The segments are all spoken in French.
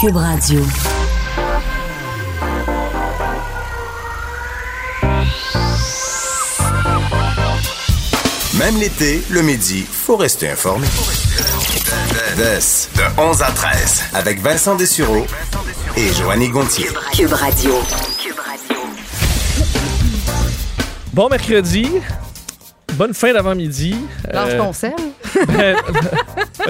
Cube Radio. Même l'été, le midi, faut rester informé. de 11 à 13, avec Vincent Dessureau et Joanny Gontier. Cube Radio. Bon mercredi. Bonne fin d'avant-midi. Lâche Euh, ton sel. ben,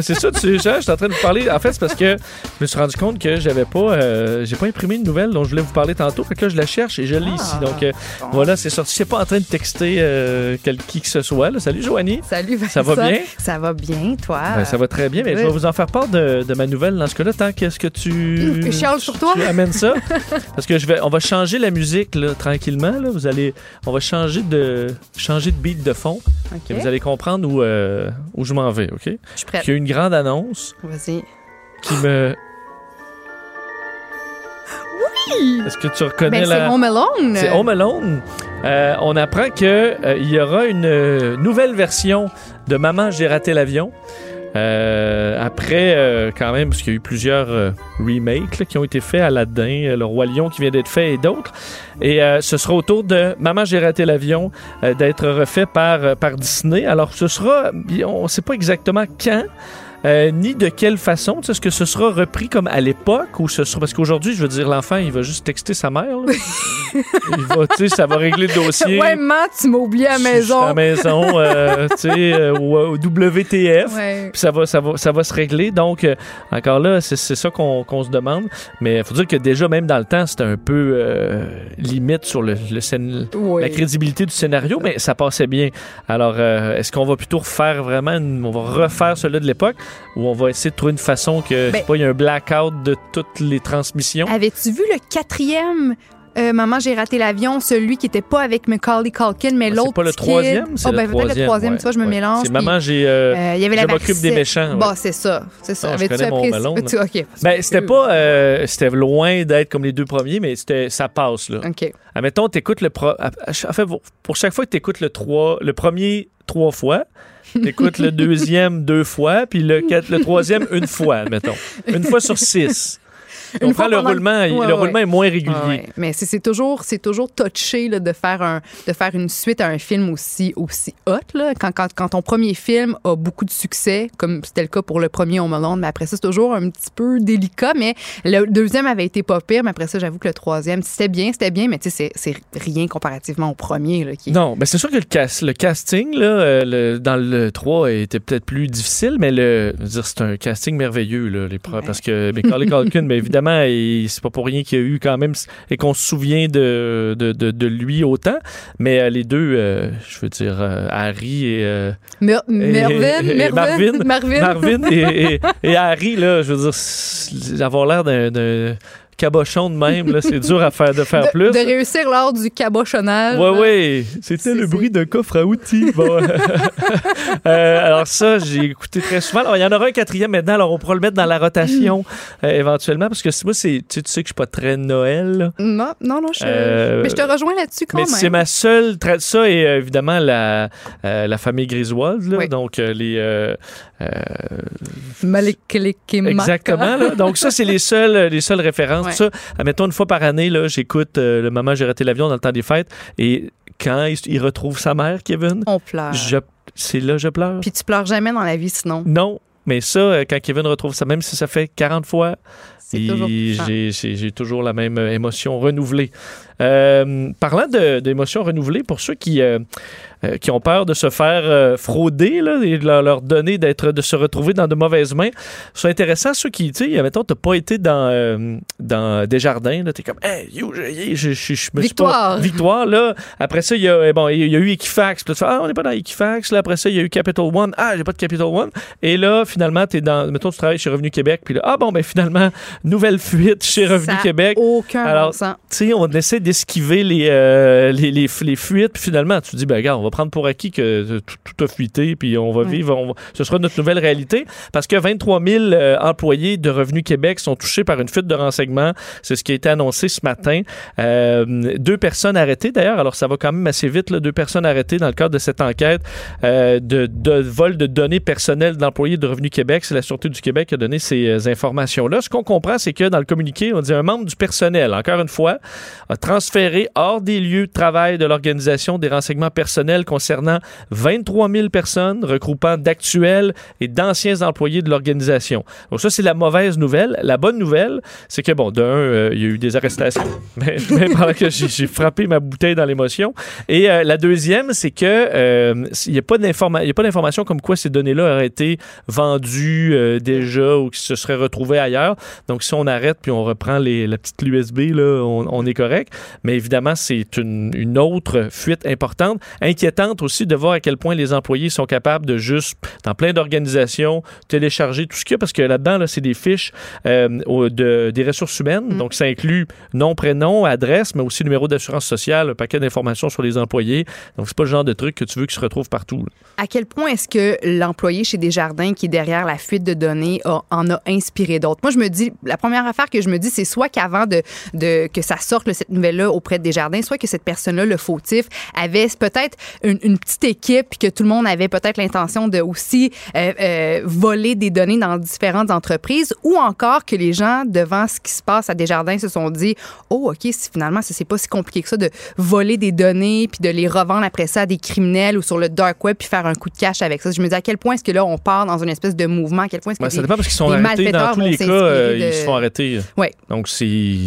c'est ça, tu sais, je suis en train de vous parler. En fait, c'est parce que je me suis rendu compte que j'avais pas, euh, j'ai pas imprimé une nouvelle dont je voulais vous parler tantôt. Fait que là, je la cherche et je l'ai ici. Donc, euh, voilà, c'est sorti. Je suis pas en train de texter euh, quel- qui que ce soit. là. Salut, Joanie. Salut Vincent. Ça va bien? Ça va bien, toi? Ben, ça va très bien, mais je vais vous en faire part de, de ma nouvelle dans ce cas-là. Tant qu'est-ce que tu. Je chiale sur toi? Tu amènes ça? Parce que je vais, on va changer la musique là, tranquillement. Là. Vous allez, on va changer de, changer de beat de fond. Et vous allez comprendre où, euh, où je m'en vais, OK? Je suis prête. Une grande annonce Vas-y. qui me. Oui! Est-ce que tu reconnais Ben, c'est la. Home Alone. C'est Home Alone. Euh, on apprend que euh, y aura une euh, nouvelle version de Maman, j'ai raté l'avion. Euh, après, euh, quand même, parce qu'il y a eu plusieurs euh, remakes là, qui ont été faits, Aladdin, euh, Le Roi Lion qui vient d'être fait et d'autres. Et euh, ce sera autour de Maman, j'ai raté l'avion d'être refait par, par Disney. Alors, ce sera, on ne sait pas exactement quand. Euh, ni de quelle façon. Tu sais, Est-ce que ce sera repris comme à l'époque ou ce sera. Parce qu'aujourd'hui, je veux dire, l'enfant, il va juste texter sa mère. il va, tu sais, ça va régler le dossier. Ouais, maman, tu m'as oublié à la suis À maison. la maison, euh, tu sais, euh, au, au WTF. Ouais. Puis ça va, ça, va, ça va se régler. Donc, euh, encore là, c'est ça qu'on se demande. Mais il faut dire que déjà, même dans le temps, c'était un peu euh, limite sur le, le scén- la crédibilité du scénario, mais ça passait bien. Alors, euh, est-ce qu'on va plutôt refaire vraiment, une- on va refaire celui de l'époque, ou on va essayer de trouver une façon que, je sais Ben- pas, il y a un blackout de toutes les transmissions? Avais-tu vu le quatrième? Euh, Maman, j'ai raté l'avion, celui qui était pas avec Macaulay Culkin, mais Ah, l'autre. c'est pas le troisième, c'est Oh, le ben, le troisième, ouais, tu vois, je me ouais. mélange. C'est Maman, j'ai... euh, euh, il y avait la je m'occupe des méchants, ouais. Bon, c'est ça. C'est ça. Non, je Avais-tu connais mon Malone, Tu-. Ben, c'était pas. euh, c'était loin d'être comme les deux premiers, mais c'était, ça passe, là. OK. Admettons, t'écoutes le. Pro, à- à chaque- en fait, pour- pour chaque fois que t'écoutes le, trois, le premier trois fois, t'écoutes le deuxième deux fois, puis le, quatre- le troisième une fois, admettons. Une fois sur six. Une fois le roulement, Ouais, le ouais. roulement est moins régulier. Ouais. Mais c'est toujours, c'est toujours touché là, de, faire un, de faire une suite à un film aussi, aussi hot. Là. Quand, quand, quand ton premier film a beaucoup de succès, comme c'était le cas pour le premier Home Alone, mais après ça, c'est toujours un petit peu délicat. Mais le deuxième avait été pas pire, mais après ça, j'avoue que le troisième, c'était bien, c'était bien, mais tu sais, c'est rien comparativement au premier. Là, qui... Non, ben c'est sûr que le, cast, le casting là, euh, le- dans le 3 était peut-être plus difficile, mais le, c'est un casting merveilleux là, les parce que Macaulay Culkin, ben, évidemment, c'est pas pour rien qu'il y a eu quand même et qu'on se souvient de, de, de, de lui autant, mais euh, les deux, euh, je veux dire, euh, Harry et, euh, Mer- et- Mervyn, et- et Mervyn, Marvin, Marvin. Marvin et, et- Harry là, je veux dire, avoir l'air d'un cabochon de même là, c'est dur à faire de faire de, plus. de réussir lors du cabochonnage. Ouais, là. ouais. C'était le bruit d'un coffre à outils. Bon. Euh, alors ça, j'ai écouté très souvent. Alors, il y en aura un quatrième maintenant. Alors, on pourra le mettre dans la rotation euh, éventuellement. Parce que moi, c'est, tu sais, tu sais que je suis pas très Noël. là. Non, non, non, je, Euh, mais je te rejoins là-dessus quand Mais même. c'est ma seule... tra- Ça et euh, évidemment la, euh, la famille Griswold. Là, Oui. Donc, euh, les... euh, euh, Malekelekemak. Exactement. Là. Donc ça, c'est les seules, les seules références. Ouais. Tout ça, admettons, une fois par année, là, j'écoute euh, le Maman, j'ai raté l'avion dans le temps des fêtes. Et quand il, il retrouve sa mère, Kevin, On pleure. je, c'est là je pleure. Puis tu pleures jamais dans la vie sinon? Non, mais ça, euh, quand Kevin retrouve ça, même si ça fait 40 fois, C'est il- toujours touchant. j'ai, j'ai- j'ai toujours la même euh, émotion renouvelée. Euh, parlant d'émotions renouvelées, pour ceux qui, euh, euh, qui ont peur de se faire euh, frauder là, et de leur, donner d'être de se retrouver dans de mauvaises mains, c'est intéressant ceux qui, tu sais, mettons, t'as pas été dans, dans Desjardins, là, t'es comme, hey, you, je, je, je, je me suis pas- Victoire. victoire, là. Après ça, il y a, euh, bon, il y a eu Equifax. Là, tu fais, ah, on n'est pas dans Equifax. Là, après ça, il y a eu Capital One. Ah, j'ai pas de Capital One. Et là, finalement, t'es dans, mettons, tu travailles chez Revenu Québec. Puis là, ah, bon, ben, finalement, nouvelle fuite chez Revenu Ça Québec. Aucun Alors, bon. Tu sais, on essaie d'esquiver les, euh, les, les, les fuites, puis finalement, tu te dis, ben, regarde, on va prendre pour acquis que tout, tout a fuité, puis on va vivre, on va- ce sera notre nouvelle réalité, parce que 23 000 euh, employés de Revenu Québec sont touchés par une fuite de renseignements. C'est ce qui a été annoncé ce matin. Euh, deux personnes arrêtées, d'ailleurs, alors ça va quand même assez vite, là, deux personnes arrêtées dans le cadre de cette enquête de, de vol de données personnelles d'employés de Revenu Québec. C'est la Sûreté du Québec qui a donné ces informations-là. Ce qu'on comprend, c'est que dans le communiqué, on dit un membre du personnel, encore une fois, a transféré hors des lieux de travail de l'organisation des renseignements personnels concernant 23 000 personnes regroupant d'actuels et d'anciens employés de l'organisation. Donc ça, c'est la mauvaise nouvelle. La bonne nouvelle, c'est que, bon, d'un, euh, il y a eu des arrestations, mais, mais pendant que j'ai frappé ma bouteille dans l'émotion. Et euh, la deuxième, c'est que euh, n'y a pas d'information comme quoi ces données-là auraient été vendues euh, déjà ou qui se seraient retrouvées ailleurs. Donc, si on arrête puis on reprend les, la petite USB, là, on est correct. Mais évidemment, c'est une, une autre fuite importante, inquiétante aussi de voir à quel point les employés sont capables de juste, dans plein d'organisations, télécharger tout ce qu'il y a, parce que là-dedans, là, c'est des fiches euh, de, des ressources humaines. Donc, ça inclut nom, prénom, adresse, mais aussi numéro d'assurance sociale, un paquet d'informations sur les employés. Donc, c'est pas le genre de truc que tu veux qui se retrouve partout. là. À quel point est-ce que l'employé chez Desjardins qui est derrière la fuite de données a- en a inspiré d'autres? Moi, je me dis, la première affaire que je me dis, c'est soit qu'avant de, de, que ça sorte, là, cette auprès de Desjardins, soit que cette personne-là, le fautif, avait peut-être une, une petite équipe puis que tout le monde avait peut-être l'intention de aussi euh, euh, voler des données dans différentes entreprises ou encore que les gens, devant ce qui se passe à Desjardins, se sont dit, oh, OK, si finalement, ça, c'est pas si compliqué que ça de voler des données puis de les revendre après ça à des criminels ou sur le dark web puis faire un coup de cash avec ça. Je me dis à quel point est-ce que là, on part dans une espèce de mouvement, à quel point est-ce que Ouais, ça des- dépend parce qu'ils sont arrêtés dans tous les cas, s'inspirer euh, de- ils se font arrêter. Ouais. Donc, c'est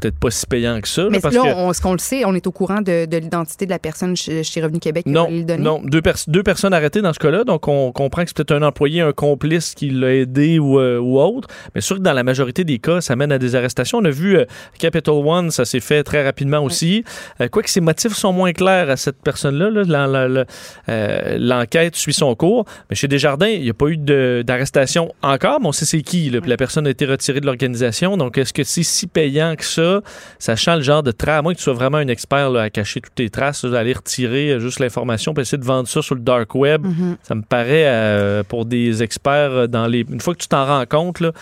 peut-être pas si payant que ça. Mais parce là, que... on, ce qu'on le sait, on est au courant de, de l'identité de la personne chez, chez Revenu Québec qui Non, les données. non, deux, pers- deux personnes arrêtées dans ce cas-là, donc on comprend que c'est peut-être un employé, un complice qui l'a aidé ou, euh, ou autre, mais sûr que dans la majorité des cas, ça mène à des arrestations. On a vu euh, Capital One, ça s'est fait très rapidement aussi. Euh, Quoique ses motifs sont moins clairs à cette personne-là, l'enquête suit son cours, mais chez Desjardins, il n'y a pas eu d'arrestation encore, mais on sait c'est qui, là, la personne a été retirée de l'organisation, donc est-ce que c'est si payant que ça, sachant le genre de traces, à moins que tu sois vraiment un expert là, à cacher toutes tes traces, d'aller retirer euh, juste l'information puis essayer de vendre ça sur le dark web, Mhm. ça me paraît euh, pour des experts euh, dans les. Une fois que tu t'en rends compte, là,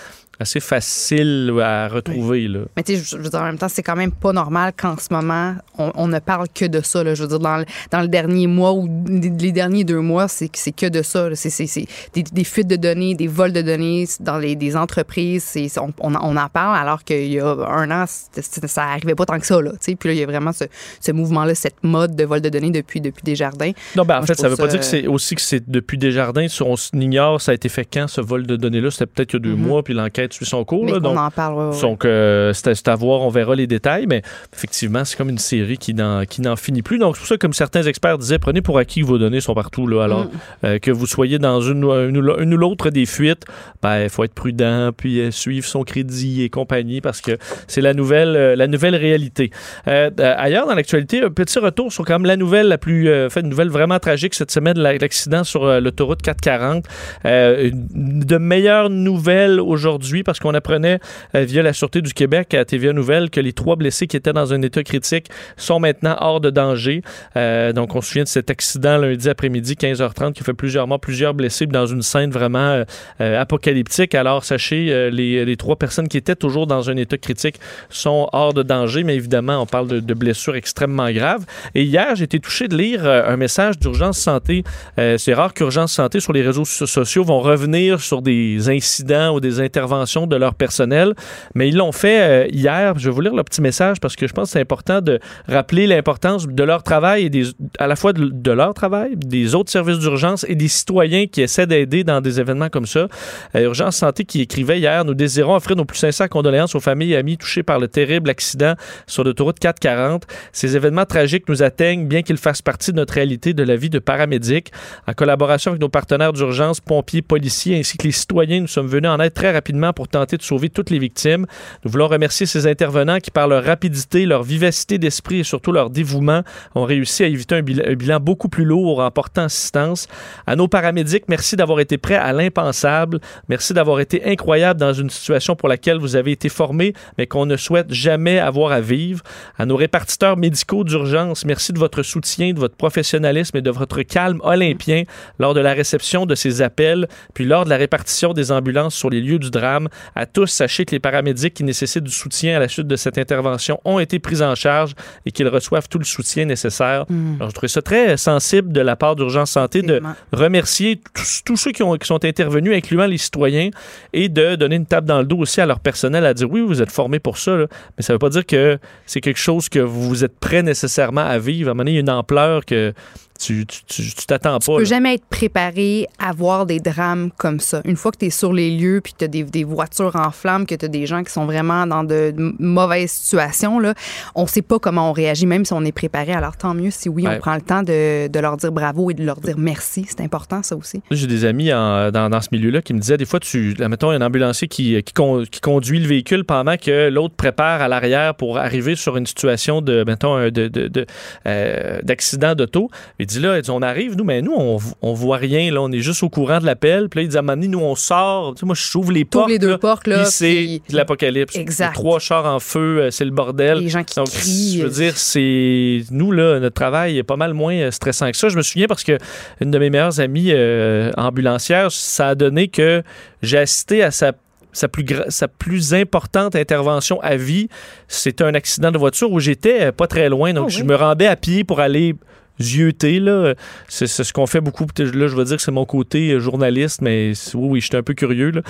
assez facile à retrouver. Là. Mais tu sais, je je veux dire, en même temps, c'est quand même pas normal qu'en ce moment, on, on ne parle que de ça. Là. Je veux dire, dans le, dans le dernier mois ou les derniers deux mois, c'est que- de ça. C'est des, des fuites de données, des vols de données dans les, des entreprises. On, on, on en parle alors qu'il y a un an, ça arrivait pas tant que ça. Là. Puis là, il y a vraiment ce, ce mouvement-là, cette mode de vol de données depuis, depuis Desjardins. Non, ben, en Moi, fait, ça veut trouve pas ça- dire que c'est aussi que c'est depuis Desjardins. On ignore, ça a été fait quand ce vol de données-là? C'était peut-être il y a deux Mhm. mois, puis l'enquête suit son cours. On donc, en parle. ouais, ouais. donc euh, c'est à- voir, on verra les détails, mais effectivement, c'est comme une série qui n'en qui n'en finit plus. Donc, c'est pour ça, comme certains experts disaient, prenez pour acquis que vos données sont partout. Là. Alors, Mm. euh, que vous soyez dans une, ou- une, ou- une ou l'autre des fuites, ben, il faut être prudent, puis euh, suivre son crédit et compagnie, parce que c'est la nouvelle, la nouvelle réalité. Ailleurs, dans l'actualité, un petit retour sur quand même la nouvelle la plus, fait une nouvelle vraiment tragique cette semaine, la- l'accident sur l'autoroute 440. Euh, une- de meilleures nouvelles aujourd'hui, parce qu'on apprenait euh, via la Sûreté du Québec à TVA Nouvelle que les trois blessés qui étaient dans un état critique sont maintenant hors de danger. Euh, donc, on se souvient de cet accident lundi après-midi, 15h30, qui fait plusieurs morts, plusieurs blessés dans une scène vraiment euh, apocalyptique. Alors, sachez, les, trois personnes qui étaient toujours dans un état critique sont hors de danger, mais évidemment, on parle de, de blessures extrêmement graves. Et hier, j'ai été touché de lire un message d'urgence santé. C'est rare qu'urgence santé sur les réseaux so- sociaux vont revenir sur des incidents ou des interventions de leur personnel. Mais ils l'ont fait euh, hier. Je vais vous lire le petit message parce que je pense que c'est important de rappeler l'importance de leur travail et des, à la fois de, de leur travail, des autres services d'urgence et des citoyens qui essaient d'aider dans des événements comme ça. Euh, Urgence Santé qui écrivait hier, nous désirons offrir nos plus sincères condoléances aux familles et amis touchés par le terrible accident sur l'autoroute 440. Ces événements tragiques nous atteignent, bien qu'ils fassent partie de notre réalité de la vie de paramédic. En collaboration avec nos partenaires d'urgence, pompiers, policiers ainsi que les citoyens, nous sommes venus en aide très rapidement pour tenter de sauver toutes les victimes. Nous voulons remercier ces intervenants qui, par leur rapidité, leur vivacité d'esprit et surtout leur dévouement, ont réussi à éviter un bilan, un bilan beaucoup plus lourd en portant assistance. À nos paramédics, merci d'avoir été prêts à l'impensable. Merci d'avoir été incroyable dans une situation pour laquelle vous avez été formés, mais qu'on ne souhaite jamais avoir à vivre. À nos répartiteurs médicaux d'urgence, merci de votre soutien, de votre professionnalisme et de votre calme olympien lors de la réception de ces appels, puis lors de la répartition des ambulances sur les lieux du drame. À tous, sachez que les paramédics qui nécessitent du soutien à la suite de cette intervention ont été pris en charge et qu'ils reçoivent tout le soutien nécessaire. Mm. Alors, je trouvais ça très sensible de la part d'Urgence Santé de remercier tous, tous ceux qui, ont, qui sont intervenus, incluant les citoyens, et de donner une tape dans le dos aussi à leur personnel à dire oui, vous êtes formés pour ça, là. mais ça ne veut pas dire que c'est quelque chose que vous êtes prêt nécessairement à vivre. À un moment donné, il y a une ampleur que tu tu- tu- tu t'attends Tu pas. peux là. jamais être préparé à voir des drames comme ça. Une fois que tu es sur les lieux, puis que tu as des, des voitures en flammes, que tu as des gens qui sont vraiment dans de, de mauvaises situations, là, on sait pas comment on réagit, même si on est préparé. Alors tant mieux si oui, Ouais. on prend le temps de, de leur dire bravo et de leur dire merci. C'est important, ça aussi. J'ai des amis en- dans, dans ce milieu-là qui me disaient des fois, tu, mettons, il y a un ambulancier qui, qui, con- qui conduit le véhicule pendant que l'autre prépare à l'arrière pour arriver sur une situation de, mettons, de, de, de, euh, d'accident d'auto. Il dit là, il dit, on arrive, nous, mais nous, on, on voit rien, là, on est juste au courant de l'appel. Puis là, il dit à un moment donné, nous, on sort. Tu sais, moi, je s'ouvre les portes. les deux là, portes, là, puis c'est l'apocalypse. Exact. Trois chars en feu, euh, c'est le bordel. Les gens qui Donc, crient. je veux dire, c'est nous là, notre travail est pas mal moins euh, stressant que ça. Je me souviens parce que une de mes meilleures amies euh, ambulancières, ça a donné que j'ai assisté à sa sa plus, gra- sa plus importante intervention à vie, c'était un accident de voiture où j'étais euh, pas très loin. Donc, Oh, je me rendais à pied pour aller Là. C'est, ce qu'on fait beaucoup. Là, je veux dire que c'est mon côté euh, journaliste, mais oui, oui, j'étais un peu curieux. Là.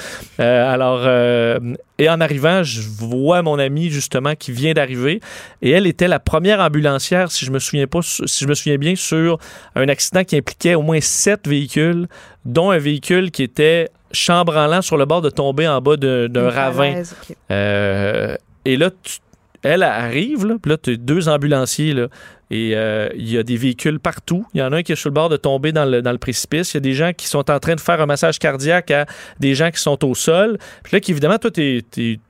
Euh, alors, euh, et en arrivant, je vois mon amie, justement, qui vient d'arriver. Et elle était la première ambulancière, si je me souviens pas, si je me souviens bien, sur un accident qui impliquait au moins sept véhicules, dont un véhicule qui était chambranlant sur le bord de tomber en bas d'un ravin. Euh, et là, tu- elle arrive, là, puis là, tu deux ambulanciers, là, et euh, il y a des véhicules partout. Il y en a un qui est sur le bord de tomber dans le, précipice. Il y a des gens qui sont en train de faire un massage cardiaque à des gens qui sont au sol. Puis là, évidemment, toi, tu es,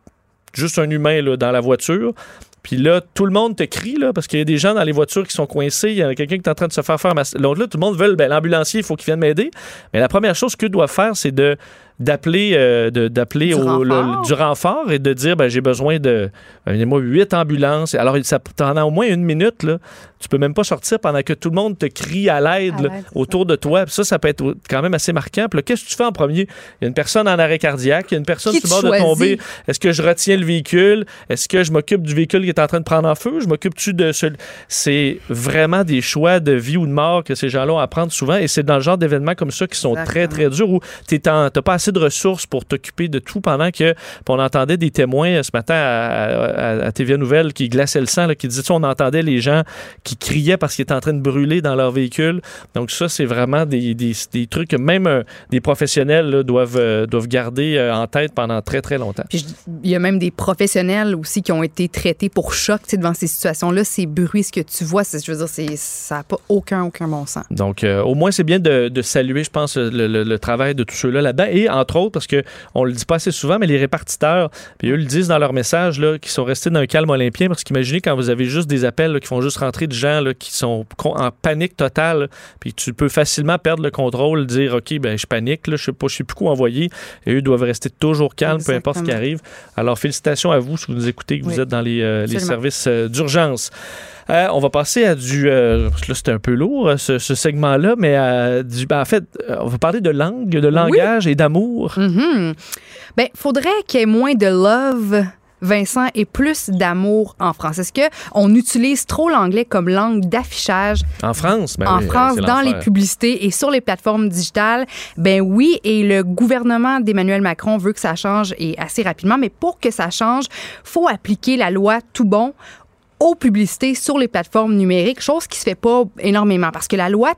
juste un humain là, dans la voiture. Puis là, tout le monde te crie, là, parce qu'il y a des gens dans les voitures qui sont coincés. Il y a quelqu'un qui est en train de se faire faire massage. Donc là, tout le monde veut, ben, l'ambulancier, il faut qu'il vienne m'aider. Mais la première chose qu'eux doivent faire, c'est de d'appeler euh, d'appeler Du au- le- renfort? du renfort et de dire ben, j'ai besoin de ben, moi huit ambulances. Alors ça pendant au moins une minute là tu peux même pas sortir pendant que tout le monde te crie à l'aide autour de toi. Puis ça ça peut être quand même assez marquant. Qu'est-ce que tu fais en premier? Il y a une personne en arrêt cardiaque il y a une personne Qui sur le bord de tomber. Est-ce que je retiens le véhicule? Est-ce que je m'occupe du véhicule qui est en train de prendre en feu? Je m'occupe-tu de ce c'est vraiment des choix de vie ou de mort que ces gens-là ont à prendre souvent? Et c'est dans le genre d'événements comme ça qui sont très Exactement. très durs où tu n'as pas assez de ressources pour t'occuper de tout pendant que on entendait des témoins euh, ce matin à, à, à TVA Nouvelle qui glaçaient le sang, là, qui disaient on entendait les gens qui criaient parce qu'ils étaient en train de brûler dans leur véhicule. Donc ça, c'est vraiment des, des, des trucs que même euh, des professionnels là, doivent, euh, doivent garder euh, en tête pendant très très longtemps. Puis il y a même des professionnels aussi qui ont été traités pour choc devant ces situations-là. Ces bruits, ce que tu vois, je veux dire, ça n'a pas aucun, aucun bon sens. Donc, au moins, c'est bien de, de saluer, je pense, le, le- le travail de tous ceux-là là-dedans. Et entre autres, parce que on le dit pas assez souvent, mais les répartiteurs, puis eux le disent dans leur message, là, qui sont restés dans un calme olympien, parce qu'imaginez quand vous avez juste des appels là, qui font juste rentrer de gens là, qui sont en panique totale, puis tu peux facilement perdre le contrôle, dire, OK, ben je panique, là, je sais pas, je sais plus quoi envoyer, et eux doivent rester toujours calmes, peu importe ce qui arrive. Alors, félicitations à vous si vous nous écoutez, que vous êtes dans les, euh, les services euh, d'urgence. Euh, on va passer à du. euh, là, c'est un peu lourd, euh, ce, ce segment-là, mais à du, ben, en fait, euh, on va parler de langue, de langage et d'amour. Mhm. Ben, faudrait qu'il y ait moins de love Vincent, est plus d'amour en France? Est-ce que on utilise trop l'anglais comme langue d'affichage En France, ben en oui, France, dans les publicités et sur les plateformes digitales? Ben oui, et le gouvernement d'Emmanuel Macron veut que ça change et assez rapidement, mais pour que ça change, faut appliquer la loi tout bon aux publicités sur les plateformes numériques, chose qui se fait pas énormément. Parce que la loi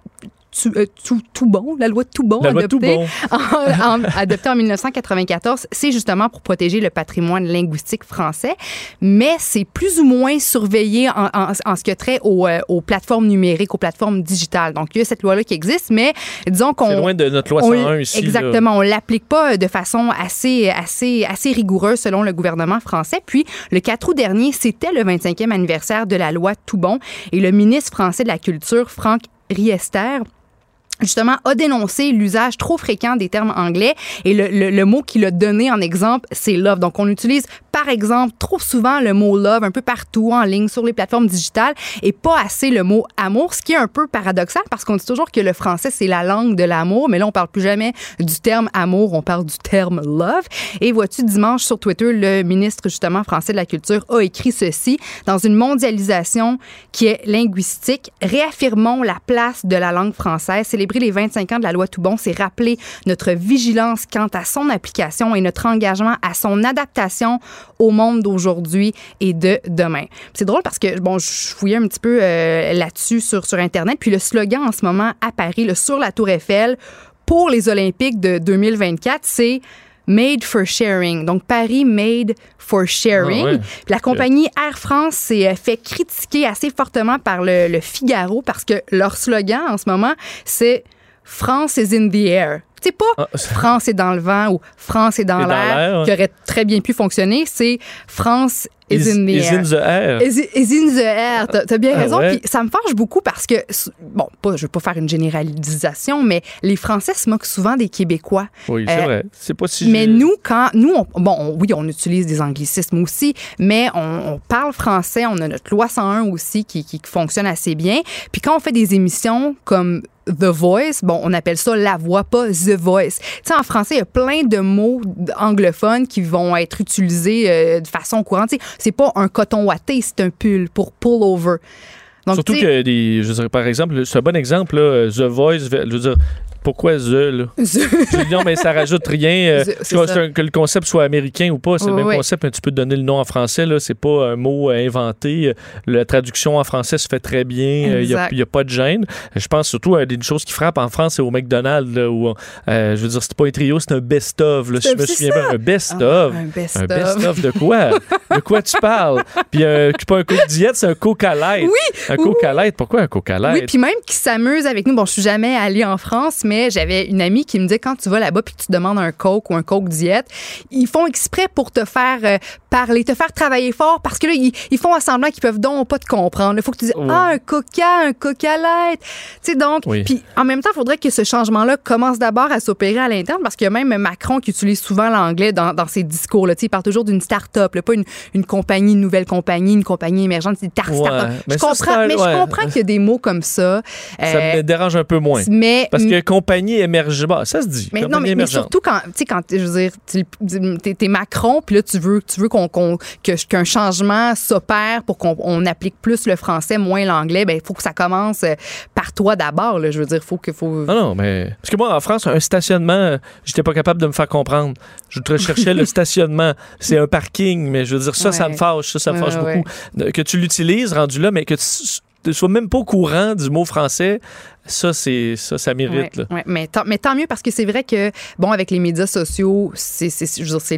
tout, euh, tout, tout bon, la loi tout bon La tout adoptée bon. en, en- adoptée en 1994, c'est justement pour protéger le patrimoine linguistique français, mais c'est plus ou moins surveillé en, en- en ce qui a trait aux, euh, aux plateformes numériques, aux plateformes digitales. Donc, il y a cette loi-là qui existe, mais disons qu'on... C'est loin de notre loi on 101 l- ici. là. Exactement. On l'applique pas de façon assez, assez, assez rigoureuse selon le gouvernement français. Puis, le 4 août dernier, c'était le 25e anniversaire de la loi Toubon et le ministre français de la Culture, Franck Riester, justement, a dénoncé l'usage trop fréquent des termes anglais et le, le- mot qu'il a donné en exemple, c'est love. Donc, on utilise, par exemple, trop souvent le mot love un peu partout en ligne sur les plateformes digitales et pas assez le mot amour, ce qui est un peu paradoxal parce qu'on dit toujours que le français, c'est la langue de l'amour, mais là, on parle plus jamais du terme amour, on parle du terme love. Et vois-tu, dimanche sur Twitter, le ministre, justement, français de la Culture a écrit ceci dans une mondialisation qui est linguistique, réaffirmons la place de la langue française. Célébrer les 25 ans de la loi Toubon, c'est rappeler notre vigilance quant à son application et notre engagement à son adaptation au monde d'aujourd'hui et de demain. C'est drôle parce que, bon, je fouillais un petit peu euh, là-dessus sur, sur Internet, puis le slogan en ce moment à Paris, le sur la Tour Eiffel, pour les Olympiques de 2024, c'est Made for Sharing. Donc, Paris Made for Sharing. Ah ouais. La compagnie Air France s'est euh, fait critiquer assez fortement par le, le Figaro parce que leur slogan en ce moment, c'est France is in the air. C'est pas Ah, France est dans le vent ou France est dans l'air, ouais. qui aurait très bien pu fonctionner. C'est France is, Is, in the is air. in the air. Is, is in the air. T'as t'as bien Ah raison. ouais. Puis ça me fâche beaucoup parce que, bon, pas, je veux pas faire une généralisation, mais les Français se moquent souvent des Québécois. Oui, c'est Euh, vrai. C'est pas si. Mais nous, quand nous, on- bon, on- oui, on utilise des anglicismes aussi, mais on, on parle français. On a notre loi 101 aussi qui, qui fonctionne assez bien. Puis quand on fait des émissions comme The Voice, bon, on appelle ça la voix, pas The Voice. Tu sais, en français, il y a plein de mots anglophones qui vont être utilisés euh, de façon courante. Tu sais, c'est pas un coton ouaté, c'est un pull pour pull over. Donc, Surtout que, des, je dire, par exemple, c'est un bon exemple, là, The Voice, je veux dire, pourquoi The, là? Je dis non, mais ça rajoute rien. euh, que, ça. le concept soit américain ou pas, c'est le même oui. concept, mais tu peux te donner le nom en français, là. C'est pas un mot euh, inventé. Euh, La traduction en français se fait très bien. Euh, Il n'y a, pas de gêne. Je pense surtout à des choses qui frappent en France, c'est au McDonald's, là, où, euh, je veux dire, c'est pas un trio, c'est un best-of, là. Je me souviens bien, un best-of. Ah, un best-of. Un best-of de quoi? de quoi tu parles? Puis euh, pas un Coke Diète, c'est un Coca Light. Oui, Un Coca Light. Pourquoi un Coca Light? Oui, puis même qui s'amuse avec nous. Bon, je suis jamais allée en France, mais j'avais une amie qui me disait quand tu vas là-bas puis que tu demandes un Coke ou un Coke diète, ils font exprès pour te faire euh, parler, te faire travailler fort parce que là, ils, ils font semblant qu'ils peuvent donc pas te comprendre. Il faut que tu dises Oui. ah un Coca, un Coca Light. Tu sais donc, Oui. puis en même temps, il faudrait que ce changement-là commence d'abord à s'opérer à l'interne parce qu'il y a même Macron qui utilise souvent l'anglais dans, dans ses discours. Là. Tu sais, Il parle toujours d'une start-up, là, pas une, une compagnie, une nouvelle compagnie, une compagnie émergente. C'est Ouais, je ça, comprends, mais ouais. je comprends qu'il y a des mots comme ça. Ça Euh, me dérange un peu moins. mais, Parce que compagnie émergente, bah, ça se dit. mais compagnie non, mais, mais émergente. surtout quand, tu sais, quand, je veux dire, t'es, t'es Macron, puis là, tu veux, tu veux qu'on, qu'un changement s'opère pour qu'on on applique plus le français, moins l'anglais, ben, il faut que ça commence euh, par toi d'abord, là. Je veux dire, faut que, faut. Non, non, mais. Parce que moi, en France, un stationnement, j'étais pas capable de me faire comprendre. Je te recherchais le stationnement. C'est un parking, mais je veux dire, ça, ça me fâche. Ça, ça me fâche ouais, beaucoup. Que tu l'utilises rendu là, mais que tu ne sois même pas au courant du mot français, ça, c'est ça, ça mérite. Ouais, là. ouais, mais, tant, mais tant mieux parce que c'est vrai que, bon, avec les médias sociaux, c'est,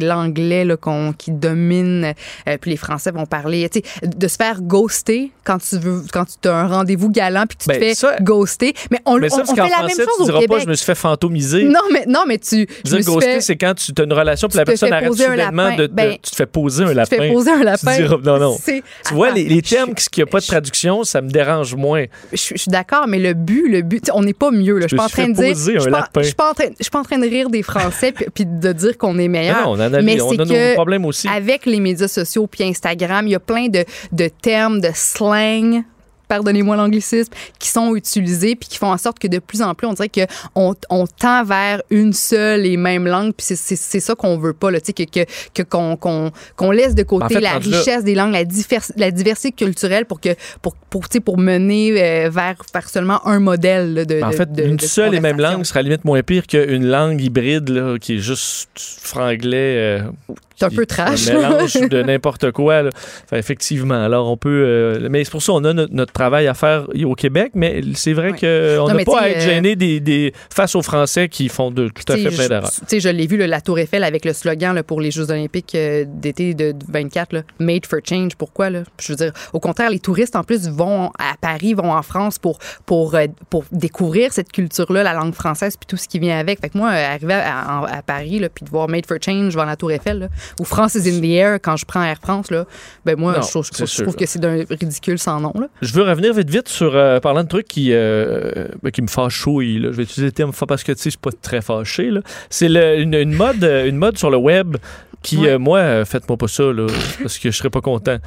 l'anglais là, qu'on, qui domine, euh, puis les Français vont parler. Tu sais, de se faire ghoster quand tu veux, quand tu as un rendez-vous galant, puis tu Ben, te fais ça- ghoster. Mais on, Mais ça, on, on fait la français, même tu chose au diras Québec. pas, je me suis fait fantomiser. Non, mais, non, mais tu. Je Dire ghoster, fait- c'est quand tu as une relation, puis tu la personne fais arrête soudainement lapin. de. Ben, tu te fais poser un tu te lapin. fais poser un lapin. Tu diras, non, non. Tu vois, les, les termes qui n'ont pas de traduction, ça me dérange moins. je suis d'accord, mais le but, le but, on n'est pas mieux. Là. Je suis pas en train de dire. Je suis pas- en train, je suis pas en train de rire des Français puis, puis de dire qu'on est meilleur. Non, non, on en a, mais on a nos que problèmes aussi. avec les médias sociaux puis Instagram, il y a plein de, de termes, de slang pardonnez-moi l'anglicisme, qui sont utilisés puis qui font en sorte que de plus en plus, on dirait qu'on on tend vers une seule et même langue. Puis c'est- ça qu'on veut pas, là, tu sais, que que- que- qu'on qu'on laisse de côté En fait, la richesse des langues, la, divers- la diversité culturelle pour que pour pour, tu sais, pour mener euh, vers, vers seulement un modèle là, de, En de- fait, de- une de seule et même langue la limite moins pire qu'une langue hybride là, qui est juste franglais. euh, C'est un peu trash. Un mélange de n'importe quoi. là. Fait, effectivement. Alors, on peut. euh, mais c'est pour ça qu'on a notre, notre travail à faire au Québec, mais c'est vrai Ouais. qu'on n'a pas à être euh, gêné des, des- face aux Français qui font de tout à fait plein d'erreurs. Tu sais, je l'ai vu, là, la Tour Eiffel avec le slogan là, pour les Jeux olympiques euh, d'été de 24, là, Made for Change. Pourquoi? Là? Je veux dire, au contraire, les touristes, en plus, vont à Paris, vont en France pour, pour, euh, pour découvrir cette culture-là, la langue française, puis tout ce qui vient avec. Fait que moi, arriver à, à- à Paris, là, puis de voir Made for Change devant la Tour Eiffel, là, ou France is in the air quand je prends Air France, là, ben moi, Non, je trouve, je je que c'est d'un ridicule sans nom. Là. Je veux revenir vite vite sur euh, parlant de trucs qui euh, ben, qui me fâchouillent. là. Je vais utiliser le terme parce que tu sais, je suis pas très fâché. là. C'est une, une mode euh, une mode sur le web qui Ouais. euh, moi faites-moi pas ça là, parce que je serais pas content.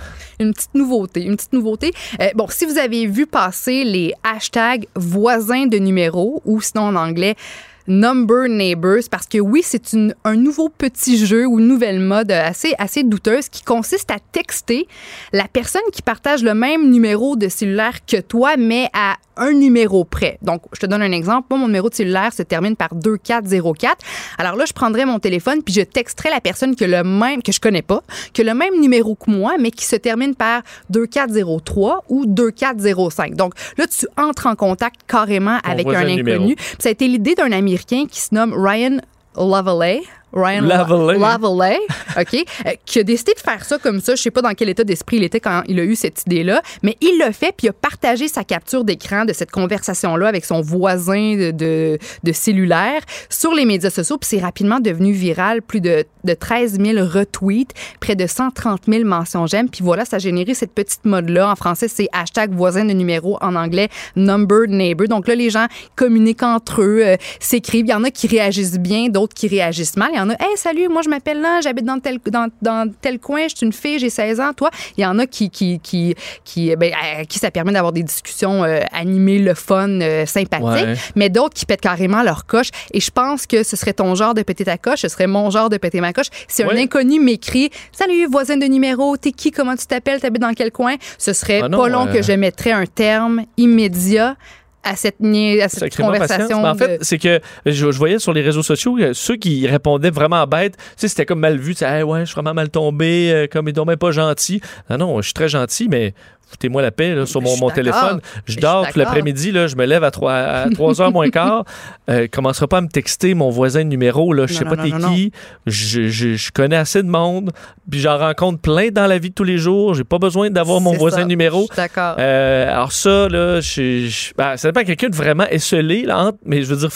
Une petite nouveauté, une petite nouveauté. Euh, bon, si vous avez vu passer les hashtags voisins de numéros ou sinon en anglais Number Neighbors, parce que oui, c'est un nouveau petit jeu ou une nouvelle mode assez, assez douteuse qui consiste à texter la personne qui partage le même numéro de cellulaire que toi, mais à un numéro près. Donc, je te donne un exemple. Moi, mon numéro de cellulaire se termine par 2404. Alors là, je prendrais mon téléphone puis je texterais la personne que le même, que je connais pas, que le même numéro que moi, mais qui se termine par 2403 ou 2405. Donc là, tu entres en contact carrément avec un inconnu. Ça a été l'idée d'un Américain qui se nomme Ryan Lavallee. Ryan Lavallee. Lavallee, OK, euh, qui a décidé de faire ça comme ça. Je sais pas dans quel état d'esprit il était quand il a eu cette idée-là, mais il l'a fait puis il a partagé sa capture d'écran de cette conversation-là avec son voisin de, de, de cellulaire sur les médias sociaux. Puis c'est rapidement devenu viral, plus de, de 13 000 retweets, près de 130 000 mentions j'aime. Puis voilà, ça a généré cette petite mode-là. En français, c'est hashtag voisin de numéro. En anglais, number neighbor. Donc là, les gens communiquent entre eux, euh, s'écrivent. Il y en a qui réagissent bien, d'autres qui réagissent mal. Il y en a, hey, salut, moi je m'appelle là, j'habite dans tel, dans, dans tel coin, je suis une fille, j'ai 16 ans. Toi, il y en a qui, qui, qui, qui, ben, à qui ça permet d'avoir des discussions euh, animées, le fun, euh, sympathique Ouais. mais d'autres qui pètent carrément leur coche. Et je pense que ce serait ton genre de péter ta coche, ce serait mon genre de péter ma coche. Si un inconnu m'écrit Salut, voisin de numéro, t'es qui, comment tu t'appelles, t'habites dans quel coin, ce serait Ah non, pas long euh, que je mettrais un terme immédiat à cette, à cette conversation. Mais en fait, de- c'est que je, je voyais sur les réseaux sociaux euh, ceux qui répondaient vraiment bête. Tu sais, c'était comme mal vu. Tu sais, Hey, ouais, je suis vraiment mal tombé, euh, comme il est pas gentil. Non, non, je suis très gentil, mais foutez-moi la paix là, sur Je mon, téléphone. Je Je dors tout l'après-midi, je me lève à 3, à 3 heures moins quart. Euh, commencera pas à me texter mon voisin de numéro. Là, je sais pas t'es qui. Je, je- je connais assez de monde. Puis j'en rencontre plein dans la vie de tous les jours. J'ai pas besoin d'avoir mon voisin de numéro. D'accord. Euh, alors ça, là, je, je- ben, ça dépend quelqu'un de vraiment esselé, là, entre- mais je veux dire,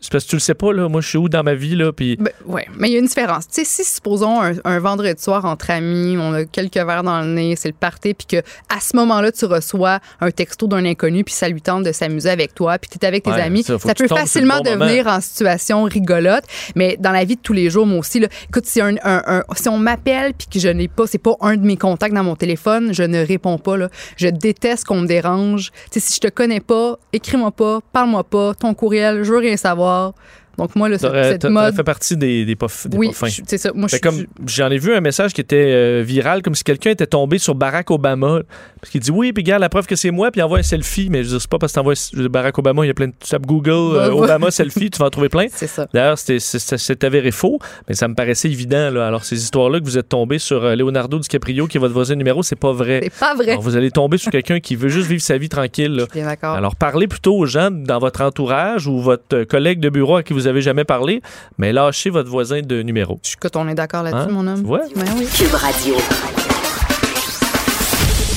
c'est parce que tu le sais pas, là, moi, je suis où dans ma vie, là, puis... Ben, ouais, mais il y a une différence. Tu sais, si supposons un, un vendredi soir entre amis, on a quelques verres dans le nez, c'est le party, puis que à ce moment-là, tu reçois un texto d'un inconnu, puis ça lui tente de s'amuser avec toi, puis tu es avec tes Ouais, amis, ça, peut facilement bon moment. devenir en situation rigolote. Mais dans la vie de tous les jours, moi aussi, là, écoute, si, un, un- un- si on m'appelle puis que je n'ai pas, c'est pas un de mes contacts dans mon téléphone, je ne réponds pas. Là. Je déteste qu'on me dérange. Tu sais, si je te connais pas, écris-moi pas, parle-moi pas, ton courriel, je veux rien savoir. 哦。Donc moi, là, cette, cette mode... fait partie des, des, pas, des Oui, je- c'est ça. Moi, je suis j'en ai vu un message qui était euh, viral, comme si quelqu'un était tombé sur Barack Obama. Parce qu'il dit oui, puis regarde la preuve que c'est moi, puis envoie un selfie. Mais je dire, c'est pas parce que t'envoies je Barack Obama, il y a plein de. Tu tapes Google, euh, Bah. Obama selfie, tu vas en trouver plein. C'est ça. D'ailleurs, c'était- c'est avéré faux, mais ça me paraissait évident. Là. Alors, ces histoires-là que vous êtes tombé sur euh, Leonardo DiCaprio, qui est votre voisin numéro, c'est pas vrai. C'est pas vrai. Alors, vous allez tomber sur quelqu'un qui veut juste vivre sa vie tranquille. là. Bien d'accord. Alors, parlez plutôt aux gens dans votre entourage ou votre collègue de bureau à qui vous avez jamais parlé, mais lâchez votre voisin de numéro. Écoute, on est d'accord là-dessus, Hein? mon homme? Tu vois? Ben oui. Cube Radio.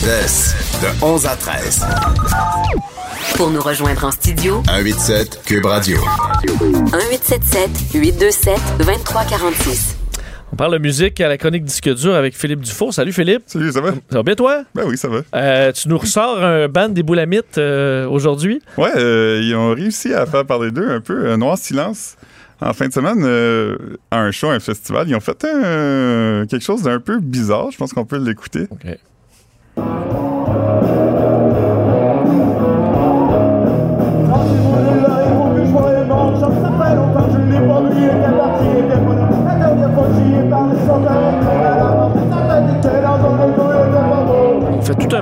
De, de 11 à 13. Pour nous rejoindre en studio, 187 Cube Radio. 1877 827 2346. On parle de musique à la chronique disque dur avec Philippe Dufour. Salut Philippe. Salut, ça va? Ça va bien toi? Ben oui, ça va. Euh, tu nous ressors un band des Boulamites euh, aujourd'hui? Ouais, euh, ils ont réussi à faire parler d'eux un peu. Noir Silence. En fin de semaine, à un show, un festival, ils ont fait quelque chose d'un peu bizarre. Je pense qu'on peut l'écouter. OK.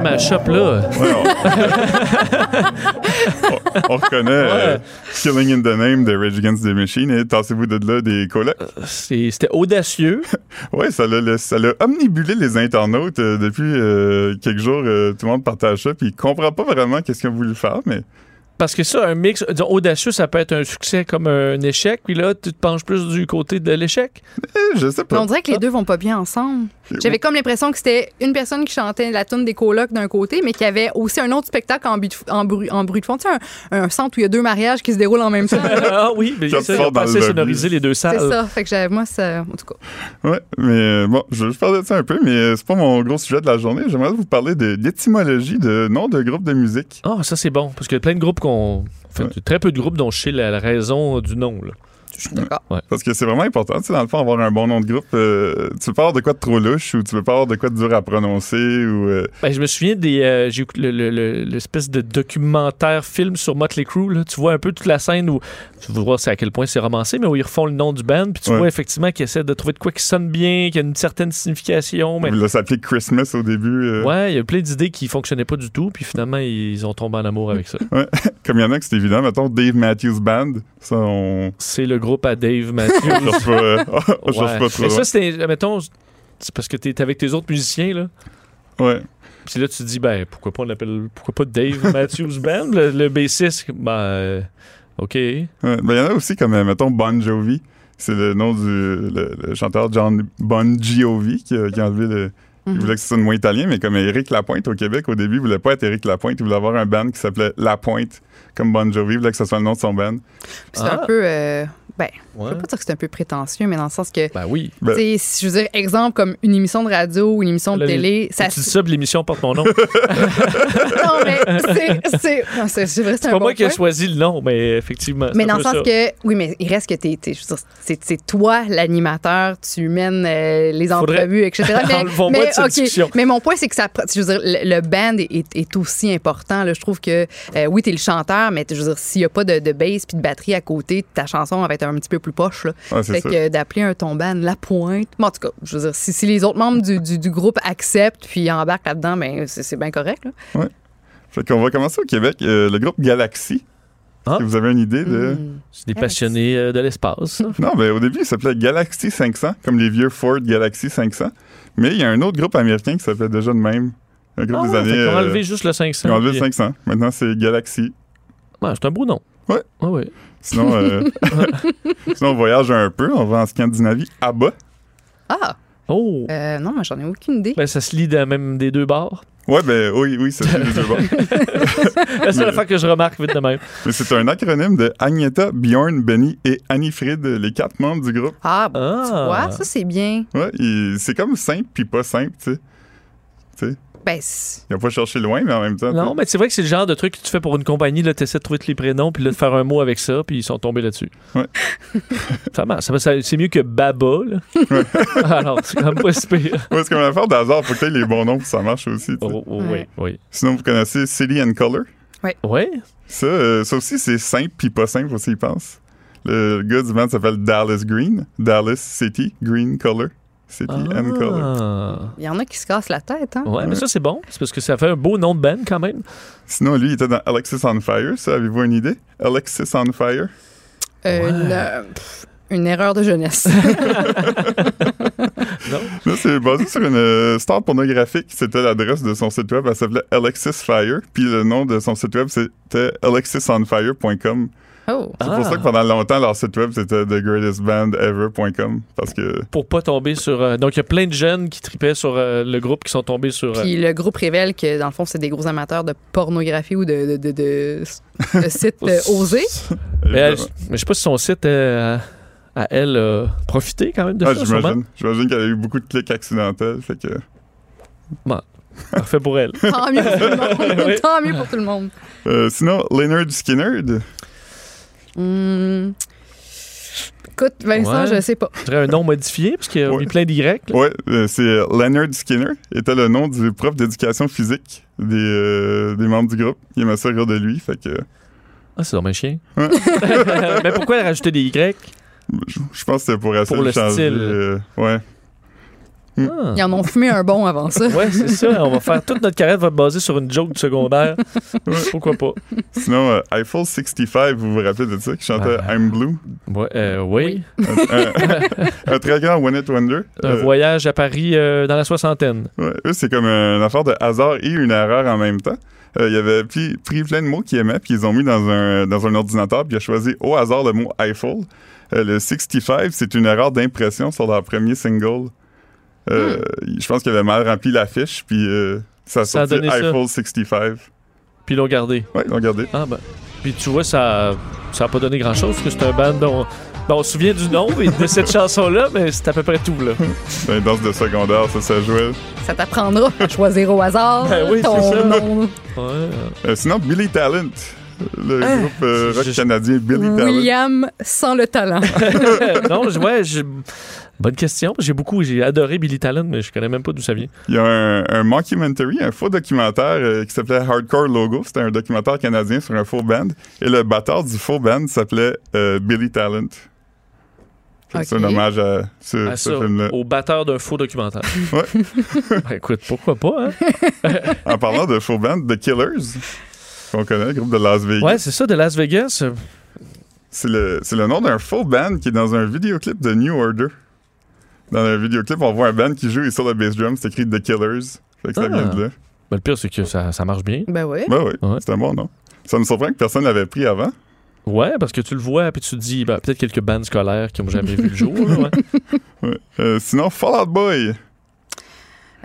Tout un mash-up, là. Ouais, on... on- on reconnaît euh, Killing in the Name de Rage Against the Machine et Tassez-vous de là des colocs. C'est- C'était audacieux. Ouais, ça l'a ça l'a omnibulé les internautes euh, depuis euh, quelques jours. euh, tout le monde partage ça, puis il comprend pas vraiment qu'est-ce qu'ils ont voulu faire, mais Parce que ça, un mix, disons, audacieux, ça peut être un succès comme un échec. Puis là, tu te penches plus du côté de l'échec. eh, je sais pas. on dirait que les deux vont pas bien ensemble. J'avais comme l'impression que c'était une personne qui chantait la tune des colocs d'un côté, mais qui avait aussi un autre spectacle en, but- en bruit, en bruit de fond. Tu sais, un, un centre où il y a deux mariages qui se déroulent en même temps. ah oui, mais ça, le lobby. sonoriser les deux C'est salles. ça. Fait que j'avais, moi, ça, en tout cas. Ouais, mais euh, bon, je vais parler de ça un peu, mais euh, c'est pas mon gros sujet de la journée. J'aimerais vous parler de l'étymologie de nom de groupe de musique. Ah, ça c'est bon, parce qu'il y a plein de groupes qu'on. Ouais. très peu de groupes dont je sais la, la raison du nom. Là. Je suis d'accord. Parce que c'est vraiment important, tu sais, dans le fond, avoir un bon nom de groupe. euh, tu veux pas avoir de quoi de trop louche ou tu veux pas avoir de quoi de dur à prononcer ou. euh, Ben, je me souviens des. euh, j'ai écouté le- le- le- l'espèce de documentaire film sur Motley Crue. Là. Tu vois un peu toute la scène où. Tu c'est à quel point c'est romancé, mais où ils refont le nom du band. Puis tu Ouais. vois effectivement qu'ils essaient de trouver de quoi qui sonne bien, qui a une certaine signification. Mais... Là, ça s'appelait Christmas au début. euh, Ouais, il y a plein d'idées qui fonctionnaient pas du tout. Puis finalement, ils ont tombé en amour avec ça. Comme il y en a que c'est évident, mettons Dave Matthews Band. Ça, on. C'est le groupe à Dave Matthews. On cherche pas, cherche trop. Mais ça, c'était. Mettons, c'est parce que t'es avec tes autres musiciens, là. Ouais. Puis là, tu te dis, ben, pourquoi pas on l'appelle. Pourquoi pas Dave Matthews Band, le, le bassiste? Ben, euh, OK. Ouais. Ben, il y en a aussi comme, euh, mettons, Bon Jovi. C'est le nom du le, le chanteur John Bon Jovi qui, a- qui a enlevé le. Il voulait que ça sonne moins italien, mais comme Éric Lapointe au Québec, au début, il voulait pas être Éric Lapointe, il voulait avoir un band qui s'appelait Lapointe, comme Bon Jovi, que ce soit le nom de son band. C'est Ah. un peu. euh, ben, je Ouais. veux pas dire que c'est un peu prétentieux, mais dans le sens que. Ben oui. Ben- tu sais, si je veux dire, exemple comme une émission de radio ou une émission de Là, télé, ça. Tu dis ça, puis l'émission porte mon nom. non, mais c'est- c'est. vrai, c'est C'est un pas bon moi qui ai choisi le nom, mais effectivement. Mais dans le sens ça. que, oui, mais il reste que t'es, t'es- je veux dire, c'est, toi l'animateur, tu mènes euh, les Faudrait- entrevues, etc. Mais, mais, de cette ok, discussion. mais mon point, c'est que ça, je veux dire, le, le band est, est- est aussi important. là. Je trouve que, euh, oui, t'es le chanteur, mais je veux dire, s'il n'y a pas de, de bass puis de batterie à côté, ta chanson va être un petit peu plus poche. Là. Ouais, c'est Fait ça. que d'appeler un ton band La Pointe, bon, en tout cas, je veux dire, si, si les autres membres du, du- du groupe acceptent puis embarquent là-dedans, ben c'est, c'est bien correct. Là. Fait qu'on va commencer au Québec. euh, le groupe Galaxy. Ah. Vous avez une idée de. Hmm. C'est des passionnés euh, de l'espace. Non, ben au début, il s'appelait Galaxy 500, comme les vieux Ford Galaxy 500. Mais il y a un autre groupe américain qui s'appelait déjà de même. Un groupe Ah, des ouais, années. fait qu'on a euh, enlevé juste le 500. ils ont enlevé le 500. Maintenant, c'est Galaxy. Ouais, c'est un beau nom. Ouais. Ouais, ouais. Sinon, euh, sinon, on voyage un peu. On va en Scandinavie, à bas. Ah, Oh! euh, non, mais j'en ai aucune idée. Ben, ça se lit même des deux bars. Ouais, ben oui, oui, c'est les deux bords. La seule affaire que je remarque vite de même. Mais c'est un acronyme de Agneta, Bjorn, Benny et Anifrid, les quatre membres du groupe. Ah, bon, tu Ah. vois, ça c'est bien. Ouais, c'est comme simple puis pas simple, tu sais. Tu sais, Ben, il a pas cherché loin, mais en même temps. Non, tu mais c'est vrai que c'est le genre de truc que tu fais pour une compagnie. Là, tu essaies de trouver tous les prénoms, puis là, de faire un mot avec ça, puis ils sont tombés là-dessus. Ouais. ça marche. Ça- ça- c'est mieux que Baba. Là. Alors, c'est quand même pas si pire. Ouais, c'est comme une affaire d'hasard. Faut que tu les bons noms pour que ça marche aussi. Oh, oh, Ouais. Oui, oui. Sinon, vous connaissez City and Color? Ouais? Ça, euh, ça aussi, c'est simple puis pas simple aussi, il pense. Le gars du band s'appelle Dallas Green. Dallas City Green Color. Color. Ah. il y en a qui se cassent la tête, hein? Ouais, mais ça, c'est bon. C'est parce que ça fait un beau nom de band quand même. Sinon, lui, il était dans Alexis on Fire. Ça, avez-vous une idée? Alexis on Fire? Euh, une, pff, une erreur de jeunesse. Là, c'est basé sur une euh, star pornographique. C'était l'adresse de son site web. Elle s'appelait Alexis Fire. Puis le nom de son site web, c'était alexisonfire.com. oh. C'est Ah. pour ça que pendant longtemps, leur site web, c'était thegreatestbandever.com. Parce que. Pour pas tomber sur. euh, Donc, il y a plein de jeunes qui tripaient sur euh, le groupe qui sont tombés sur. euh, Puis le groupe révèle que, dans le fond, c'est des gros amateurs de pornographie ou de, de, de, de- de sites euh, osés. mais, elle- évidemment. mais je sais pas si son site euh, à elle a profité quand même de Ah, ça. j'imagine. J'imagine qu'elle a eu beaucoup de clics accidentels. Fait que. Parfait pour elle. Tant mieux pour tout le monde. Oui. Tant mieux pour tout le monde. Euh, sinon, Leonard Skinner. Hmm. Écoute, Vincent, Ouais. je sais pas. Je un nom modifié, parce qu'il y a Ouais. mis plein d'Y. Ouais, euh, c'est Leonard Skinner. était le nom du prof d'éducation physique des, euh, des membres du groupe. Il aimait ça rire de lui. Fait que. Ah, c'est un chien. Ouais. mais pourquoi rajouter des Y? Je je pense que c'était pour essayer Pour de le changer. style. euh, ouais. Ah. Ils en ont fumé un bon avant ça. Ouais, c'est ça. On va faire toute notre carrière va être basée sur une joke du secondaire. Pourquoi pas? Sinon, euh, Eiffel 65, vous vous rappelez de ça, qui chantait Ah. I'm Blue? Ouais, euh, oui. Un très grand One It Wonder. Un Euh, voyage à Paris euh, dans la soixantaine. Ouais, eux, c'est comme une affaire de hasard et une erreur en même temps. Euh, il avait pris, pris plein de mots qu'ils aimaient, puis ils ont mis dans un, dans un ordinateur, puis il a choisi au hasard le mot Eiffel. Euh, le 65, c'est une erreur d'impression sur leur premier single. Euh, Je pense qu'il avait mal rempli la fiche, puis euh, ça a Ça a sorti donné ça. Eiffel 65. Puis ils l'ont gardé. Ah ben. Puis tu vois, ça ça a pas donné grand-chose, parce que c'est un band dont... on se souvient du nom et de cette chanson-là, mais c'est à peu près tout, là. Dans les danses de secondaire, ça, ça jouait. Ça t'apprendra à choisir au hasard Ben oui, ton c'est ça. nom. Ouais. Euh, sinon, Billy Talent. Le Ah. groupe euh, rock Je- canadien Billy Talent. William sans le talent. non, je- ouais, je- bonne question. J'ai beaucoup, j'ai adoré Billy Talent, mais je connais même pas d'où ça vient. Il y a un, un mockumentary, un faux documentaire euh, qui s'appelait Hardcore Logo. C'était un documentaire canadien sur un faux band. Et le batteur du faux band s'appelait euh, Billy Talent. C'est un hommage à ce, À ce ça, film-là. au batteur d'un faux documentaire. Ouais. Ben, écoute, pourquoi pas, hein? En parlant de faux band, The Killers, qu'on connaît, le groupe de Las Vegas. Ouais, c'est ça, de Las Vegas. C'est le, c'est le nom d'un faux band qui est dans un vidéoclip de New Order. Dans un vidéoclip, on voit un band qui joue et sur le bass drum, c'est écrit The Killers. Fait que ça Ah. vient de là. Ben, le pire, c'est que ça, ça marche bien. ben oui. Ouais, Ouais. c'est un bon nom. Ça me surprend que personne l'avait pris avant. Ouais, parce que tu le vois, puis tu te dis, ben, peut-être quelques bandes scolaires qui n'ont jamais vu le jour. là, ouais. Ouais. Euh, sinon, Fall Out Boy.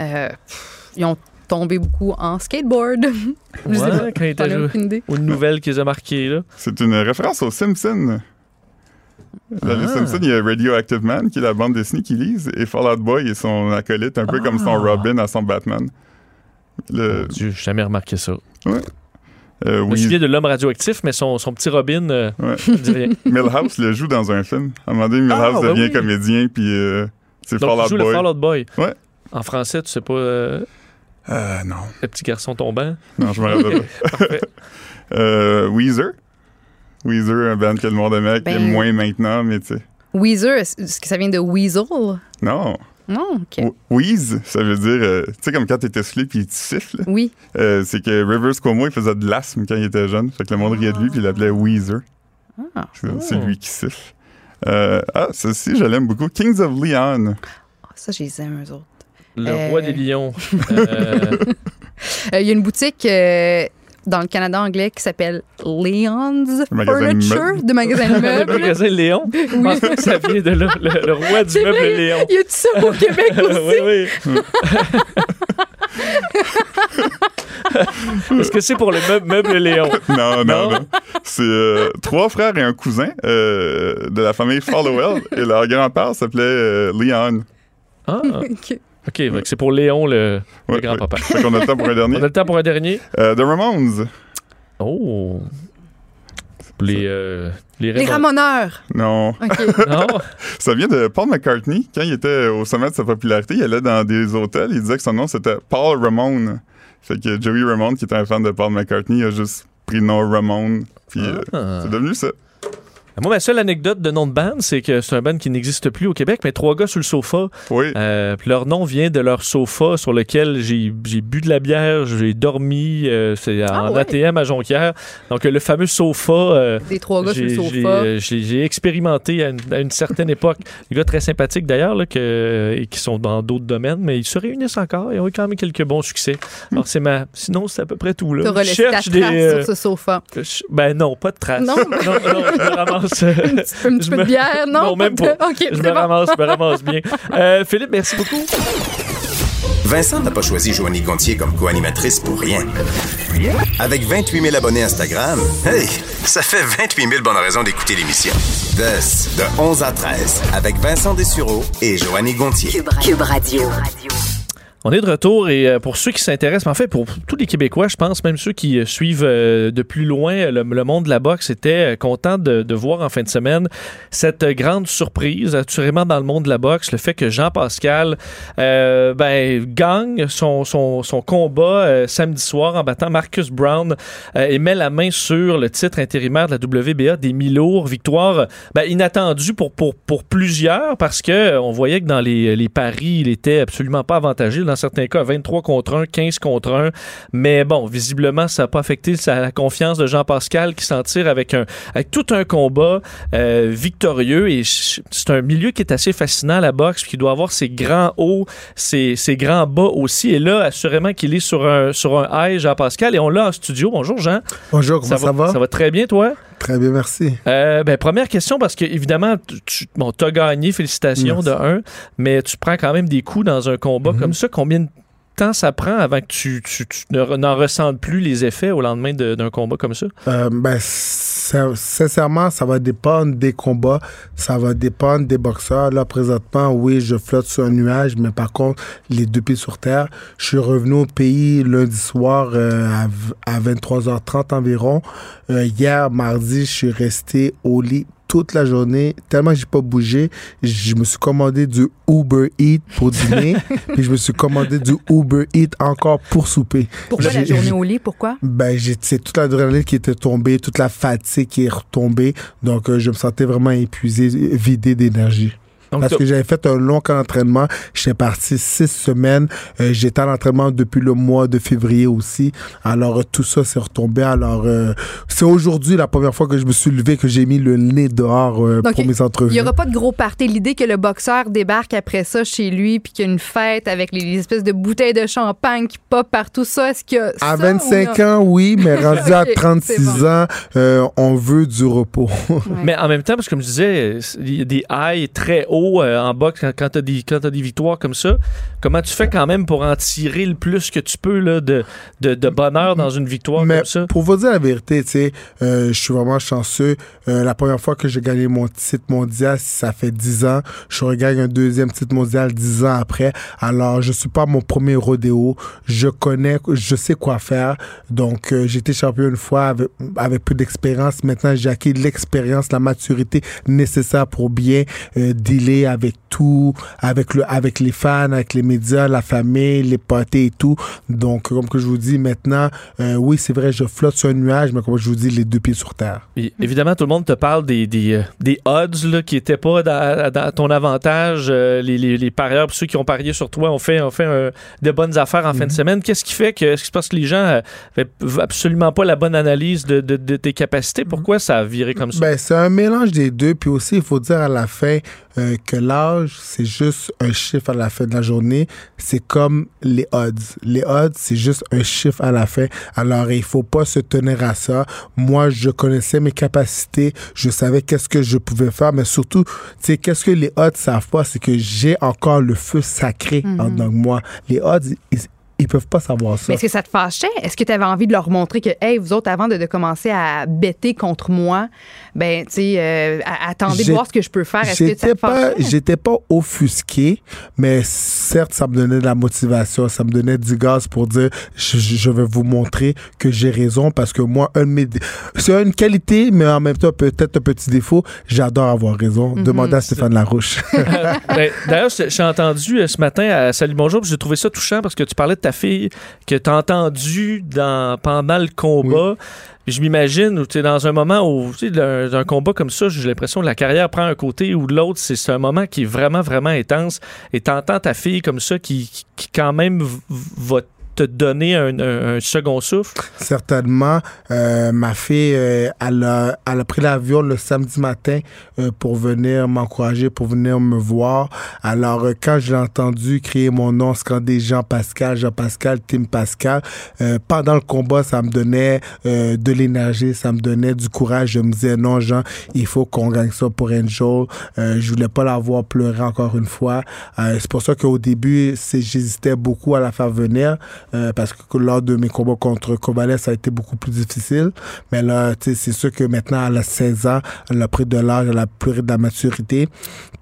Euh, pff, ils ont tombé beaucoup en skateboard. Je sais Ouais, pas. quand il était J'en ai joué. aucune idée. Ou une nouvelle qui les a marqués, là. C'est une référence aux Simpsons. Dans les Ah. Simpsons, il y a Radioactive Man, qui est la bande dessinée qu'ils lisent, et Fall Out Boy est son acolyte, un peu comme son Ah. Robin à son Batman. Le, Dieu, j'ai jamais remarqué ça. euh, Je me oui, souviens de l'homme radioactif, mais son, son petit Robin, euh, Ouais. Milhouse le joue dans un film. À un moment donné, Ah, Milhouse ouais, devient oui. comédien, puis euh, c'est Fall il Out joue Boy. le Fall Out Boy. Ouais. En français, tu sais pas, euh, Euh, non. le petit garçon tombant? Non, je me rappelle pas. Euh, Weezer. Weezer, un band que le monde aimait, qui Ben- aime moins maintenant, mais tu sais. Weezer, est-ce que ça vient de Weasel? Non. Non, OK. Wheeze, ça veut dire, euh, tu sais, comme quand t'es essoufflé puis tu siffles. Oui. Euh, c'est que Rivers Cuomo, il faisait de l'asthme quand il était jeune. Fait que le monde riait de lui puis il l'appelait Weezer. Ah. C'est c'est lui qui siffle. Euh, ah, ceci, je l'aime beaucoup. Kings of Leon. Ah, ça, je les aime, eux autres. Le Euh. roi des lions. Euh, Euh, Il y a une boutique euh, dans le Canada anglais qui s'appelle Leon's Le magasin de Furniture, meubles. de magasin de le meubles. magasin Léon. Je pense pas que ça vient de là. Le, le roi du C'est meuble vrai. Léon. Il y a tout ça au Québec aussi. oui, oui. Est-ce que c'est pour le meuble, meuble Léon? Non, non, Non? non. C'est euh, trois frères et un cousin euh, de la famille Fallowell. et leur grand-père s'appelait euh, Leon. Ah, OK. OK. C'est pour Léon, le, grand-papa. ouais. Fait qu'on a le temps pour un dernier. On a le temps pour un dernier? Euh, The Ramones. Oh. Les, euh, les, Les Ramones. ramoneurs. Non. OK. Non? Ça vient de Paul McCartney. Quand il était au sommet de sa popularité, il allait dans des hôtels. Il disait que son nom, c'était Paul Ramone. Fait que Joey Ramone, qui était un fan de Paul McCartney, a juste pris le nom Ramone. Puis euh, Ah. c'est devenu ça. Moi, ma seule anecdote de nom de band, c'est que c'est un band qui n'existe plus au Québec, mais trois gars sur le sofa. Oui. Euh, puis leur nom vient de leur sofa sur lequel j'ai j'ai bu de la bière, j'ai dormi. euh, c'est en ouais? ATM à Jonquière. Donc, euh, le fameux sofa. euh, Des trois gars sur le j'ai- sofa. j'ai, euh, J'ai expérimenté à une, à une certaine époque. Des gars très sympathiques d'ailleurs, là, que- et qui sont dans d'autres domaines, mais ils se réunissent encore et ont eu quand même quelques bons succès. Alors, c'est ma. Sinon, c'est à peu près tout. Là. Ta cherche trace des, euh, sur ce sofa. Ben non, pas de traces. Non? non, non, je me ramasse. euh, Un petit, un petit Je peu me- de bière, non? Non, même de- pas. OK, Je me bon. ramasse, je me ramasse bien. Euh, Philippe, merci beaucoup. Vincent n'a pas choisi Joanie Gontier comme co-animatrice pour rien. Avec 28 000 abonnés Instagram, hey, ça fait 28 000 bonnes raisons d'écouter l'émission. De, de 11 à 13, avec Vincent Dessureau et Joanie Gontier. Cube Radio. On est de retour et euh, pour ceux qui s'intéressent, mais en fait pour tous les Québécois, je pense, même ceux qui euh, suivent euh, de plus loin le, monde de la boxe, étaient contents de, voir en fin de semaine cette grande surprise, assurément dans le monde de la boxe, le fait que Jean-Pascal euh, ben, gagne son, combat samedi soir en battant Marcus Brown et met la main sur le titre intérimaire de la WBA des mi-lourds. Victoire ben, inattendue pour, plusieurs parce que on voyait que dans les, paris, il était absolument pas avantagé. Certains cas, 23 contre 1, 15 contre 1. Mais bon, visiblement, ça n'a pas affecté sa, la confiance de Jean-Pascal qui s'en tire avec, un, avec tout un combat euh, victorieux. Et c'est un milieu qui est assez fascinant, la boxe, qui doit avoir ses grands hauts, ses, ses grands bas aussi. Et là, assurément qu'il est sur un, sur un high, Jean-Pascal. Et on l'a en studio. Bonjour, Jean. Bonjour, comment ça, va? Ça va? Très bien, toi? Très bien, merci. Euh, ben, première question, parce que évidemment, tu, bon, as gagné, félicitations Merci. de un, mais tu prends quand même des coups dans un combat Mhm. comme ça. Combien de temps ça prend avant que tu, n'en ressentes plus les effets au lendemain de- d'un combat comme ça? Euh, ben, sin- sincèrement, ça va dépendre des combats, ça va dépendre des boxeurs. Là, présentement, oui, je flotte sur un nuage, mais par contre, les deux pieds sur terre. Je suis revenu au pays lundi soir euh, à 23h30 environ. Euh, hier, mardi, je suis resté au lit toute la journée, tellement que j'ai pas bougé, je me suis commandé du Uber Eat pour dîner, puis je me suis commandé du Uber Eat encore pour souper. Pourquoi la journée au lit? Pourquoi? Ben, c'est toute l'adrénaline qui était tombée, toute la fatigue qui est retombée. Donc, euh, je me sentais vraiment épuisé, vidé d'énergie. Donc, Parce que j'avais fait un long camp d'entraînement. J'étais parti six semaines. Euh, j'étais en entraînement depuis le mois de février aussi. Alors, euh, tout ça s'est retombé. Alors, euh, c'est aujourd'hui la première fois que je me suis levé, que j'ai mis le nez dehors euh, Donc, pour mes Il entrevues. n'y aura pas de gros party. L'idée que le boxeur débarque après ça chez lui puis qu'il y a une fête avec les, les espèces de bouteilles de champagne qui pop partout ça, est-ce qu'il y a À ça, 25 ou non? ans, oui, mais rendu à Ok, 36 c'est bon. ans, euh, on veut du repos. Ouais. Mais en même temps, parce que comme je disais, il y a des highs très hauts euh, en boxe quand, quand tu as, des quand t'as des victoires comme ça. Comment tu fais quand même pour en tirer le plus que tu peux là, de, de, de bonheur dans une victoire Mais comme ça? pour vous dire la vérité, tu sais, euh, je suis vraiment chanceux. Euh, la première fois que j'ai gagné mon titre mondial, ça fait 10 ans. Je regagne un deuxième titre mondial 10 ans après. Alors, je suis pas mon premier rodéo. Je connais, je sais quoi faire. Donc, euh, j'ai été champion une fois avec, avec peu d'expérience. Maintenant, j'ai acquis l'expérience, la maturité nécessaire pour bien euh, dealer avec tout, avec le, avec les fans, avec les médias, la famille, les parties et tout. Donc, comme que je vous dis maintenant, euh, oui, c'est vrai, je flotte sur un nuage, mais comme je vous dis, les deux pieds sur terre. Évidemment, tout le monde te parle des, des, euh, des odds là, qui n'étaient pas dans, dans ton avantage. Euh, les, les, les parieurs, ceux qui ont parié sur toi, ont fait, ont fait de bonnes affaires en fin de semaine. Qu'est-ce qui fait que. Est-ce que c'est parce que les gens n'avaient absolument pas la bonne analyse de, de- de tes capacités? Pourquoi ça a viré comme ça? Ben, c'est un mélange des deux. Puis aussi, il faut dire à la fin euh, que l'âge, c'est juste un chiffre à la fin de la journée. C'est comme les odds. Les odds, c'est juste un chiffre à la fin. Alors, il faut pas se tenir à ça. Moi, je connaissais mes capacités. Je savais qu'est-ce que je pouvais faire. Mais surtout, tu sais, qu'est-ce que les odds savent pas, c'est que j'ai encore le feu sacré en dedans de moi. Les odds, ils, ils peuvent pas savoir ça. Est-ce que ça te fâchait? Est-ce que tu avais envie de leur montrer que, hey, vous autres, avant de, de commencer à bêter contre moi, ben, tu sais, euh, attendez de voir ce que je peux faire? Est-ce que ça J'étais te pas, j'étais pas offusqué, mais certes, ça me donnait de la motivation, ça me donnait du gaz pour dire, je, je- vais vous montrer que j'ai raison parce que moi, un de mes, dé- c'est une qualité, mais en même temps, peut-être un petit défaut, j'adore avoir raison. Mhm. Demandez à Stéphane Larouche. Ben, D'ailleurs, j'ai entendu euh, ce matin à Salut Bonjour, puis j'ai trouvé ça touchant parce que tu parlais de ta fille que tu as entendu dans, pendant le combat. Je m'imagine, tu dans un moment où, tu d'un d'un combat comme ça, j'ai l'impression que la carrière prend un côté ou l'autre. C'est un moment qui est vraiment, vraiment intense. Et t'entends ta fille comme ça qui, qui, quand même va te donner un, second souffle? Certainement, euh, ma fille, euh, elle, a, elle a pris l'avion le samedi matin euh, pour venir m'encourager, pour venir me voir. Alors, euh, quand je l'ai entendu crier mon nom, scander Jean-Pascal, Jean-Pascal, Tim Pascal, euh, pendant le combat, ça me donnait de l'énergie, ça me donnait du courage. Je me disais, non, Jean, il faut qu'on gagne ça pour Angel. Je voulais pas la voir pleurer encore une fois. C'est pour ça qu'au début, j'hésitais beaucoup à la faire venir euh, parce que lors de mes combats contre Kovalev, ça a été beaucoup plus difficile. Mais là, c'est sûr que maintenant, elle a 16 ans, elle a pris de l'âge, elle a pris de la maturité.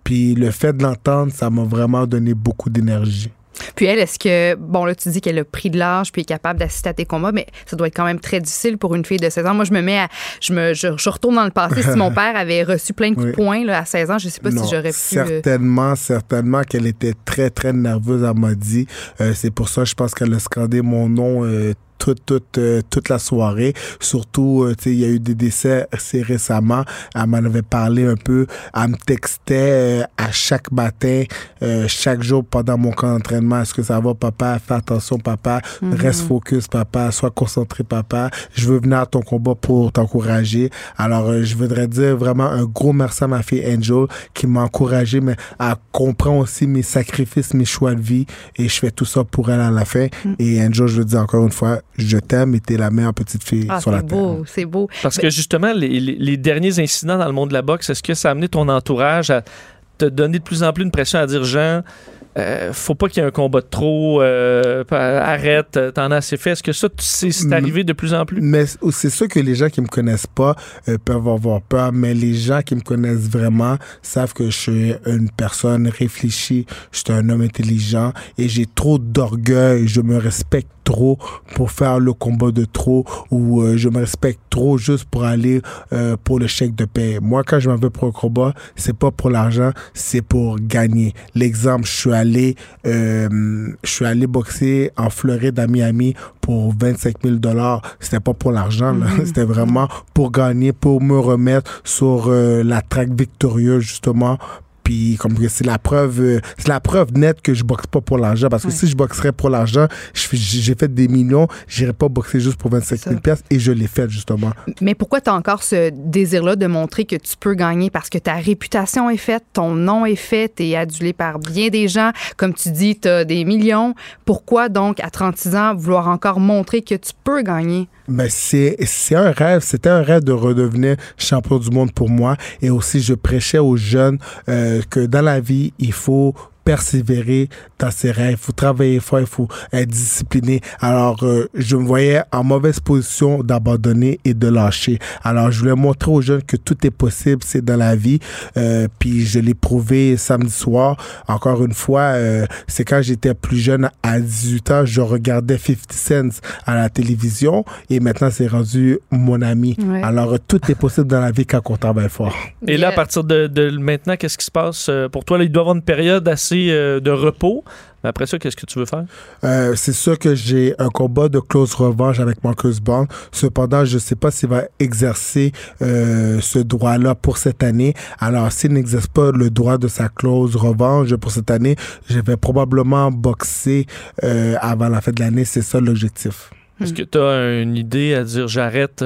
Puis le fait de l'entendre, ça m'a vraiment donné beaucoup d'énergie. Puis elle, est-ce que, bon, là, tu dis qu'elle a pris de l'âge puis est capable d'assister à tes combats, mais ça doit être quand même très difficile pour une fille de 16 ans. Moi, je me mets à, je me, je, je retourne dans le passé. si mon père avait reçu plein de coups de Oui. poing, là, à 16 ans, je sais pas Non, si j'aurais pu. euh, Certainement, certainement qu'elle était très, très nerveuse, elle m'a dit. Euh, c'est pour ça, je pense qu'elle a scandé mon nom euh, toute, toute, euh, toute la soirée. Surtout, euh, tu sais, il y a eu des décès assez récemment. Elle m'en avait parlé un peu. Elle me textait euh, à chaque matin, euh, chaque jour pendant mon camp d'entraînement. Est-ce que ça va, papa? Fais attention, papa. Reste focus, papa. Sois concentré, papa. Je veux venir à ton combat pour t'encourager. Alors, euh, je voudrais dire vraiment un gros merci à ma fille Angel qui m'a encouragé, mais elle comprend aussi mes sacrifices, mes choix de vie et je fais tout ça pour elle à la fin. Et Angel, je veux dire encore une fois, je t'aime et t'es la meilleure petite fille Ah, sur la c'est terre. beau, c'est beau. Parce que justement, les, les- les derniers incidents dans le monde de la boxe, est-ce que ça a amené ton entourage à te donner de plus en plus une pression à dire, Jean, euh, faut pas qu'il y ait un combat de trop, euh, arrête, euh, t'en as assez fait. Est-ce que ça, tu sais, c'est Mm. arrivé de plus en plus? Mais c'est sûr que les gens qui me connaissent pas euh, peuvent avoir peur, mais les gens qui me connaissent vraiment savent que je suis une personne réfléchie, je suis un homme intelligent et j'ai trop d'orgueil, je me respecte trop pour faire le combat de trop ou euh, je me respecte trop juste pour aller euh, pour le chèque de paie. Moi, quand je m'en vais pour un combat, c'est pas pour l'argent, c'est pour gagner. L'exemple, je suis allé, euh, je suis allé boxer en Floride à Miami pour 25 000 dollars. C'était pas pour l'argent, là. c'était vraiment pour gagner, pour me remettre sur euh, la traque victorieuse justement. Puis comme que c'est la preuve, euh, c'est la preuve nette que je boxe pas pour l'argent. Parce que si je boxerais pour l'argent, j'ai fait des millions, j'irais pas boxer juste pour 25 000 Ça. pièces et je l'ai fait justement. Mais pourquoi tu as encore ce désir-là de montrer que tu peux gagner? Parce que ta réputation est faite, ton nom est fait, tu es adulé par bien des gens. Comme tu dis, tu as des millions. Pourquoi donc, à 36 ans, vouloir encore montrer que tu peux gagner? Ben c'est un rêve, c'était un rêve de redevenir champion du monde pour moi. Et aussi je prêchais aux jeunes euh, que dans la vie il faut persévérer dans ses rêves, il faut travailler fort, il faut être discipliné. Alors euh, je me voyais en mauvaise position d'abandonner et de lâcher. Alors je voulais montrer aux jeunes que tout est possible, c'est dans la vie. Euh, puis je l'ai prouvé samedi soir. Encore une fois, euh, c'est quand j'étais plus jeune à 18 ans, je regardais 50 Cent à la télévision et maintenant c'est rendu mon ami. Ouais. Alors tout est possible dans la vie quand on travaille fort. Et là, à partir de, de maintenant, qu'est-ce qui se passe euh, pour toi? Là, il doit y avoir une période assez euh, de repos. Mais après ça, qu'est-ce que tu veux faire? Euh, c'est sûr que j'ai un combat de close revanche avec Marcus Bond. Cependant, je ne sais pas s'il va exercer euh, ce droit-là pour cette année. Alors, s'il n'exerce pas le droit de sa clause revanche pour cette année, je vais probablement boxer avant la fin de l'année. C'est ça l'objectif. Est-ce que tu as une idée à dire j'arrête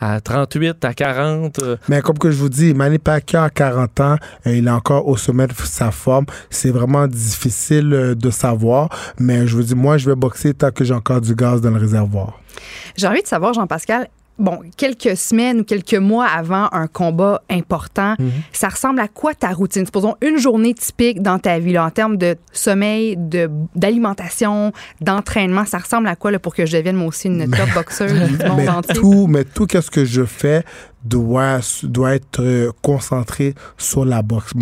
à 38, à 40? euh, Mais comme que je vous dis, Manny Pacquiao a 40 ans, euh, il est encore au sommet de sa forme. C'est vraiment difficile euh, de savoir, mais je vous dis, moi, je vais boxer tant que j'ai encore du gaz dans le réservoir. J'ai envie de savoir, Jean-Pascal, bon, quelques semaines ou quelques mois avant un combat important, ça ressemble à quoi ta routine? Supposons une journée typique dans ta vie, là, en termes de sommeil, de, d'alimentation, d'entraînement. Ça ressemble à quoi là, pour que je devienne moi aussi une top boxeuse du monde mais entier? tout, mais tout qu'est-ce que je fais doit doit être euh, concentré sur la boxe.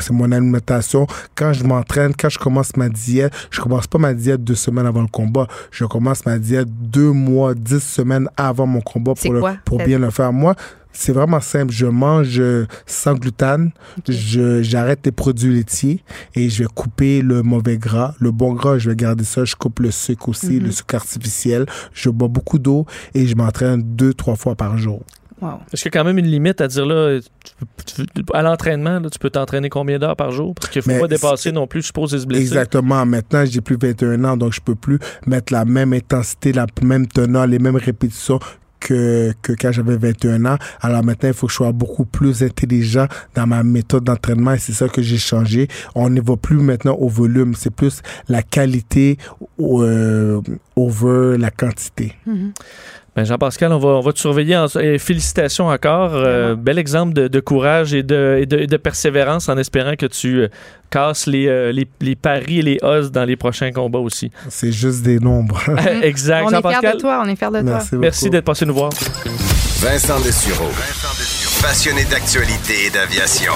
C'est mon alimentation. Quand je m'entraîne, quand je commence ma diète, je commence pas ma diète deux semaines avant le combat. Je commence ma diète deux mois, dix semaines avant mon combat pour le- pour bien le faire. Moi, c'est vraiment simple. Je mange euh, sans gluten. Je j'arrête les produits laitiers et je vais couper le mauvais gras. Le bon gras, je vais garder ça. Je coupe le sucre aussi, le sucre artificiel. Je bois beaucoup d'eau et je m'entraîne deux, trois fois par jour. Wow. Est-ce qu'il y a quand même une limite à dire là, tu peux- tu- à l'entraînement, là, tu peux t'entraîner combien d'heures par jour? Parce qu'il ne faut Mais pas dépasser non plus, je suppose, se blesser. Exactement. Maintenant, j'ai plus 21 ans, donc je peux plus mettre la même intensité, la même teneur, les mêmes répétitions que, que quand j'avais 21 ans. Alors maintenant, il faut que je sois beaucoup plus intelligent dans ma méthode d'entraînement et c'est ça que j'ai changé. On ne va plus maintenant au volume, c'est plus la qualité euh, over la quantité. Ben, Jean-Pascal, on va, on va te surveiller. En, et félicitations encore. Euh, bel exemple de, de courage et de, et, de, et de persévérance en espérant que tu euh, casses les, euh, les, les paris et les os dans les prochains combats aussi. C'est juste des nombres. exact. On est fiers de toi, on est fiers de toi. Merci beaucoup. merci d'être passé nous voir. Vincent Dessureau. Passionné d'actualité et d'aviation.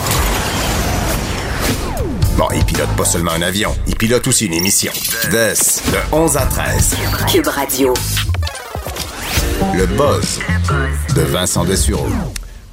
Bon, il pilote pas seulement un avion, il pilote aussi une émission. De, de 11 à 13. Cube Radio. Le buzz de Vincent Dessureau.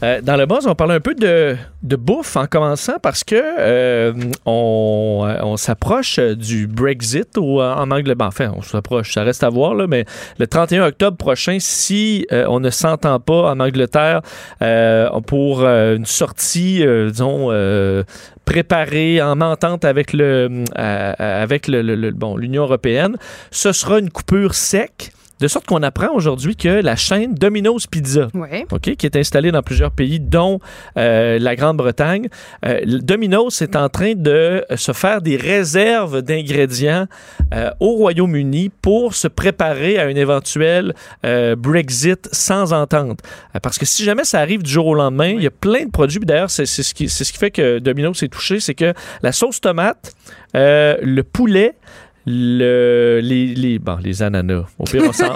Euh, dans le buzz, on parle un peu de, bouffe en commençant parce que euh, on, euh, on s'approche du Brexit ou en Angleterre. Enfin, on s'approche, ça reste à voir, là, mais le 31 octobre prochain, si euh, on ne s'entend pas en Angleterre euh, pour euh, une sortie, euh, disons, euh, préparée en entente avec le euh, avec le- le- bon l'Union européenne, ce sera une coupure sec. De sorte qu'on apprend aujourd'hui que la chaîne Domino's Pizza, Ouais. Qui est installé dans plusieurs pays, dont euh, la Grande-Bretagne. Euh, Domino's est en train de se faire des réserves d'ingrédients euh, au Royaume-Uni pour se préparer à un éventuel euh, Brexit sans entente. Parce que si jamais ça arrive du jour au lendemain, il y a plein de produits. D'ailleurs, c'est c'est ce, qui- c'est ce qui fait que Domino's est touché, c'est que la sauce tomate, euh, le poulet, le, les, les, bon, les ananas. Au pire, on s'en,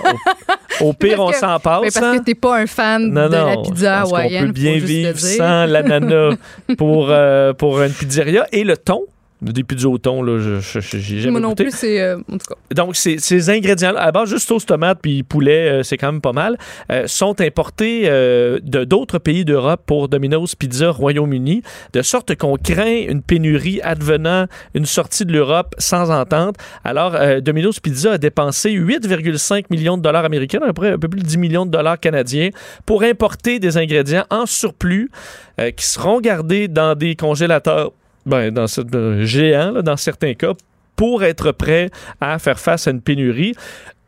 au, au pire, Parce on que- s'en passe. Mais parce hein? que t'es pas un fan Non, de la pizza hawaïenne. peut bien vivre sans l'ananas pour, euh, pour une pizzeria. Et le thon, des pizzas au thon, là, j'ai jamais Moi non goûté. plus, c'est. euh, en tout cas. Donc, ces, ces ingrédients-là, à base, juste sauce tomate puis poulet, euh, c'est quand même pas mal, euh, sont importés de d'autres pays d'Europe pour Domino's Pizza Royaume-Uni, de sorte qu'on craint une pénurie advenant une sortie de l'Europe sans entente. Alors, Domino's Pizza a dépensé 8,5 millions de dollars américains, à peu près un peu plus de 10 millions de dollars canadiens, pour importer des ingrédients en surplus qui seront gardés dans des congélateurs ben, dans ce, géants, là, dans certains cas, pour être prêts à faire face à une pénurie.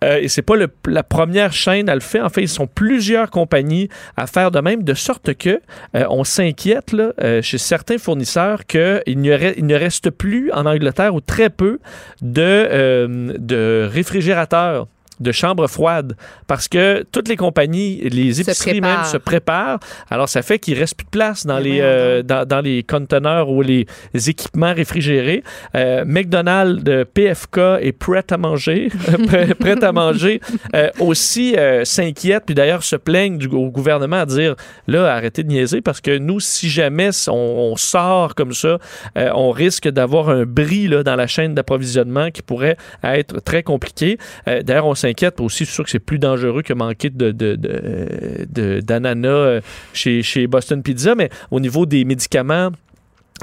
Euh, et c'est pas la première chaîne à le faire. En fait, ils sont plusieurs compagnies à faire de même, de sorte que euh, on s'inquiète euh, chez certains fournisseurs qu'il ne reste plus en Angleterre ou très peu de, euh, de réfrigérateurs de chambres froides parce que toutes les compagnies, les Se épiceries même se préparent. Alors ça fait qu'il reste plus de place dans les euh, dans, dans les conteneurs ou les équipements réfrigérés. Euh, McDonald's, PFK et prêt à manger, prêt à manger euh, aussi euh, s'inquiètent puis d'ailleurs se plaignent du, au gouvernement à dire là arrêtez de niaiser parce que nous si jamais on, on sort comme ça, on risque d'avoir un bris là, dans la chaîne d'approvisionnement qui pourrait être très compliqué. D'ailleurs on s'inquiète. Aussi, suis sûr que c'est plus dangereux que manquer de, de, de- de- d'ananas euh, chez Boston Pizza, mais au niveau des médicaments,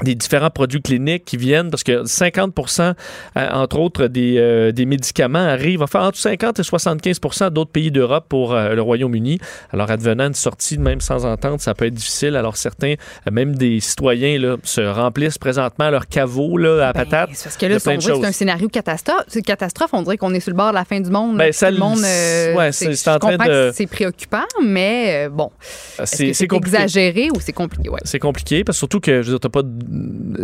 des différents produits cliniques qui viennent, parce que 50% euh, entre autres, des, euh, des médicaments arrivent, enfin, entre 50 et 75% d'autres pays d'Europe pour euh, le Royaume-Uni. Alors, advenant une sortie, même sans entente, ça peut être difficile. Alors, certains, même des citoyens, là, se remplissent présentement leur caveau là, à Ben, patates. c'est parce que là, si c'est un scénario catastrophe. Catastrophe, on dirait qu'on est sur le bord de la fin du monde. Ben, ça le monde. euh, ouais, c'est- de- préoccupant, mais bon. Que C'est, compliqué. exagéré ou c'est compliqué? Ouais. C'est compliqué, parce que surtout que, je veux dire, pas de-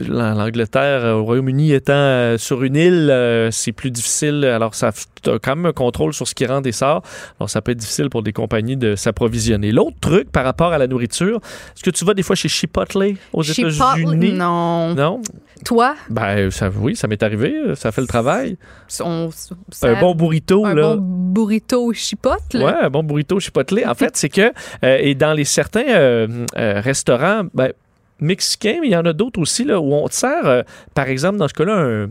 l'Angleterre, euh, au Royaume-Uni étant euh, sur une île, euh, c'est plus difficile. Alors, ça, t'as quand même un contrôle sur ce qui rentre et sort. Alors, ça peut être difficile pour des compagnies de s'approvisionner. L'autre truc par rapport à la nourriture, est-ce que tu vas des fois chez Chipotle aux Chipotle, États-Unis? Non. Non? Toi, Ben, ça, oui, ça m'est arrivé. Ça fait le travail. on, un bon burrito, un là. bon burrito chipotle? Ouais, un bon burrito chipotle. En fait, c'est que, euh, et dans les certains euh, euh, restaurants ben, mexicains, mais il y en a d'autres aussi, là, où on sert, euh, par exemple, dans ce cas-là,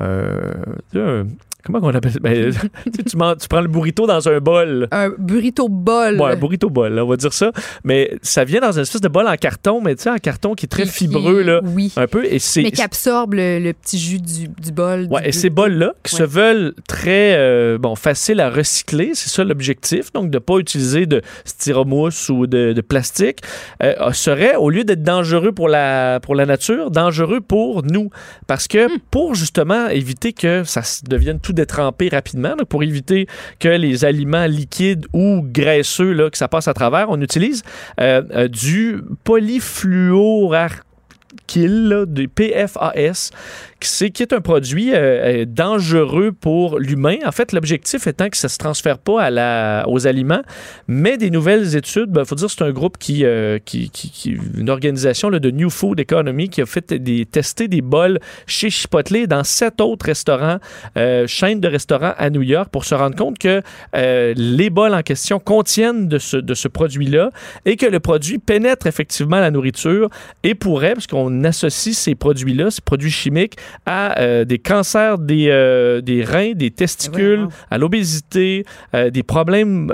un- comment on appelle ça? Ben, tu, man- prends le burrito dans un bol. Un burrito bol. Ouais, un burrito bol, là, on va dire ça. Mais ça vient dans une espèce de bol en carton, mais tu sais, en carton qui est très fibreux, là. Oui. Un peu. Et. Mais qui absorbe le, le petit jus du, du bol. Ouais, du et ces bols-là, qui se veulent très euh, bon, faciles à recycler, c'est ça l'objectif, donc de ne pas utiliser de styromousse ou de, de plastique, euh, serait, au lieu d'être dangereux pour la, pour la nature, dangereux pour nous. Parce que Hmm. pour justement éviter que ça devienne tout détrempé rapidement, pour éviter que les aliments liquides ou graisseux, là, que ça passe à travers, on utilise euh, euh, du polyfluoralkyl, là, du PFAS, qui est un produit euh, euh, dangereux pour l'humain. En fait, l'objectif étant que ça ne se transfère pas à la, aux aliments, mais des nouvelles études, il faut dire que c'est un groupe qui, euh, qui, qui- une organisation là, de New Food Economy qui a fait des, tester des bols chez Chipotle dans sept autres restaurants, chaînes de restaurants à New York pour se rendre compte que les bols en question contiennent de ce, de ce produit-là et que le produit pénètre effectivement la nourriture et pourrait, parce qu'on qu'on associe ces produits-là, ces produits chimiques, à euh, des cancers des, euh, des reins, des testicules, à l'obésité, euh, des problèmes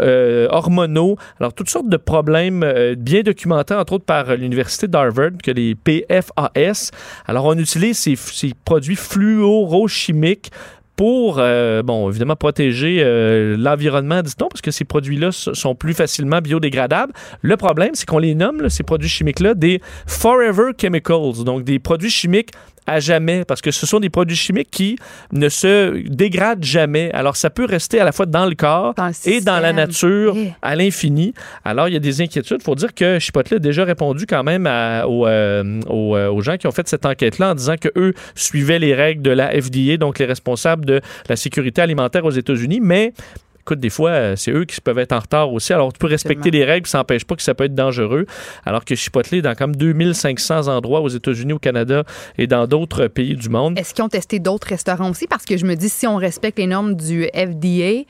hormonaux. Alors, toutes sortes de problèmes bien documentés, entre autres par l'Université d'Harvard, que les PFAS. Alors, on utilise ces, ces produits fluorochimiques pour, euh, bon, évidemment, protéger euh, l'environnement, dit-on, parce que ces produits-là sont plus facilement biodégradables. Le problème, c'est qu'on les nomme, là, ces produits chimiques-là, des Forever Chemicals, donc des produits chimiques à jamais, parce que ce sont des produits chimiques qui ne se dégradent jamais. Alors, ça peut rester à la fois dans le corps Dans le et dans la nature Eh. à l'infini. Alors, il y a des inquiétudes. Il faut dire que Chipotle a déjà répondu quand même à- aux, euh, aux, euh, aux gens qui ont fait cette enquête-là en disant que eux suivaient les règles de la FDA, donc les responsables de la sécurité alimentaire aux États-Unis, mais Écoute, des fois, euh, c'est eux qui peuvent être en retard aussi. Alors, tu peux respecter les règles, ça n'empêche pas que ça peut être dangereux. Alors que Chipotle est dans comme 2500 endroits aux États-Unis, au Canada et dans d'autres pays du monde. Est-ce qu'ils ont testé d'autres restaurants aussi? Parce que je me dis, si on respecte les normes du FDA,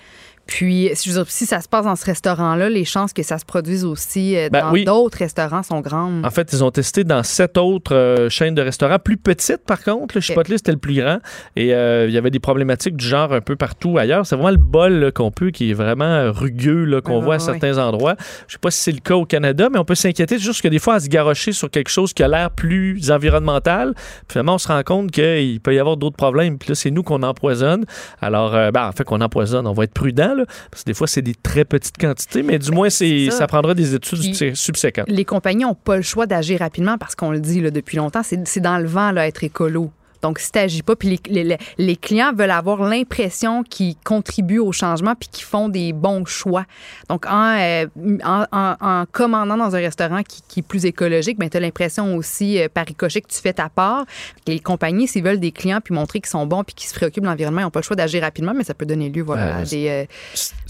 puis si, je veux dire, si ça se passe dans ce restaurant-là, les chances que ça se produise aussi euh, Ben dans oui. d'autres restaurants sont grandes. En fait, ils ont testé dans sept autres euh, chaînes de restaurants, plus petites par contre. Le Chipotle, c'était le plus grand. Et euh, il y avait des problématiques du genre un peu partout ailleurs. C'est vraiment le bol qu'on peut, qui est vraiment rugueux, qu'on voit à certains endroits. Je sais pas si c'est le cas au Canada, mais on peut s'inquiéter juste que des fois, à se garrocher sur quelque chose qui a l'air plus environnemental, finalement, on se rend compte qu'il peut y avoir d'autres problèmes. Puis là, c'est nous qu'on empoisonne. Alors, ben, en fait, qu'on empoisonne, on va être prudent, là, parce que des fois, c'est des très petites quantités, mais du moins, c'est, c'est ça. ça. prendra des études Puis- subséquentes. Les compagnies n'ont pas le choix d'agir rapidement parce qu'on le dit là, depuis longtemps, c'est c'est dans le vent là, être écolo. Donc, si tu n'agis pas, puis les, les- les clients veulent avoir l'impression qu'ils contribuent au changement puis qu'ils font des bons choix. Donc, en, euh, en, en- en commandant dans un restaurant qui, qui est plus écologique, ben, tu as l'impression aussi, euh, par ricochet, que tu fais ta part. Les compagnies, s'ils veulent des clients puis montrer qu'ils sont bons puis qu'ils se préoccupent de l'environnement, ils n'ont pas le choix d'agir rapidement, mais ça peut donner lieu voilà, Ouais, à, des, euh,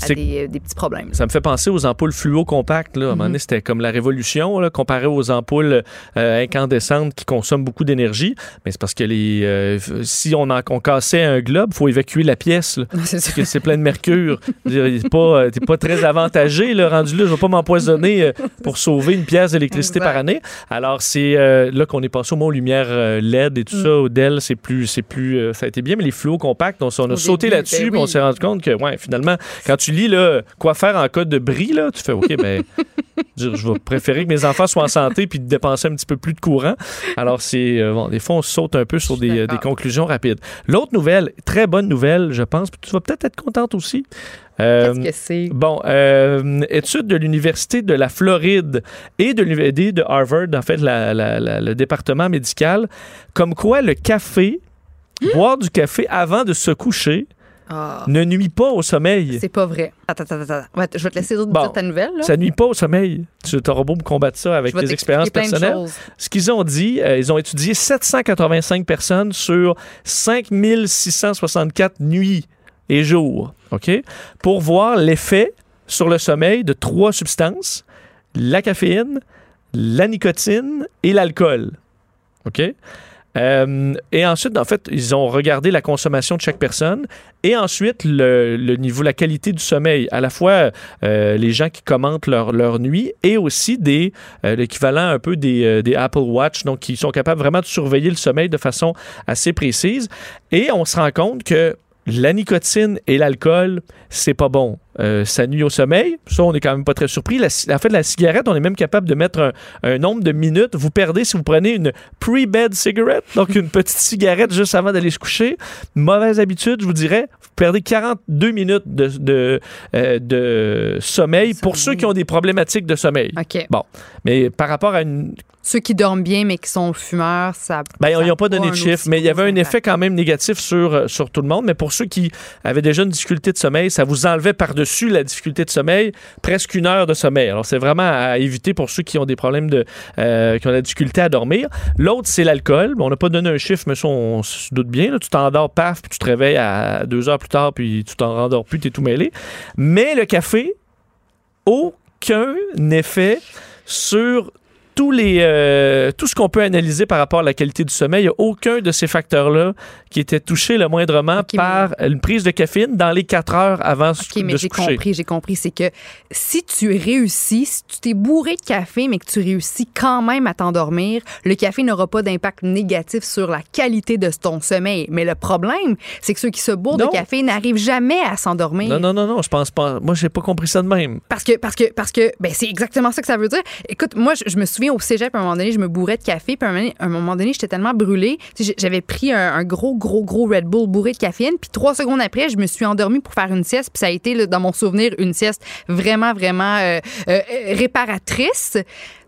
à des, euh, des petits problèmes. Ça me fait penser aux ampoules fluo compactes. Là. À un moment donné, c'était comme la révolution là, comparé aux ampoules euh, incandescentes qui consomment beaucoup d'énergie. Mais c'est parce que les, euh, si on, en, on cassait un globe, il faut évacuer la pièce. là. C'est Parce que c'est plein de mercure. Dire, T'es pas, euh, pas très avantagé, là, rendu là. Je vais pas m'empoisonner euh, pour sauver une pièce d'électricité par année. Alors, c'est euh, là qu'on est passé au mot lumière euh, LED et tout ça. Au Dell, c'est plus, c'est plus, euh, ça a été bien, mais les fluos compacts, on, a Au sauté là-dessus, ben on s'est rendu compte que, ouais, finalement, quand tu lis là, quoi faire en cas de bris, là, tu fais, OK, ben, je je vais préférer que mes enfants soient en santé puis de dépenser un petit peu plus de courant. Alors, c'est, euh, bon, des fois, on saute un peu sur des, euh, des conclusions rapides. L'autre nouvelle, très bonne nouvelle, je pense, tu vas peut-être être contente aussi. Euh, Qu'est-ce que c'est? Bon, euh, étude de l'Université de la Floride et de l'Université de Harvard, en fait, la- la- la- le département médical, comme quoi le café, boire du café avant de se coucher, Ah. ne nuit pas au sommeil. C'est pas vrai. Attends, attends, attends. Je vais te laisser d'autres Bon. dire ta nouvelle. Là. Ça nuit pas au sommeil. Tu auras beau me combattre ça avec tes expériences personnelles. Ce qu'ils ont dit, euh, ils ont étudié 785 personnes sur 5664 nuits et jours, OK? Pour voir l'effet sur le sommeil de trois substances, la caféine, la nicotine et l'alcool. OK? Euh, et ensuite, en fait, ils ont regardé la consommation de chaque personne et ensuite le, niveau, la qualité du sommeil. À la fois euh, les gens qui commentent leur, leur nuit et aussi des euh, l'équivalent un peu des, des Apple Watch, donc qui sont capables vraiment de surveiller le sommeil de façon assez précise. Et on se rend compte que la nicotine et l'alcool, c'est pas bon. Euh, ça nuit au sommeil. Ça, on est quand même pas très surpris. La, en fait, la cigarette, on est même capable de mettre un, un nombre de minutes. Vous perdez si vous prenez une pre-bed cigarette, donc une petite cigarette juste avant d'aller se coucher. Mauvaise habitude, je vous dirais. Vous perdez 42 minutes de, de, euh, de sommeil pour ceux qui ont des problématiques de sommeil. OK. Bon, mais par rapport à une Ceux qui dorment bien, mais qui sont fumeurs, ça. Ben, ça ils n'ont pas donné de chiffre, aussi mais il y avait un effet quand même négatif sur, euh, sur tout le monde. Mais pour ceux qui avaient déjà une difficulté de sommeil, ça vous enlevait par-dessus la difficulté de sommeil presque une heure de sommeil. Alors, c'est vraiment à éviter pour ceux qui ont des problèmes de. euh, qui ont la difficulté à dormir. L'autre, c'est l'alcool. On n'a pas donné un chiffre, mais ça, on, se doute bien. là. Tu t'endors, paf, puis tu te réveilles à deux heures plus tard, puis tu t'en rendors plus, tu es tout mêlé. Mais le café, aucun effet sur tous les, euh, tout ce qu'on peut analyser par rapport à la qualité du sommeil, il n'y a aucun de ces facteurs-là qui était touché le moindrement mais- par une prise de caféine dans les 4 heures avant OK, mais de j'ai se coucher. compris, j'ai compris. C'est que si tu réussis, si tu t'es bourré de café, mais que tu réussis quand même à t'endormir, le café n'aura pas d'impact négatif sur la qualité de ton sommeil. Mais le problème, c'est que ceux qui se bourrent Non. de café n'arrivent jamais à s'endormir. Non, non, non, non, je pense pas. Moi, j'ai pas compris ça de même. Parce que, parce que, parce que, ben, c'est exactement ça que ça veut dire. Écoute, moi, je, je me souviens au cégep, à un moment donné, je me bourrais de café, puis à un moment donné, j'étais tellement brûlée. J'avais pris un, gros, gros, gros Red Bull bourré de caféine, puis trois secondes après, je me suis endormie pour faire une sieste, puis ça a été, dans mon souvenir, une sieste vraiment, vraiment euh, euh, réparatrice.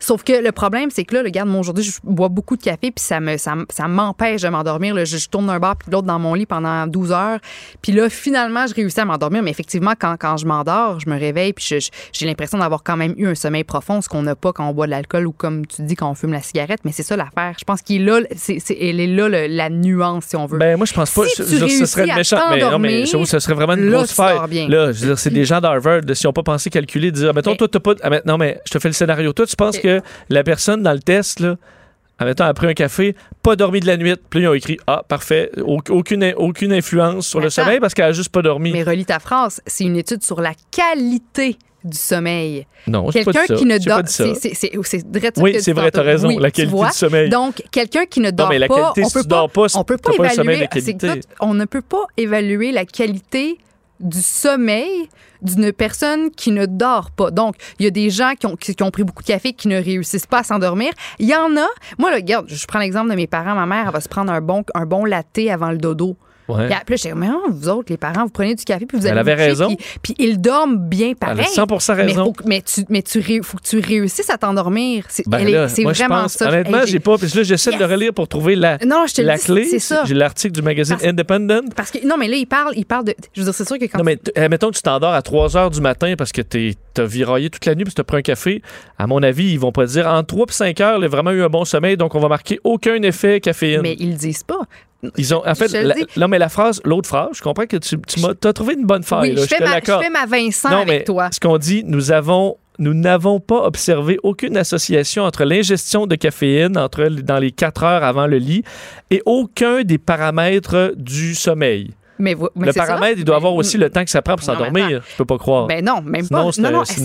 Sauf que le problème, c'est que là, regarde, moi, aujourd'hui, je bois beaucoup de café, puis ça me, ça, ça m'empêche de m'endormir. Je, tourne d'un bar puis l'autre dans mon lit pendant 12 heures. Puis là, finalement, je réussis à m'endormir. Mais effectivement, quand, quand je m'endors, je me réveille, puis j'ai l'impression d'avoir quand même eu un sommeil profond, ce qu'on n'a pas quand on boit de l'alcool ou comme tu dis, quand on fume la cigarette. Mais c'est ça l'affaire. Je pense qu'il est là, c'est, c'est- elle est là le- la nuance, si on veut. Ben, moi, je pense pas. Si je- tu je veux dire, ce serait à méchant. Mais non, mais t'endormir, je trouve que ce serait vraiment une là, grosse bien. Là, je veux dire, c'est des gens d'Harvard, s'ils n'ont pas pensé calculer, dire, mettons, Mais- toi, t'as pas. ah, mais- non, mais je te fais le scénario. Toi, tu penses Ok. que la personne dans le test, là, admettons, après un café, pas dormi de la nuit. Puis ils ont écrit, ah, parfait, au- aucune, aucune influence sur Mais le sommeil parce qu'elle a juste pas dormi. Mais relis ta phrase. C'est une étude sur la qualité du sommeil. non, Quelqu'un qui ne dort c'est vrai Oui, c'est tu vrai, t'as tantôt. raison, Oui, la tu qualité du sommeil. Donc quelqu'un qui ne dort mais la pas, qualité, on si peut tu pas, dors pas, on peut t'as pas pas un sommeil de évaluer, c'est qualité. que on ne peut pas évaluer la qualité du sommeil d'une personne qui ne dort pas. Donc, il y a des gens qui ont, qui, qui ont pris beaucoup de café qui ne réussissent pas à s'endormir. Il y en a. Moi, là, regarde, je prends l'exemple de mes parents. Ma mère, elle va se prendre un bon, un bon latte avant le dodo. Ouais. Puis après, j'étais mais non, vous autres, les parents, vous prenez du café, puis vous Elle allez avait vous coucher, raison. Puis, puis ils dorment bien pareil. Elle a 100% Mais, raison. faut, que- mais tu, mais tu faut que tu réussisses à t'endormir. C'est Ben elle moi, je vraiment pense- ça. Honnêtement, j'ai pas. Puis là, j'essaie de le relire pour trouver la, Non, je te la dis, clé. c'est ça. J'ai l'article du magazine Parce- Independent. Parce que, non, mais là, il parle, il parle de. Je veux dire, c'est sûr que quand. Non, mais euh, mettons que tu t'endors à 3 heures du matin parce que t'as viraillé toute la nuit parce que t'as pris un café. À mon avis, ils vont pas dire en 3 puis 5 heures, il a vraiment eu un bon sommeil, donc on va marquer aucun effet caféine. mais ils le disent pas. Ils ont, en fait, la- non, mais la phrase, l'autre phrase, je comprends que tu, tu t'as trouvé une bonne faille. oui, là, je, fais ma, je l'accorde. fais ma Vincent Non, avec mais toi. ce qu'on dit, nous avons, nous n'avons pas observé aucune association entre l'ingestion de caféine entre dans les 4 heures avant le lit et aucun des paramètres du sommeil. Mais, vo- mais le c'est ça. paramètre, il doit Ben, avoir aussi le temps que ça prend pour mais s'endormir. Je peux pas croire. Ben non, même Sinon, pas. Non, non, c'est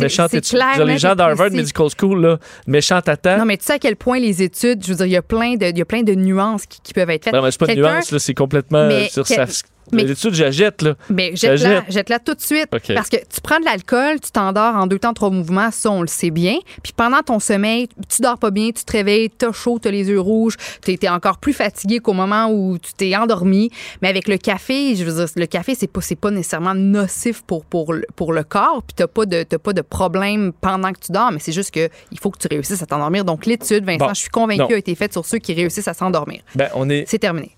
dire, Les gens d'Harvard. Medical School, là, méchant tata. Non, mais tu sais à quel point les études, je veux dire, il y a plein de, il y a plein de nuances qui, qui peuvent être faites. Non, mais c'est pas de Quelqu'un- nuance, là, c'est complètement. Mais sur quel- sa- mais- L'étude, je la jette, là. Mais jette-la, jette. jette-la tout de suite. Parce que tu prends de l'alcool, tu t'endors en deux temps, trois mouvements, ça, on le sait bien. Puis pendant ton sommeil, tu dors pas bien, tu te réveilles, t'as chaud, t'as les yeux rouges, t'es es encore plus fatigué qu'au moment où tu t'es endormi. Mais avec le café, je veux dire, le café, c'est pas, pas nécessairement nocif pour, pour, le- pour le corps. Puis t'as pas, de, pas de problème pendant que tu dors, mais c'est juste que il faut que tu réussisses à t'endormir. Donc l'étude, Vincent, Bon. je suis convaincue, Non. a été faite sur ceux qui réussissent à s'endormir. Ben, on est. C'est terminé.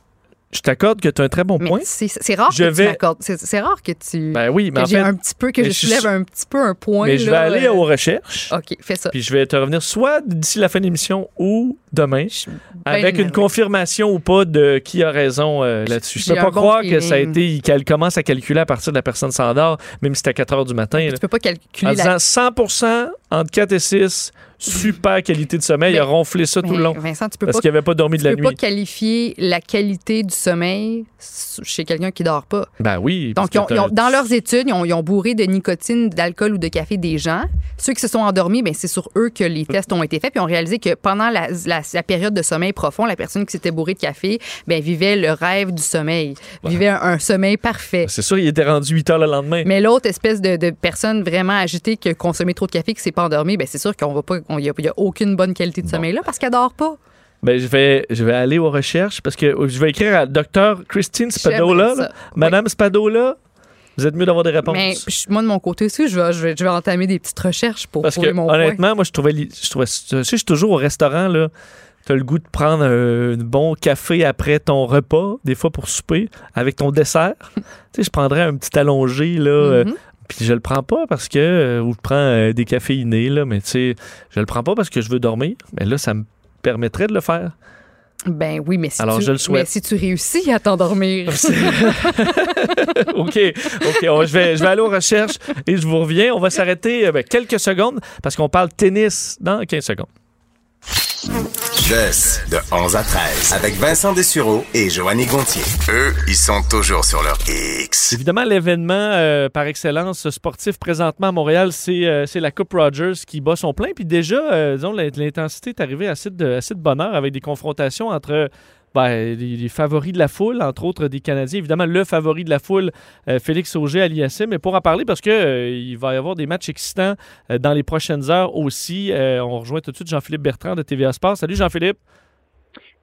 Je t'accorde que tu as un très bon Mais point. c'est rare Je que vais- tu m'accordes. C'est rare que tu. Ben oui, mais que en fait. un petit peu, que je soulève un petit peu un point. Mais je vais là, aller euh, aux recherches. OK, fais ça. Puis je vais te revenir soit d'ici la fin de l'émission ou demain avec une confirmation ou pas de qui a raison euh, là-dessus. Je J'ai peux pas bon croire que ça a été qu'elle commence à calculer à partir de la personne s'endort, même si c'est à 4 heures du matin. là. Tu peux pas En calculer disant la. 100 entre 4 et 6, super qualité de sommeil. Mais- il a ronflé ça tout le long Vincent, tu peux parce qu'il n'avait pas dormi tu de la peux pas nuit. qualifier la qualité du sommeil chez quelqu'un qui dort pas. Ben oui. Donc, ils ont- ils dans leurs études, ils ont, ils ont bourré de nicotine, d'alcool ou de café des gens. Ceux qui se sont endormis, ben, c'est sur eux que les tests ont été faits. Puis, ils ont réalisé que pendant la, la- la période de sommeil profond, la personne qui s'était bourrée de café ben, vivait le rêve du sommeil, vivait un, un sommeil parfait. C'est sûr, il était rendu 8 heures le lendemain. Mais l'autre espèce de, de personne vraiment agitée qui a consommé trop de café, qui s'est pas endormie, ben c'est sûr qu'on va pas, il n'y a, y a aucune bonne qualité de sommeil là parce qu'elle dort pas. Ben, je vais, je vais aller aux recherches parce que je vais écrire à Dr. Christine Spadola. Madame Spadola, vous êtes mieux d'avoir des réponses. Mais moi de mon côté aussi, je vais, je vais, je vais entamer des petites recherches pour Parce que mon point. honnêtement, moi je trouvais, je trouvais, tu sais, je suis toujours au restaurant là. T'as le goût de prendre un, bon café après ton repas, des fois pour souper, avec ton dessert. tu sais, je prendrais un petit allongé là. euh, Mhm. Puis je le prends pas parce que euh, ou je prends euh, des caféinés là, mais tu sais, je le prends pas parce que je veux dormir. Mais là, ça me permettrait de le faire. Ben oui, mais si Alors, tu, je le souhaite. mais si tu réussis à t'endormir. OK, OK, on- je, vais, je vais aller aux recherches et je vous reviens. On va s'arrêter euh, ben, quelques secondes parce qu'on parle tennis dans 15 secondes. De, de 11 à 13. Avec Vincent Dessureau et Joanny Gontier. Eux, ils sont toujours sur leur X. Évidemment, l'événement euh, par excellence sportif présentement à Montréal, c'est euh, c'est la Coupe Rogers qui bat son plein. Puis déjà, euh, disons, l'int- l'intensité est arrivée assez de, assez de bonheur avec des confrontations entre ben, les, les favoris de la foule, entre autres des Canadiens. Évidemment, le favori de la foule, euh, Félix Auger à l'ISM. Mais pour en parler, parce que euh, il va y avoir des matchs excitants euh, dans les prochaines heures aussi. On rejoint tout de suite Jean-Philippe Bertrand de TVA Sport. Salut Jean-Philippe,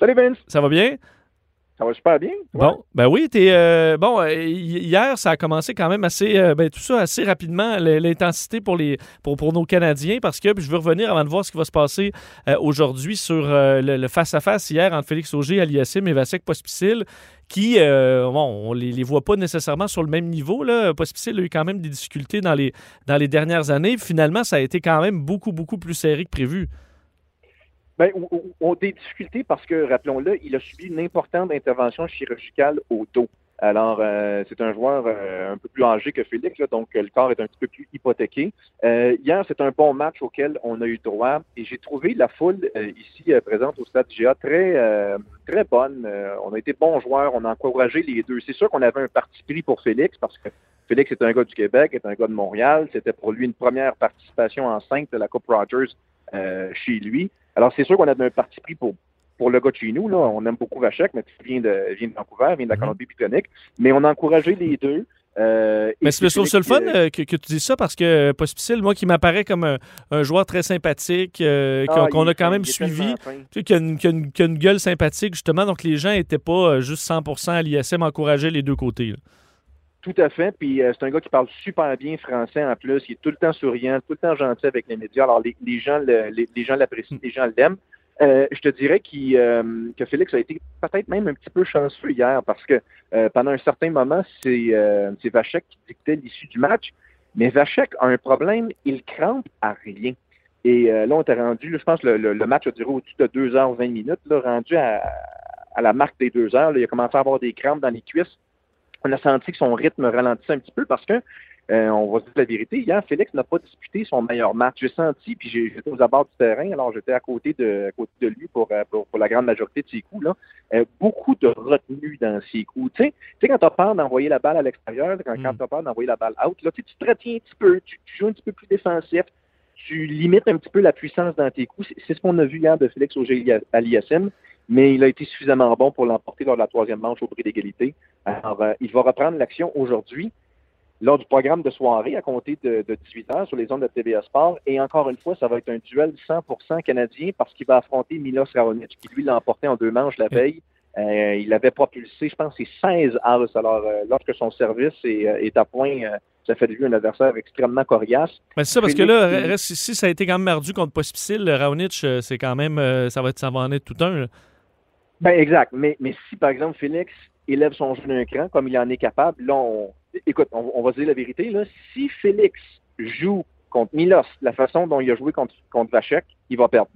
Salut Vince, ça va bien? Ça va super bien. Bon, ben oui, t'es euh, bon. euh, hi- hier, ça a commencé quand même assez, euh, ben, tout ça assez rapidement l'intensité pour les pour, pour nos Canadiens parce que je veux revenir avant de voir ce qui va se passer aujourd'hui sur le le face à face hier entre Félix Auger, Aliasim et Vasek Pospisil qui bon, on les, les voit pas nécessairement sur le même niveau là. A eu quand même des difficultés dans les dans les dernières années. Finalement, ça a été quand même beaucoup beaucoup plus serré que prévu. Ben, on, on- on a des difficultés parce que, rappelons-le, il a subi une importante intervention chirurgicale au dos. Alors, euh, c'est un joueur euh, un peu plus âgé que Félix, donc euh, le corps est un petit peu plus hypothéqué. Hier, c'est un bon match auquel on a eu droit et j'ai trouvé la foule ici présente au stade GA très très bonne. On a été bons joueurs, on a encouragé les deux. C'est sûr qu'on avait un parti pris pour Félix parce que Félix est un gars du Québec, est un gars de Montréal. C'était pour lui une première participation en cinq de la Coupe Rogers chez lui. Alors, c'est sûr qu'on avait un parti pris pour, pour le gars de chez nous. Là. On aime beaucoup Vachek, mais il vient de, vient de Vancouver, vient de la Mhm. Colombie-Britannique. Mais on a encouragé les deux. Euh, Mais c'est le fun Félix, euh, euh, que, que tu dises ça parce que Pospisil, moi qui m'apparaît comme un, un joueur très sympathique, euh, qu'on ah, qu'on a quand même suivi, tu sais, qui a, une, qui a une- qui a une gueule sympathique justement, donc les gens n'étaient pas juste 100% à l'ISM encourager les deux côtés. là. Tout à fait. Puis euh, c'est un gars qui parle super bien français en plus. Il est tout le temps souriant, tout le temps gentil avec les médias. Alors les, gens le- les, gens l'apprécient, les gens l'aiment. Euh, je te dirais qu'il, euh, que Félix a été peut-être même un petit peu chanceux hier parce que euh, pendant un certain moment, c'est, euh, c'est Vachek qui dictait l'issue du match. Mais Vachek a un problème, il crampe à rien. Et euh, là, on était rendu, je pense le, le- le match a duré au-dessus de 2h20 minutes, là, rendu à, à la marque des deux heures. il a commencé à avoir des crampes dans les cuisses on a senti que son rythme ralentissait un petit peu parce que, euh, on va se dire la vérité, hier, Félix n'a pas disputé son meilleur match. J'ai senti, puis j'étais aux abords du terrain, alors j'étais à côté de, à côté de lui pour, euh, pour, pour la grande majorité de ses coups, là. Euh, beaucoup de retenue dans ses coups. Tu sais, quand tu as peur d'envoyer la balle à l'extérieur, quand, quand Mm. tu as peur d'envoyer la balle out, là, tu te retiens un petit peu, tu, tu joues un petit peu plus défensif, tu limites un petit peu la puissance dans tes coups. C'est- ce qu'on a vu hier de Félix Auger à l'ISM, mais il a été suffisamment bon pour l'emporter lors de la troisième manche au prix d'égalité. Alors, euh, il va reprendre l'action aujourd'hui lors du programme de soirée à compter de, de 18 heures sur les ondes de TVA Sport. Et encore une fois, ça va être un duel 100% canadien parce qu'il va affronter Milos Raonic, qui lui l'a emporté en deux manches la veille. Euh, il avait propulsé, je pense, c'est 16 as. Alors, euh, lorsque son service est, est à point, euh, ça fait de lui un adversaire extrêmement coriace. Mais c'est ça, parce que là, il- reste ici, ça a été quand même mardu contre Pospisil. Raonic, c'est quand même, ça va, être, ça va en être tout un. là. Ben exact. Mais, mais si, par exemple, Félix élève son jeu d'un cran comme il en est capable, là, on... écoute, on, on va se dire la vérité, là. Si Félix joue contre Milos la façon dont il a joué contre, contre Vachek, il va perdre.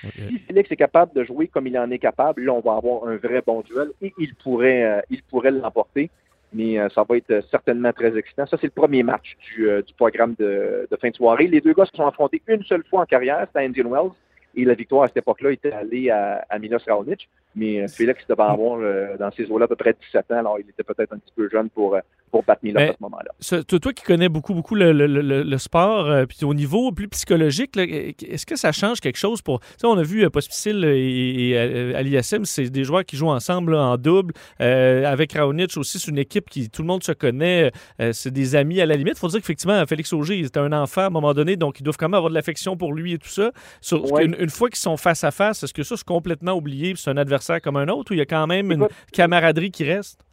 Si Félix est capable de jouer comme il en est capable, là, on va avoir un vrai bon duel et il pourrait, euh, il pourrait l'emporter. Mais euh, ça va être euh, certainement très excitant. Ça, c'est le premier match du, euh, du programme de, de fin de soirée. Les deux gars se sont affrontés une seule fois en carrière, c'était à Indian Wells. Et la victoire à cette époque-là était allée à, à Milos Raonic. Mais euh, Félix devait avoir euh, dans ces eaux-là à peu près 17 ans. Alors, il était peut-être un petit peu jeune pour, euh, pour battre Mais- à ce moment-là. Toi, qui connais beaucoup, beaucoup le, le- le- le sport, euh, puis au niveau plus psychologique, est-ce que ça change quelque chose pour. On a vu euh, Pospisil et, et, c'est des joueurs qui jouent ensemble là, en double. Euh, avec Raonic aussi, c'est une équipe qui tout le monde se connaît. c'est des amis à la limite. Il faut dire qu'effectivement, Félix Auger, était un enfant à un moment donné, donc ils doivent quand même avoir de l'affection pour lui et tout ça. Sur- Ouais. une, une fois qu'ils sont face à face, est-ce que ça, c'est complètement oublié, c'est un adversaire comme un autre, ou il y a quand même une camaraderie qui reste?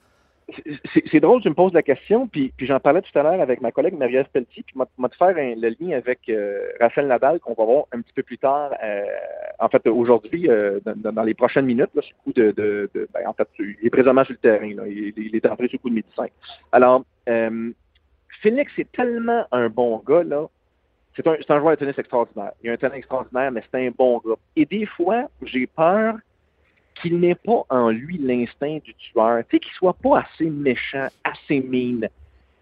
C'est drôle, tu me poses la question, puis, puis j'en parlais tout à l'heure avec ma collègue Marie-Ève Pelletier, puis m'a de faire un- le lien avec euh, Raphaël Nadal, qu'on va voir un petit peu plus tard, euh, en fait, aujourd'hui, euh, dans, dans les prochaines minutes, là, sur le coup de... de, de- ben, en fait, il est présentement sur le terrain, là, il, il est entré sur le coup de 5. Alors, euh, Phoenix est tellement un bon gars, là, c'est un, c'est un joueur de tennis extraordinaire. Il a un talent extraordinaire, mais c'est un bon gars. Et des fois, j'ai peur qu'il n'ait pas en lui l'instinct du tueur. Tu sais, qu'il soit pas assez méchant, assez mine.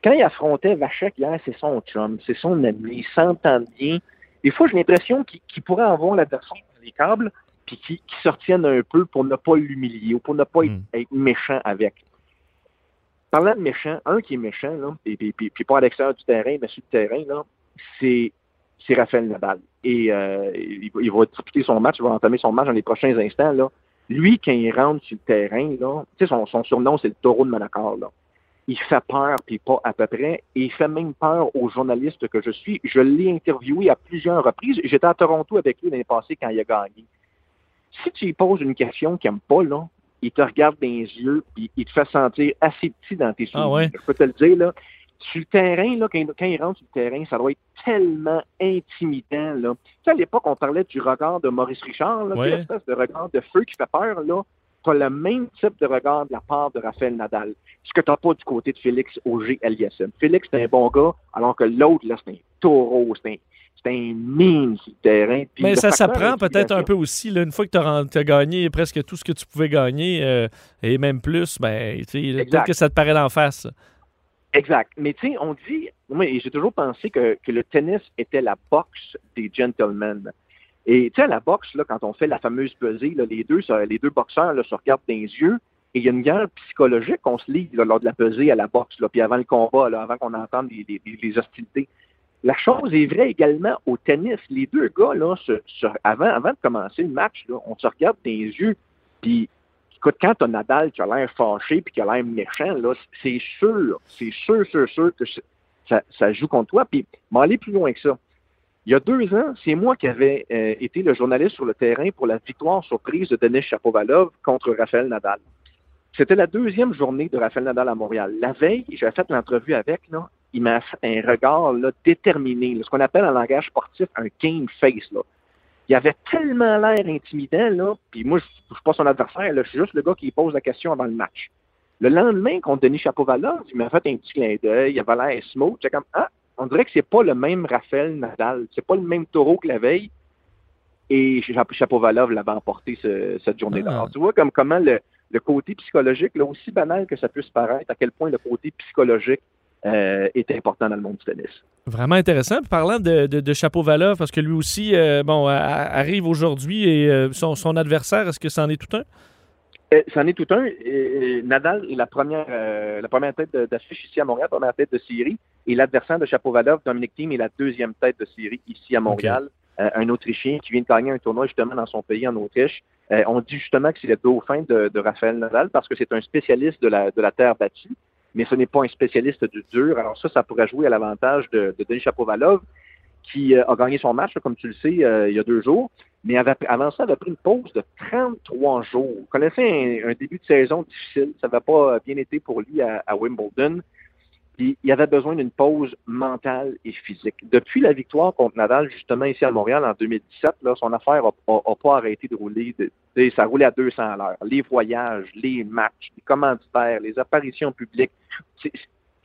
Quand il affrontait Vachek hier, c'est son chum, c'est son ami, ils s'entendent bien. Des fois, j'ai l'impression qu'il qu'il pourrait avoir l'adversaire dans les câbles puis qui, qui se retiennent un peu pour ne pas l'humilier ou pour ne pas être, Mm. être méchant avec. Parlant de méchant, un qui est méchant, là, et, puis, pas à l'extérieur du terrain, mais sur le terrain, c'est c'est Raphaël Nadal. Et euh, il, va- il va disputer son match, il va entamer son match dans les prochains instants. Là. Lui, quand il rentre sur le terrain, là, tu sais, son, son surnom, c'est le taureau de Manacor. Là. Il fait peur, puis pas à peu près. Et il fait même peur aux journalistes que je suis. Je l'ai interviewé à plusieurs reprises. J'étais à Toronto avec lui l'année passée quand il a gagné. Si tu lui poses une question qu'il n'aime pas, là, il te regarde dans les yeux, puis il te fait sentir assez petit dans tes souvenirs. Ah ouais? Je peux te le dire, là. Sur le terrain, là, quand, quand il rentre sur le terrain, ça doit être tellement intimidant. Là. Tu sais, à l'époque, on parlait du regard de Maurice Richard, là, Ouais. l'espèce de regard de feu qui fait peur. là. Tu as le même type de regard de la part de Raphaël Nadal. Ce que tu n'as pas du côté de Félix Auger Aliassime. Félix, c'est un bon gars, alors que l'autre, là, c'est un taureau, c'est un, c'est un mine sur le terrain. Puis Mais ça s'apprend peut-être un peu aussi. là, une fois que tu as, gagné presque tout ce que tu pouvais gagner, euh, et même plus, ben, peut-être que ça te paraît d'en face. Exact. Mais tu sais, on dit, moi, j'ai toujours pensé que, que le tennis était la boxe des gentlemen. Et tu sais, à la boxe, là, quand on fait la fameuse pesée, là, les deux, ça- les deux boxeurs là, se regardent dans les yeux. Et il y a une guerre psychologique qu'on se lit lors de la pesée à la boxe, là, puis avant le combat, là, avant qu'on entende les, les- les hostilités. La chose est vraie également au tennis. Les deux gars, là, se- se- avant, avant de commencer le match, là, on se regarde dans les yeux. Puis, écoute, quand t'as Nadal qui a l'air fâché puis qui a l'air méchant, là, c'est sûr, c'est sûr, sûr, sûr que ça, joue contre toi. Puis, m'en aller plus loin que ça. Il y a deux ans, c'est moi qui avais euh, été le journaliste sur le terrain pour la victoire surprise de Denis Chapovalov contre Raphaël Nadal. C'était la deuxième journée de Raphaël Nadal à Montréal. La veille, j'avais fait l'entrevue avec, là, il m'a fait un regard là, déterminé, ce qu'on appelle en langage sportif un game face. Là. Il avait tellement l'air intimidant, là, puis moi, je ne suis pas son adversaire, là, je suis juste le gars qui pose la question avant le match. Le lendemain, contre Denis Chapovalov, il m'a fait un petit clin d'œil, il avait l'air smooth. J'étais comme, ah, on dirait que c'est pas le même Raphaël Nadal, c'est pas le même taureau que la veille. Et Chap- Chapovalov l'avait emporté ce- cette journée-là. Ah. Tu vois comme comment le, le côté psychologique, là, aussi banal que ça puisse paraître, à quel point le côté psychologique euh, est important dans le monde du tennis. Vraiment intéressant. Puis parlant de, de, de Chapeau-Valov, parce que lui aussi, euh, bon, a- arrive aujourd'hui et euh, son, son adversaire, est-ce que c'en est tout un? C'en est tout un. Nadal est la première, la première tête d'affiche ici à Montréal, première tête de série. Et l'adversaire de Chapovalov, Dominic Thiem, est la deuxième tête de série ici à Montréal. Un Autrichien qui vient de gagner un tournoi justement dans son pays, en Autriche. On dit justement que c'est le dauphin de, de Raphaël Nadal parce que c'est un spécialiste de la, de la terre battue, mais ce n'est pas un spécialiste du dur. Alors ça, ça pourrait jouer à l'avantage de, de Denis Chapovalov, qui euh, a gagné son match, comme tu le sais, euh, il y a deux jours mais avant ça, avait pris une pause de 33 jours. Il connaissait un, un début de saison difficile. Ça n'avait pas bien été pour lui à, à Wimbledon. Puis il avait besoin d'une pause mentale et physique. Depuis la victoire contre Nadal, justement, ici à Montréal en 2017, là, son affaire n'a pas arrêté de rouler. Ça roulait à 200 à l'heure. Les voyages, les matchs, les commanditaires, les apparitions publiques.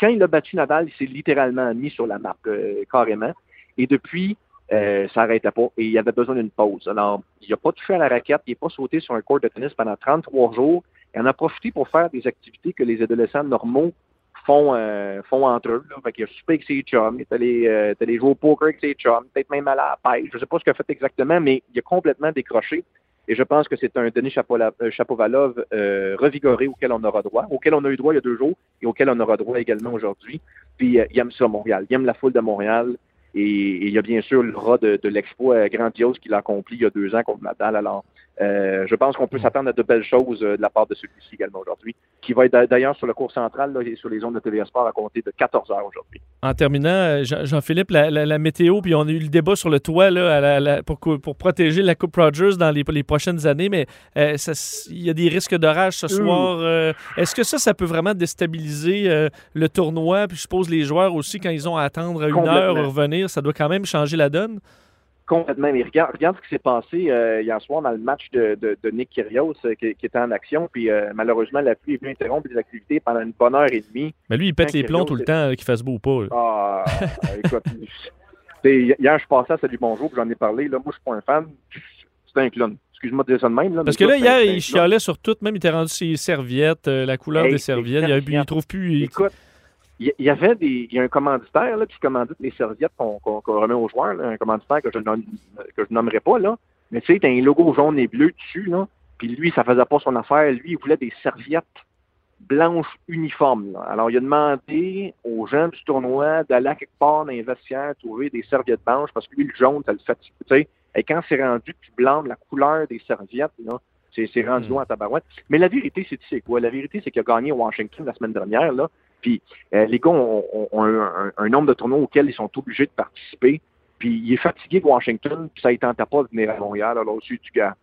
Quand il a battu Nadal, il s'est littéralement mis sur la map, euh, carrément. Et depuis, euh, ça n'arrêtait pas et il avait besoin d'une pause. Alors, il n'a pas touché à la raquette, il n'est pas sauté sur un court de tennis pendant 33 jours. Il en a profité pour faire des activités que les adolescents normaux font, euh, font entre eux. Là. Fait qu'il a super avec ses chums, il est allé, euh, est jouer au poker avec ses peut-être même à la pêche. Je ne sais pas ce qu'il a fait exactement, mais il a complètement décroché. Et je pense que c'est un Denis euh, Chapovalov euh, revigoré auquel on aura droit, auquel on a eu droit il y a deux jours et auquel on aura droit également aujourd'hui. Puis euh, il aime ça, Montréal. Il aime la foule de Montréal. Et, il y a bien sûr le rat de, de l'exploit grandiose qu'il a accompli il y a deux ans contre Nadal. Alors, euh, je pense qu'on peut s'attendre à de belles choses euh, de la part de celui-ci également aujourd'hui, qui va être d'a- d'ailleurs sur le cours central là, et sur les ondes de TVA Sport à compter de 14 heures aujourd'hui. En terminant, euh, Jean- Jean-Philippe, la, la- la météo, puis on a eu le débat sur le toit là, à la- la- pour, protéger la Coupe Rogers dans les, les prochaines années, mais euh, ça il y a des risques d'orage ce soir. euh, Est-ce que ça, ça peut vraiment déstabiliser le tournoi? Puis je suppose les joueurs aussi, quand ils ont à attendre une heure ou revenir, ça doit quand même changer la donne? Complètement. Mais regarde, regarde ce qui s'est passé euh, hier soir dans le match de, de, de Nick Kyrgios euh, qui, qui était en action. Puis euh, malheureusement, la pluie est venue interrompre les activités pendant une bonne heure et demie. Mais lui, il pète Quand les plombs Kyrgios tout le temps, qu'il fasse beau ou pas. là. Ah, écoute. hier, je passais à Salut Bonjour, j'en ai parlé. Là, moi, je suis pas un fan. C'est un clown. Excuse-moi de dire ça de même. Là, Parce que là, hier, il chialait sur tout, même il était rendu ses serviettes, la couleur Hey, des serviettes. Il, il trouve plus. il- Écoute, il y avait des, il y a un commanditaire là, qui commandite les serviettes qu'on remet aux joueurs, là, un commanditaire que je, nomme- que je nommerai pas là. Mais tu sais, t'as un logo jaune et bleu dessus, là. Puis lui, ça faisait pas son affaire. Lui, il voulait des serviettes blanches uniformes. là. Alors, il a demandé aux gens du tournoi d'aller à quelque part dans les vestiaires trouver des serviettes blanches parce que lui, le jaune, ça le fatigue. Tu sais, et quand c'est rendu plus blanc, la couleur des serviettes, là, c'est, c'est rendu loin à tabarouette. Mais la vérité, c'est tu sais quoi? La vérité, c'est qu'il a gagné Washington la semaine dernière, là. Puis euh, les gars ont, ont- ont un, un- nombre de tournois auxquels ils sont obligés de participer. Puis il est fatigué de Washington, puis ça ne tentait pas de venir à Montréal. Alors aussi, du gars,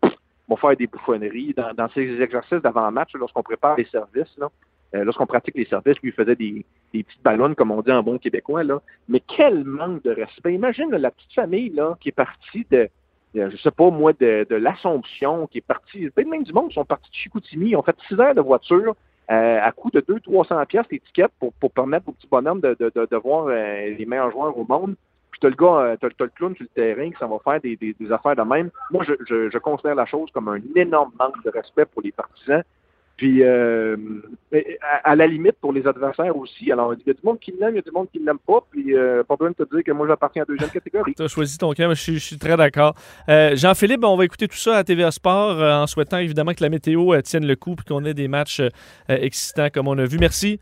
on va faire des bouffonneries. Dans, dans ces exercices d'avant-match, lorsqu'on prépare les services, là, euh, lorsqu'on pratique les services, lui faisait des, des petites ballons, comme on dit en bon québécois. Là. Mais quel manque de respect. Imagine là, la petite famille là, qui est partie de, de, je sais pas moi, de, de l'Assomption, qui est partie, peut-être même du monde, sont partis de Chicoutimi, ils ont fait six heures de voiture euh, à coût de 200-300 pièces l'étiquette pour, pour permettre aux petits bonhommes de, de, de, de voir euh, les meilleurs joueurs au monde. Puis t'as le gars, euh, t'as le clown sur le terrain qui s'en va faire des, des, des affaires de même. Moi, je, je, je considère la chose comme un énorme manque de respect pour les partisans. Puis, euh, à, la limite, pour les adversaires aussi. Alors, il y a du monde qui l'aime, il y a du monde qui ne l'aime pas. Puis, euh, pas besoin de te dire que moi, j'appartiens à deuxième catégorie. Tu as choisi ton camp, je suis, je suis très d'accord. Euh, Jean-Philippe, on va écouter tout ça à TVA Sport euh, en souhaitant évidemment que la météo euh, tienne le coup et qu'on ait des matchs euh, excitants comme on a vu. Merci.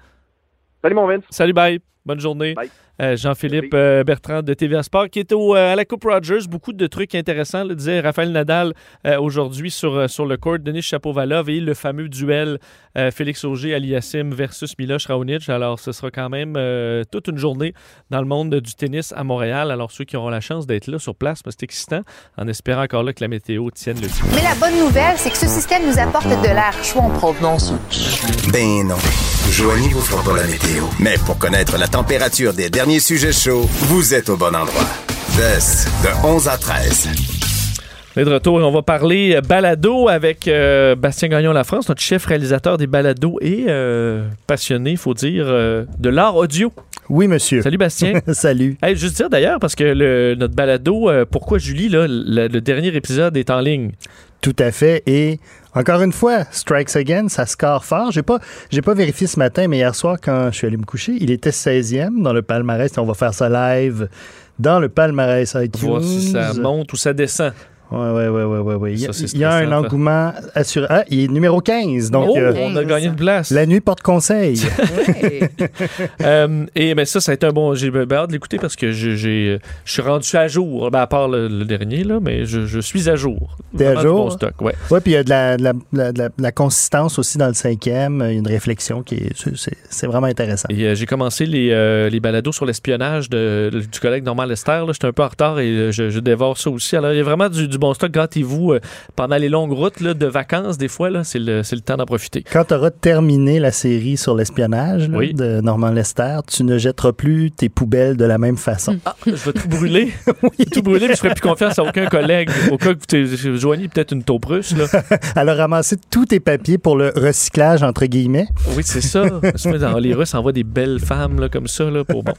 Salut, mon Vince. Salut, bye. Bonne journée. Bye. Euh, Jean-Philippe euh, Bertrand de TVA Sport qui est au, euh, à la Coupe Rogers. Beaucoup de trucs intéressants, le disait Raphaël Nadal euh, aujourd'hui sur, sur le court. Denis Chapovalov et le fameux duel euh, Félix Auger Aliassim versus Miloš Raonic. Alors, ce sera quand même euh, toute une journée dans le monde du tennis à Montréal. Alors, ceux qui auront la chance d'être là sur place, parce que c'est excitant, en espérant encore là que la météo tienne le coup. Mais la bonne nouvelle, c'est que ce système nous apporte de l'air chaud en provenance. Ben non. Joanie vous fera pas la météo. Mais pour connaître la température des derniers sujets chauds, vous êtes au bon endroit. DES, de 11 à 13. On est de retour et on va parler euh, balado avec euh, Bastien Gagnon La France, notre chef réalisateur des balados et euh, passionné, il faut dire, euh, de l'art audio. Oui, monsieur. Salut Bastien. Salut. Hey, juste dire d'ailleurs, parce que le- notre balado, euh, Pourquoi Julie, là, le, le dernier épisode est en ligne. Tout à fait. Et encore une fois, Strikes Again, ça score fort. J'ai pas, j'ai pas vérifié ce matin, mais hier soir, quand je suis allé me coucher, il était 16e dans le palmarès. On va faire ça live dans le palmarès iTunes. Voir si ça monte ou ça descend. Ouais, ouais, ouais, ouais, ouais. Il y a, y un engouement assuré. Ah, il est numéro 15. Donc, oh, euh, on a gagné une place. la nuit porte conseil. Ouais. Euh, et ben ça, ça a été un bon. J'ai ben, hâte de l'écouter parce que je, suis rendu à jour. Ben, à part le, le dernier, là, mais je, je suis à jour. T'es à jour? bon stock, ouais. Oui, puis il y a de la, de la- de la- de consistance aussi dans le cinquième. Il y a une réflexion qui est. c'est- vraiment intéressant. Euh, j'ai commencé les, les balados sur l'espionnage de- du collègue Normand Lester. J'étais un peu en retard et je, je dévore ça aussi. Alors, il y a vraiment du, du bon stock. Gâtez-vous euh, pendant les longues routes là, de vacances, des fois, c'est, le, temps d'en profiter. Quand tu auras terminé la série sur l'espionnage Oui. de Normand Lester, tu ne jetteras plus tes poubelles de la même façon. Ah, je vais tout brûler. Tout brûler, puis je ferai plus confiance à aucun collègue. Au cas que vous joignez peut-être une taupe russe. Là. Elle a ramassé tous tes papiers pour le recyclage, entre guillemets. Oui, c'est ça. Dans les Russes envoient des belles femmes là, comme ça. Là, pour bon.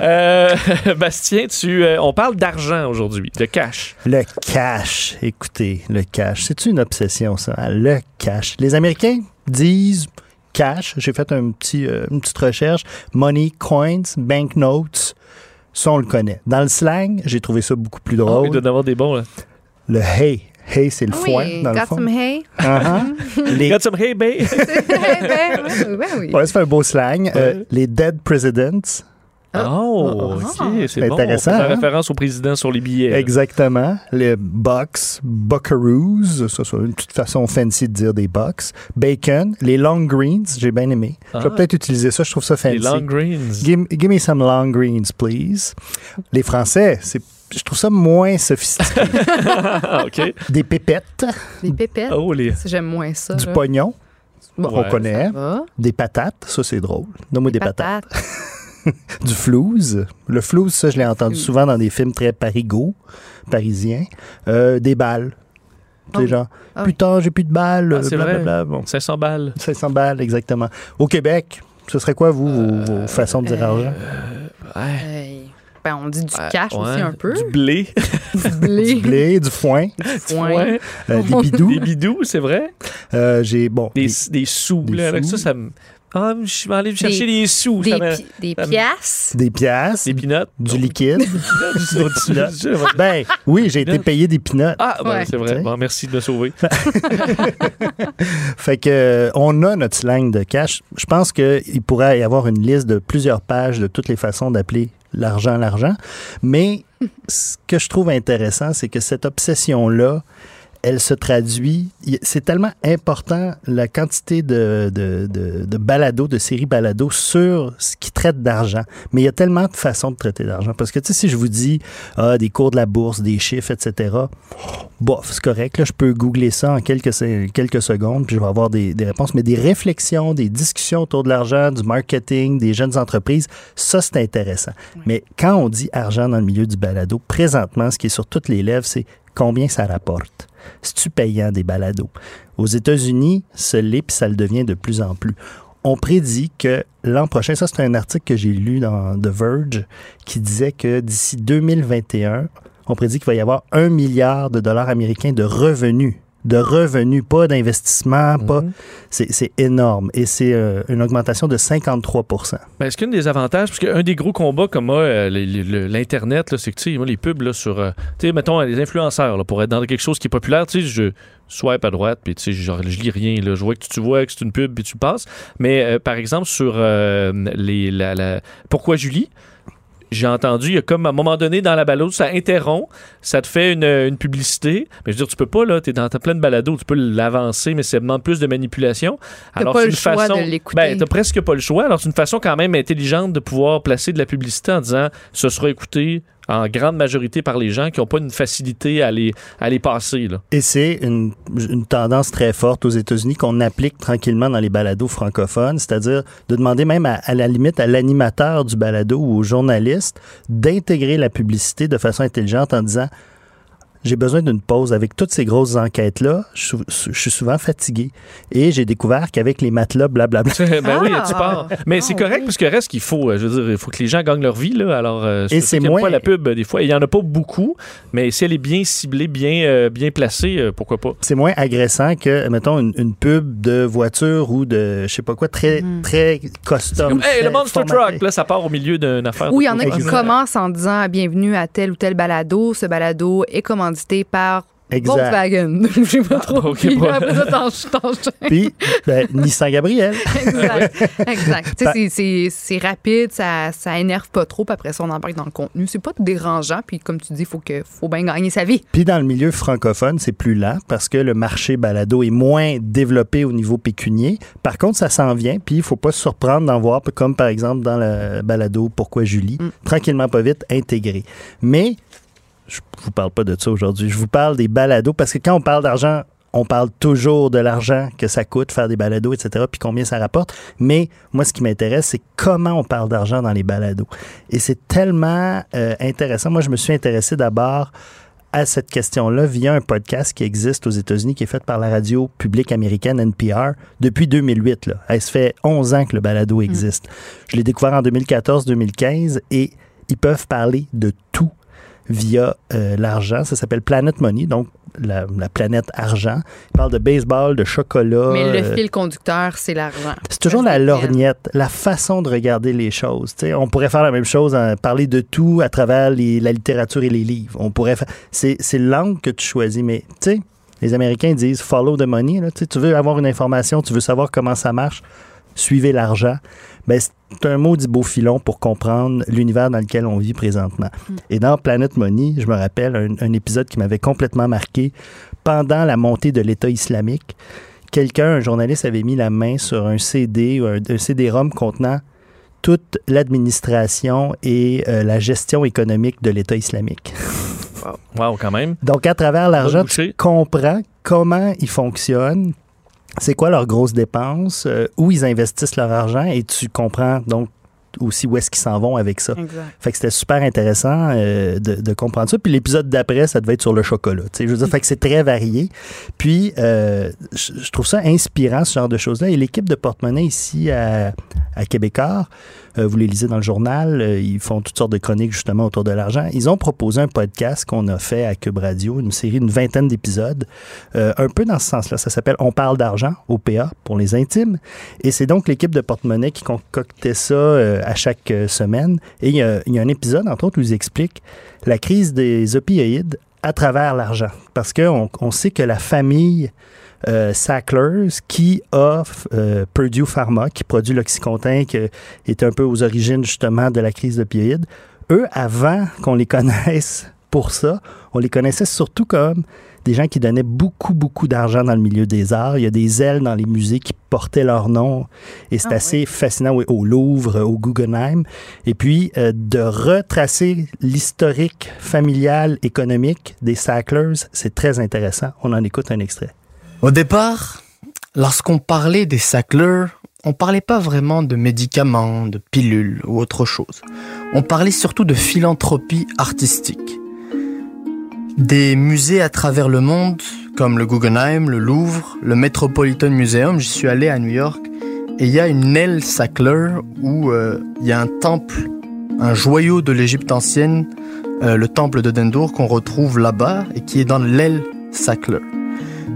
Euh, Bastien, tu, euh, on parle d'argent aujourd'hui, de cash. Le cash. Écoutez, le cash. C'est une obsession, ça. hein? Le cash. Les Américains disent cash. J'ai fait un petit, euh, une petite recherche. Money, coins, banknotes. Ça, on le connaît. Dans le slang, j'ai trouvé ça beaucoup plus Oh, drôle. il doit avoir des bons. Là. Le hay. Hay, c'est le foin, oui, dans le got fond. some hay. Uh-huh. Les- Got some hay, babe. Oui. Ouais, ça fait un beau slang. Euh, les dead presidents. Oh, ok, c'est C'est bon. intéressant, On fait hein? référence au président sur les billets. Exactement. Les bucks, buckaroos, ça c'est une petite façon fancy de dire des bucks. Bacon, les long greens, j'ai bien aimé. Je vais Ah. peut-être utiliser ça, je trouve ça fancy. Les long greens. Give, give me some long greens, please. Les Français, c'est, je trouve ça moins sophistiqué. Ah, OK. des pépettes, Les pépettes. Oh, les... J'aime moins ça. du là. pognon, Bon, on connaît. Des patates, ça c'est drôle. Donne-moi des patates. Patates. Du flouze. Le flouze, ça je l'ai entendu Flouze. souvent dans des films très parigots, parisiens. Euh, des balles. Tu sais, Oh. genre, Ah putain, j'ai plus de balles, Ah, c'est blablabla. Bon, 500 balles. 500 balles, exactement. Au Québec, ce serait quoi, vous, vos, vos façons de dire euh, argent? Ouais. Ben, on dit du cash Ouais. aussi un peu. Du blé. Du blé. Du blé, du foin, foin. Euh, des bidous. Des bidous, c'est vrai? Euh, j'ai, bon, Des, des- des sous. des là. Avec sous. Ça, ça me- Ah, je vais aller chercher Des- sous. Des, des ça me- piastres. Des piastres, Des pinottes. du liquide. Du- du- ben oui, j'ai été payé des pinottes. Ah, ben, Ouais. c'est vrai. Bon, merci de me sauver. Fait que euh, on a notre slang de cash. Je pense qu'il pourrait y avoir une liste de plusieurs pages de toutes les façons d'appeler l'argent l'argent. Mais ce que je trouve intéressant, c'est que cette obsession-là, elle se traduit. C'est tellement important la quantité de, de, de, de balados, de séries balados sur ce qui traite d'argent. Mais il y a tellement de façons de traiter d'argent. Parce que, tu sais, si je vous dis ah, des cours de la bourse, des chiffres, etc., bof, c'est correct. Là, je peux googler ça en quelques, quelques secondes, puis je vais avoir des, des réponses. Mais des réflexions, des discussions autour de l'argent, du marketing, des jeunes entreprises, ça, c'est intéressant. Mais quand on dit argent dans le milieu du balado, présentement, ce qui est sur toutes les lèvres, c'est combien ça rapporte? C'est-tu des balados? Aux États-Unis, ce l'est, puis ça le devient de plus en plus. On prédit que l'an prochain, ça c'est un article que j'ai lu dans The Verge qui disait que d'ici 2021, on prédit qu'il va y avoir un milliard de dollars américains de revenus. De revenus, pas d'investissement, pas. C'est c'est énorme. Et c'est euh, une augmentation de 53 Ben, est-ce qu'un des avantages, parce qu'un des gros combats comme moi, euh, l'Internet, c'est que, tu sais, moi, les pubs là, sur, euh, tu sais, mettons, les influenceurs, là, pour être dans quelque chose qui est populaire, tu sais, je swipe à droite, puis tu sais, genre, je lis rien, là, je vois que tu vois que c'est une pub, puis tu passes. Mais, euh, par exemple, sur euh, les, la, la- Pourquoi Julie? J'ai entendu, il y a comme à un moment donné dans la balado, ça interrompt, ça te fait une, une publicité. Mais je veux dire, tu peux pas, là, t'es dans ta pleine balado, tu peux l'avancer, mais ça demande plus de manipulation. Alors, c'est une choix façon. de. Ben, t'as presque pas le choix. Alors, c'est une façon quand même intelligente de pouvoir placer de la publicité en disant ce sera écouté en grande majorité par les gens qui n'ont pas une facilité à les, passer. Et c'est une, une tendance très forte aux États-Unis qu'on applique tranquillement dans les balados francophones, c'est-à-dire de demander même à, à la limite à l'animateur du balado ou au journaliste d'intégrer la publicité de façon intelligente en disant j'ai besoin d'une pause. Avec toutes ces grosses enquêtes-là, je, suis sou- je suis souvent fatigué. Et j'ai découvert qu'avec les matelas, blablabla. ben oui, Ah! tu pars. Mais c'est Ah, correct oui. parce que reste qu'il faut, euh, je veux dire, il faut que les gens gagnent leur vie. Là, alors, euh, Et c'est moins- pas la pub, euh, des fois, il y en a pas beaucoup, mais si elle est bien ciblée, bien, euh, bien placée, euh, pourquoi pas? c'est moins agressant que, mettons, une, une pub de voiture ou de, je sais pas quoi, très, Mm. très custom. Comme, hey, le Monster formaté. Truck, là, ça part au milieu d'une affaire. Oui, il y en a qui commencent en disant bienvenue à tel ou tel balado. Ce balado est commandité par Exact. Volkswagen. Je sais pas trop. Ah, ok, Puis bon. après ça, t'en- t'enchaînes. Puis, ben, Nissan Gabriel. Exact. Pa- c'est- rapide, ça, ça énerve pas trop. Puis après ça, on embarque dans le contenu. C'est pas dérangeant. Puis comme tu dis, il faut, que- faut bien gagner sa vie. Puis dans le milieu francophone, c'est plus lent parce que le marché balado est moins développé au niveau pécunier. Par contre, ça s'en vient, puis il faut pas se surprendre d'en voir, comme par exemple dans le balado Pourquoi Julie, Mm. tranquillement pas vite, intégré. Mais je vous parle pas de ça aujourd'hui. Je vous parle des balados parce que quand on parle d'argent, on parle toujours de l'argent que ça coûte faire des balados, etc., puis combien ça rapporte. Mais moi, ce qui m'intéresse, c'est comment on parle d'argent dans les balados. Et c'est tellement euh, intéressant. Moi, je me suis intéressé d'abord à cette question-là via un podcast qui existe aux États-Unis, qui est fait par la radio publique américaine NPR depuis 2008. Là. Eh, Ça fait 11 ans que le balado existe. Je l'ai découvert en 2014-2015 et ils peuvent parler de tout via euh, l'argent. Ça s'appelle Planet Money, donc la, la planète argent. Ils parlent de baseball, de chocolat. Mais le euh, fil conducteur, c'est l'argent. c'est toujours la lorgnette, la façon de regarder les choses. Tu sais, on pourrait faire la même chose, hein, parler de tout à travers les- la littérature et les livres. On pourrait faire. C'est, l'angle que tu choisis, mais tu sais, les Américains disent follow the money. Là, tu veux avoir une information, tu veux savoir comment ça marche, suivez l'argent. Ben, c'est un maudit beau filon pour comprendre l'univers dans lequel on vit présentement. Et dans Planet Money, je me rappelle un, un épisode qui m'avait complètement marqué pendant la montée de l'État islamique quelqu'un, un journaliste, avait mis la main sur un CD ou un, un CD-ROM contenant toute l'administration et euh, la gestion économique de l'État islamique. Wow, quand même. Donc, à travers l'argent, tu comprends comment ils fonctionnent, c'est quoi leurs grosses dépenses, euh, où ils investissent leur argent? Et tu comprends donc aussi où est-ce qu'ils s'en vont avec ça. Exact. Fait que c'était super intéressant euh, de, de comprendre ça. Puis l'épisode d'après, ça devait être sur le chocolat. Je veux dire, fait que c'est très varié. Puis euh, je, trouve ça inspirant, ce genre de choses-là. Et l'équipe de porte-monnaie ici à, à Québécois vous les lisez dans le journal. Euh, ils font toutes sortes de chroniques justement autour de l'argent. Ils ont proposé un podcast qu'on a fait à Cube Radio, une série, une vingtaine d'épisodes, euh, un peu dans ce sens-là. Ça s'appelle On parle d'argent, OPA, pour les intimes. Et c'est donc l'équipe de Porte-Monnaie qui concoctait ça euh, à chaque euh, semaine. Et il y, a, il y a un épisode, entre autres, où ils expliquent la crise des opioïdes à travers l'argent. Parce qu'on on sait que la famille euh, Sacklers, qui a euh, Purdue Pharma, qui produit l'Oxycontin, qui est un peu aux origines justement de la crise d'opioïdes, eux, avant qu'on les connaisse pour ça, on les connaissait surtout comme des gens qui donnaient beaucoup, beaucoup d'argent dans le milieu des arts. Il y a des ailes dans les musées qui portaient leur nom. Et c'est Ah, assez fascinant, oui, au Louvre, au Guggenheim. Et puis, euh, de retracer l'historique familial, économique des Sacklers, c'est très intéressant. On en écoute un extrait. Au départ, lorsqu'on parlait des Sacklers, on parlait pas vraiment de médicaments, de pilules ou autre chose. On parlait surtout de philanthropie artistique. Des musées à travers le monde, comme le Guggenheim, le Louvre, le Metropolitan Museum, j'y suis allé à New York, et il y a une aile Sackler où euh, il y a un temple, un joyau de l'Égypte ancienne, euh, le temple de Dendour qu'on retrouve là-bas et qui est dans l'aile Sackler.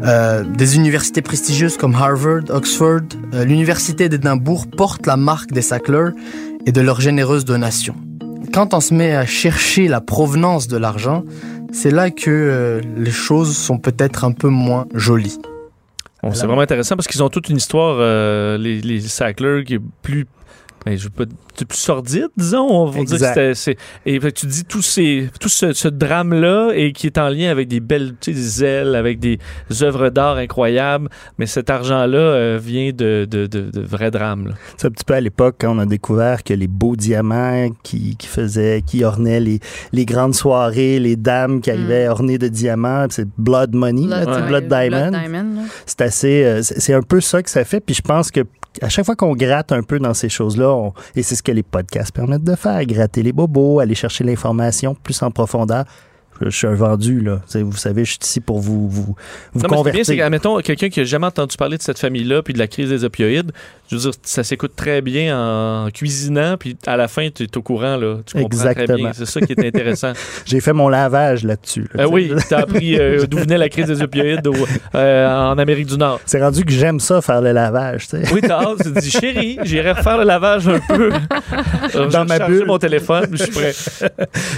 Euh, des universités prestigieuses comme Harvard, Oxford, euh, l'université d'Édimbourg portent la marque des Sackler et de leurs généreuses donations. Quand on se met à chercher la provenance de l'argent, c'est là que euh, les choses sont peut-être un peu moins jolies. Bon, c'est vraiment intéressant parce qu'ils ont toute une histoire, les, les Sackler, qui est plus. Ben, je veux pas, c'est plus sordide, disons. On va dire que c'est- et tu dis tout, ces, tout ce, ce drame-là et qui est en lien avec des belles tu sais, des ailes, avec des œuvres d'art incroyables. Mais cet argent-là euh, vient de, de, de, de vrais drames. là. C'est un petit peu à l'époque quand on a découvert que les beaux diamants qui, qui faisaient, qui ornaient les, les grandes soirées, les dames qui arrivaient ornées de diamants, c'est Blood Money, là, sais, ouais, Blood Diamond. Diamond, là. C'est assez, euh, c'est c'est un peu ça que ça fait. Puis je pense que à chaque fois qu'on gratte un peu dans ces choses-là, et c'est ce que les podcasts permettent de faire, gratter les bobos, aller chercher l'information plus en profondeur. Je, je suis un vendu, là. Tu Vous savez, je suis ici pour vous, vous, vous Non, mais ce qui est bien, c'est convertir. qu'admettons, quelqu'un qui a jamais entendu parler de cette famille-là puis de la crise des opioïdes, je veux dire, ça s'écoute très bien en cuisinant, puis à la fin, tu es au courant, là. Tu comprends très Exactement. bien. C'est ça qui est intéressant. J'ai fait mon lavage là-dessus. là, Euh, tu sais. oui, t'as appris euh, d'où venait la crise des opioïdes au- euh, en Amérique du Nord. C'est rendu que j'aime ça, faire le lavage, tu sais. Oui, t'as hâte, tu te dis, chérie, j'irai refaire le lavage un peu. Dans ma bulle. mon téléphone, je suis prêt.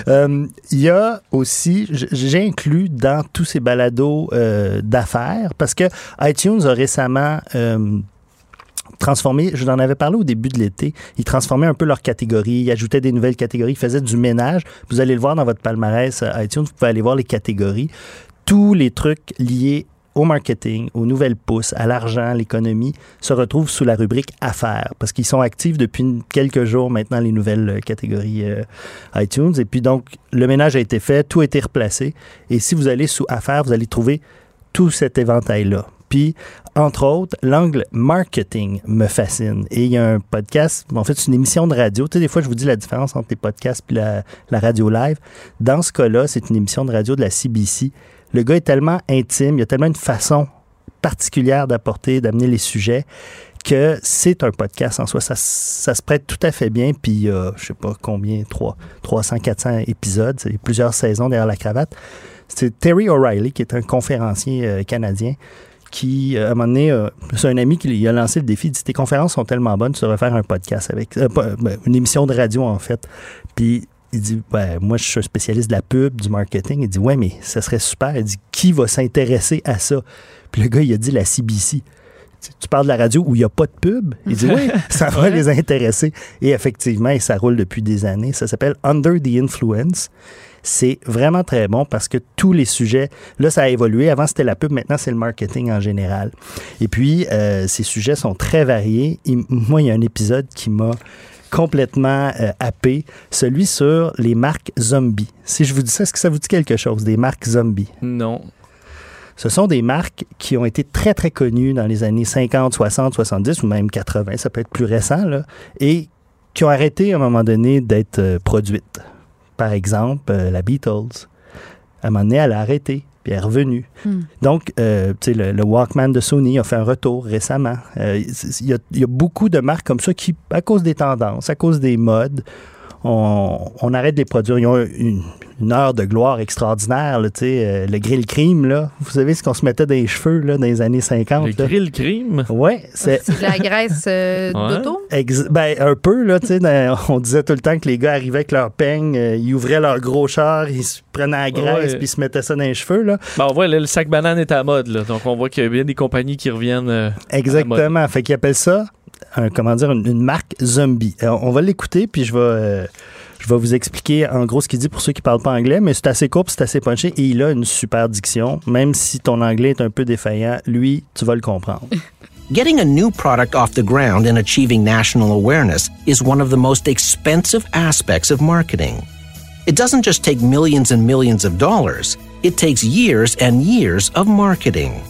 Euh, Il y a aussi, j- j'ai inclus dans tous ces balados euh, d'affaires, parce que iTunes a récemment euh, transformé, je vous en avais parlé au début de l'été, ils transformaient un peu leurs catégories, ils ajoutaient des nouvelles catégories, ils faisaient du ménage. Vous allez le voir dans votre palmarès euh, iTunes, vous pouvez aller voir les catégories. Tous les trucs liés au marketing, aux nouvelles pousses, à l'argent, l'économie, se retrouvent sous la rubrique affaires, parce qu'ils sont actifs depuis quelques jours maintenant, les nouvelles euh, catégories euh, iTunes. Et puis donc, le ménage a été fait, tout a été replacé. Et si vous allez sous affaires, vous allez trouver tout cet éventail-là. Puis, entre autres, l'angle marketing me fascine. Et il y a un podcast, en fait, c'est une émission de radio. Tu sais, des fois, je vous dis la différence entre les podcasts et la radio live. Dans ce cas-là, c'est une émission de radio de la CBC. Le gars est tellement intime, il a tellement une façon particulière d'apporter, d'amener les sujets que c'est un podcast en soi. Ça, ça se prête tout à fait bien. Puis y a, je sais pas combien, 3, 300, 400 épisodes. Plusieurs saisons derrière la cravate. C'est Terry O'Reilly, qui est un conférencier euh, canadien, qui, euh, à un moment donné, euh, c'est un ami qui il a lancé le défi. Il dit Tes conférences sont tellement bonnes, tu devrais faire un podcast avec. euh, ben, une émission de radio, en fait. Puis il dit ben, Moi, je suis un spécialiste de la pub, du marketing. Il dit Ouais, mais ça serait super. Il dit Qui va s'intéresser à ça? Puis le gars, il a dit La CBC. Tu- Tu parles de la radio où il n'y a pas de pub? Il dit oui, ça va Ouais. les intéresser. Et effectivement, ça roule depuis des années. Ça s'appelle Under the Influence. C'est vraiment très bon parce que tous les sujets, là, ça a évolué. Avant, c'était la pub, maintenant, c'est le marketing en général. Et puis, euh, ces sujets sont très variés. Et moi, il y a un épisode qui m'a complètement euh, happé, celui sur les marques zombies. Si je vous dis ça, est-ce que ça vous dit quelque chose, des marques zombies? Non. Ce sont des marques qui ont été très, très connues dans les années 50, 60, 70 ou même 80, ça peut être plus récent, là, et qui ont arrêté à un moment donné d'être euh, produites. Par exemple, euh, la Beatles. À un moment donné, elle a arrêté. Puis elle est revenue. Hmm. Donc, euh, tu sais, le, le Walkman de Sony a fait un retour récemment. Euh, y, il y a beaucoup de marques comme ça qui, à cause des tendances, à cause des modes, on, on arrête de les produire. Ils ont une, une heure de gloire extraordinaire, là, tu sais, euh, le grill crime, là. Vous savez ce qu'on se mettait dans les cheveux, là, dans les années 50. Le là? grill crime? Ouais, c'est... C'est de la graisse euh, Ouais. d'auto? Ex- ben, un peu, là, tu sais, dans- on disait tout le temps que les gars arrivaient avec leur peigne, euh, ils ouvraient leur gros char, ils se prenaient la graisse, puis ils se mettaient ça dans les cheveux, là. Ben, on voit, là, le sac banane est à mode. Là. Donc, on voit qu'il y a bien des compagnies qui reviennent. euh, Exactement. Fait qu'ils appellent ça, un, comment dire, une, une marque zombie. Alors, on va l'écouter, puis je vais, euh, je vais vous expliquer en gros ce qu'il dit pour ceux qui parlent pas anglais, mais c'est assez court, c'est assez punché, et il a une super diction. Même si ton anglais est un peu défaillant, lui, tu vas le comprendre. Getting a new product off the ground and achieving national awareness is one of the most expensive aspects of marketing. It doesn't just take millions and millions of dollars, it takes years and years of marketing.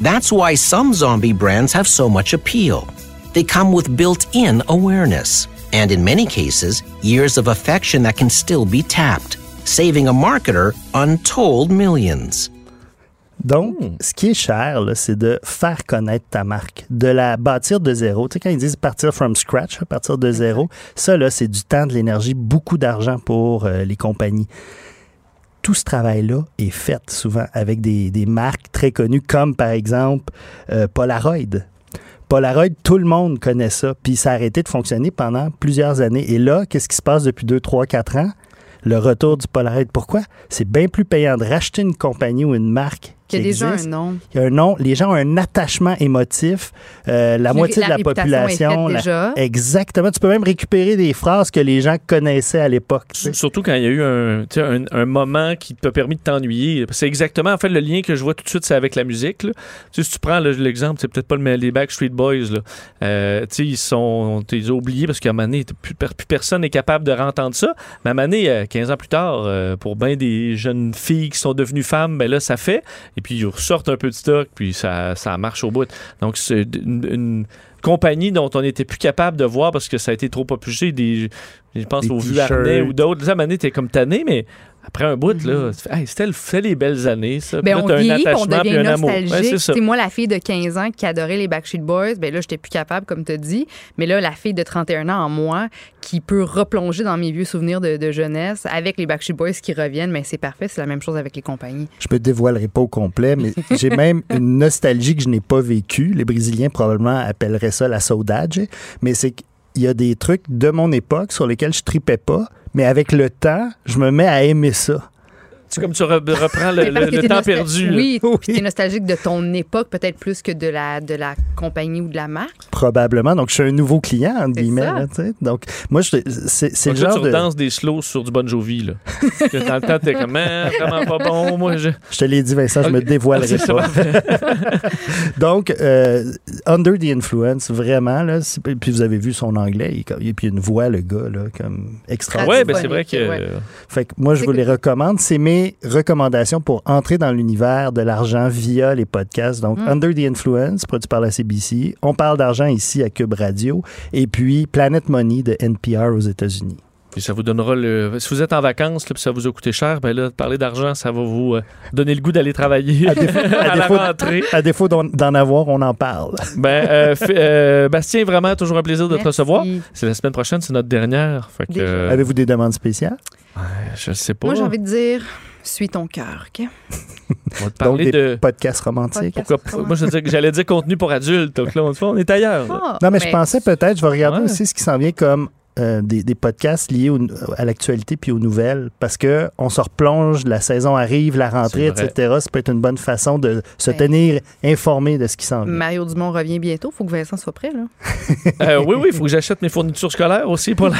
That's why some zombie brands have so much appeal. They come with built in awareness, and in many cases, years of affection that can still be tapped, saving a marketer untold millions. Donc, ce qui est cher, c'est de faire connaître ta marque, de la bâtir de zéro. Tu sais, quand ils disent partir from scratch, là, partir de zéro, ça, là, c'est du temps, de l'énergie, beaucoup d'argent pour euh, les compagnies. Tout ce travail-là est fait souvent avec des, des marques très connues, comme par exemple euh, Polaroid. Polaroid, tout le monde connaît ça, puis ça a arrêté de fonctionner pendant plusieurs années. Et là, qu'est-ce qui se passe depuis 2, 3, 4 ans? Le retour du Polaroid. Pourquoi? C'est bien plus payant de racheter une compagnie ou une marque Qui a déjà existe. un nom. Il y a un nom. Les gens ont un attachement émotif. Euh, la moitié de la est population. la- déjà. Exactement. Tu peux même récupérer des phrases que les gens connaissaient à l'époque. Surtout quand il y a eu un, tu sais, un, un moment qui t'a permis de t'ennuyer. C'est exactement, en fait, le lien que je vois tout de suite, c'est avec la musique. là. Tu sais, si tu prends l'exemple, c'est peut-être pas le, les Backstreet Boys. Là. Euh, tu sais, ils sont les as oubliés parce qu'à un moment donné, plus, per- plus personne n'est capable de rentendre ça. Mais à un moment donné, euh, 15 ans plus tard, euh, pour bien des jeunes filles qui sont devenues femmes, ben là, ça fait. Et puis, ils ressortent un peu de stock, puis ça, ça marche au bout. Donc, c'est une, une compagnie dont on n'était plus capable de voir parce que ça a été trop. Des, je pense Des aux. Vuarnet ou d'autres. Moment donné, t'es comme tanné, mais après un bout, là, tu fais, Hey, c'était le- c'était les belles années, ça. Ben, là, on un vieillit, puis on devient un nostalgique. C'est moi, la fille de 15 ans qui adorait les Backstreet Boys, ben là, j'étais plus capable, comme tu as dit. Mais là, la fille de 31 ans en moi, qui peut replonger dans mes vieux souvenirs de, de jeunesse avec les Backstreet Boys qui reviennent, mais c'est parfait, c'est la même chose avec les compagnies. Je me dévoilerai pas au complet, mais j'ai même une nostalgie que je n'ai pas vécue. Les Brésiliens probablement appelleraient ça la saudade, mais c'est qu'il y a des trucs de mon époque sur lesquels je tripais pas, mais avec le temps, je me mets à aimer ça. C'est comme tu re- reprends le, temps perdu. là. Oui, puis t'es nostalgique de ton époque, peut-être plus que de la, de la compagnie ou de la marque. Probablement. Donc, je suis un nouveau client, entre guillemets. là, tu. Donc, moi, je- c'est le là, genre tu de... redanses des slows sur du Bon Jovi. Là. Parce que dans le temps, t'es comme, Ah, vraiment pas bon. Moi, je. Je te l'ai dit, Vincent, je me dévoilerai ça, pas. Donc, euh, Under the Influence, vraiment, là, puis vous avez vu son anglais, il, il- puis une voix, le gars, là, comme extraordinaire. Ouais, ben c'est vrai que. Ouais. Fait que moi, je vous les recommande. C'est mes recommandations pour entrer dans l'univers de l'argent via les podcasts. Donc, Mm. Under the Influence, produit par la CBC. On parle d'argent ici à Cube Radio. Et puis, Planet Money de NPR aux États-Unis. Puis ça vous donnera le. Si vous êtes en vacances, là, puis ça vous a coûté cher, ben là, de parler d'argent, ça va vous euh, donner le goût d'aller travailler À défaut, à à la rentrée. à défaut d'en d'en avoir, on en parle. Ben, euh, euh, Bastien, vraiment toujours un plaisir de te recevoir. C'est la semaine prochaine, c'est notre dernière. Fait que, Déjà. Avez-vous des demandes spéciales? je sais pas. Moi, j'ai envie de dire, suis ton cœur, OK? On va te Donc, des de. podcasts romantiques. Podcast. Pourquoi pas? Moi, je que j'allais dire contenu pour adultes. Donc là, on, on est ailleurs. Ah, Non, mais, je pensais peut-être, je vais regarder Ouais. aussi ce qui s'en vient comme euh, des, des podcasts liés au- à l'actualité puis aux nouvelles parce que on se replonge, la saison arrive, la rentrée, etc. Ça peut être une bonne façon de se Ben. tenir informé de ce qui s'en vient. Mario Dumont revient bientôt. faut que Vincent soit prêt, là. Euh, oui, oui, il faut que j'achète mes fournitures scolaires aussi pour la,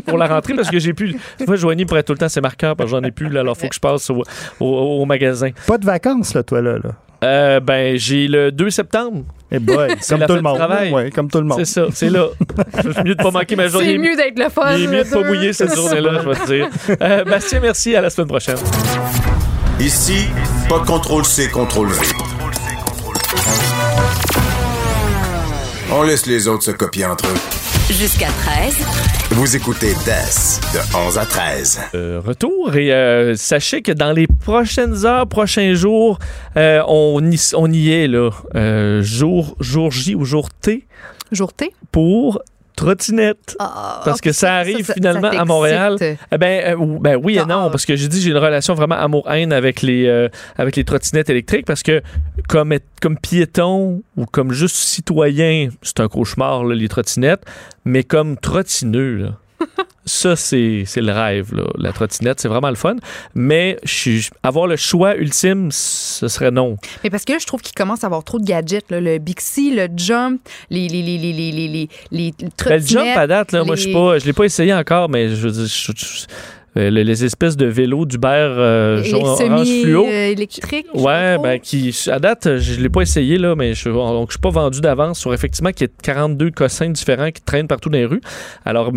pour la rentrée parce que j'ai plus. Tu vois, Joanie pourrait tout le temps ses marqueurs parce que j'en ai plus. Là, alors, il faut que je passe au, au- au magasin. Pas de vacances, là, toi, là. là. Euh, ben, j'ai le 2 septembre. Eh boy, C'est comme tout le monde. Ouais, comme tout le monde. C'est ça, c'est là. C'est mieux de pas manquer ma journée. C'est mieux d'être le fun. Il est mieux de pas mouiller cette journée-là, je vais te dire. Euh, Bastien, merci. À la semaine prochaine. Ici, pas de contrôle C, contrôle V. On laisse les autres se copier entre eux. Jusqu'à 13. Vous écoutez DES de 11 à 13. Euh, retour et euh, sachez que dans les prochaines heures, prochains jours, euh, on, y, on y est là, euh, jour, jour J ou jour T. Jour T? Pour trottinette. Ah, parce que ça arrive finalement à Montréal. Eh ben, euh, ben oui et non, parce que j'ai dit j'ai une relation vraiment amour-haine avec les euh, avec les trottinettes électriques parce que comme comme piéton ou comme juste citoyen, c'est un cauchemar là, les trottinettes, mais comme trottineux là. Ça, c'est le rêve, la trottinette. C'est vraiment le fun. Mais avoir le choix ultime, ce serait non. Mais parce que là, je trouve qu'il commence à avoir trop de gadgets. Le Bixi, le Jump, les, les, les, les, les, les, les trottinettes. Le Jump, à date, là, moi, je ne l'ai pas essayé encore, mais je, je, je les, les espèces de vélos d'Uber euh, orange fluo. semi-électriques. Ouais, ben qui à date, je l'ai pas essayé là, mais je je suis pas vendu d'avance sur effectivement qu'il y a 42 cossins différents qui traînent partout dans les rues. Alors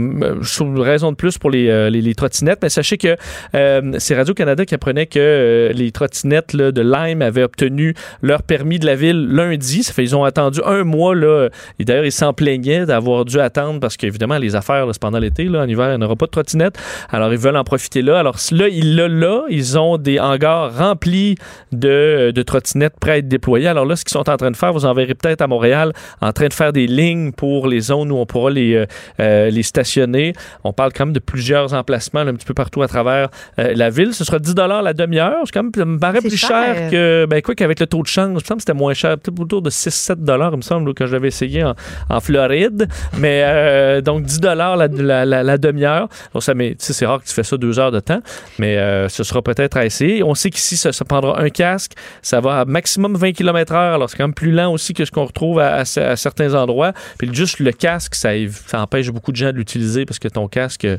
trouve une raison de plus pour les, euh, les, les trottinettes, mais sachez que euh, c'est Radio Canada qui apprenait que euh, les trottinettes de Lime avaient obtenu leur permis de la ville lundi. Ça fait ils ont attendu un mois là. Et d'ailleurs ils s'en plaignaient d'avoir dû attendre parce qu'évidemment les affaires là, c'est pendant l'été là, en hiver il n'y aura pas de trottinettes. Alors ils veulent en profiter là. Alors là ils là là ils ont des hangars remplis de, de trottinettes prêts à être déployées. Alors là, ce qu'ils sont en train de faire, vous en verrez peut-être à Montréal, en train de faire des lignes pour les zones où on pourra les, euh, euh, les stationner. On parle quand même de plusieurs emplacements là, un petit peu partout à travers euh, la ville. Ce sera 10 la demi-heure. C'est quand même, ça me paraît plus cher, cher. que, ben quoi qu'avec le taux de change, il me semble que c'était moins cher, peut-être autour de 6-7 il me semble, quand je l'avais essayé en, en Floride. Mais euh, donc 10 la, la, la, la demi-heure. Donc, ça, mais, c'est rare que tu fais ça deux heures de temps, mais euh, ce sera peut-être à essayer. On sait qu'ici, ça, prendra un casque. Ça va à maximum 20 km/h. Alors, c'est quand même plus lent aussi que ce qu'on retrouve à, certains endroits. Puis juste le casque, ça, empêche beaucoup de gens de l'utiliser parce que ton casque, euh,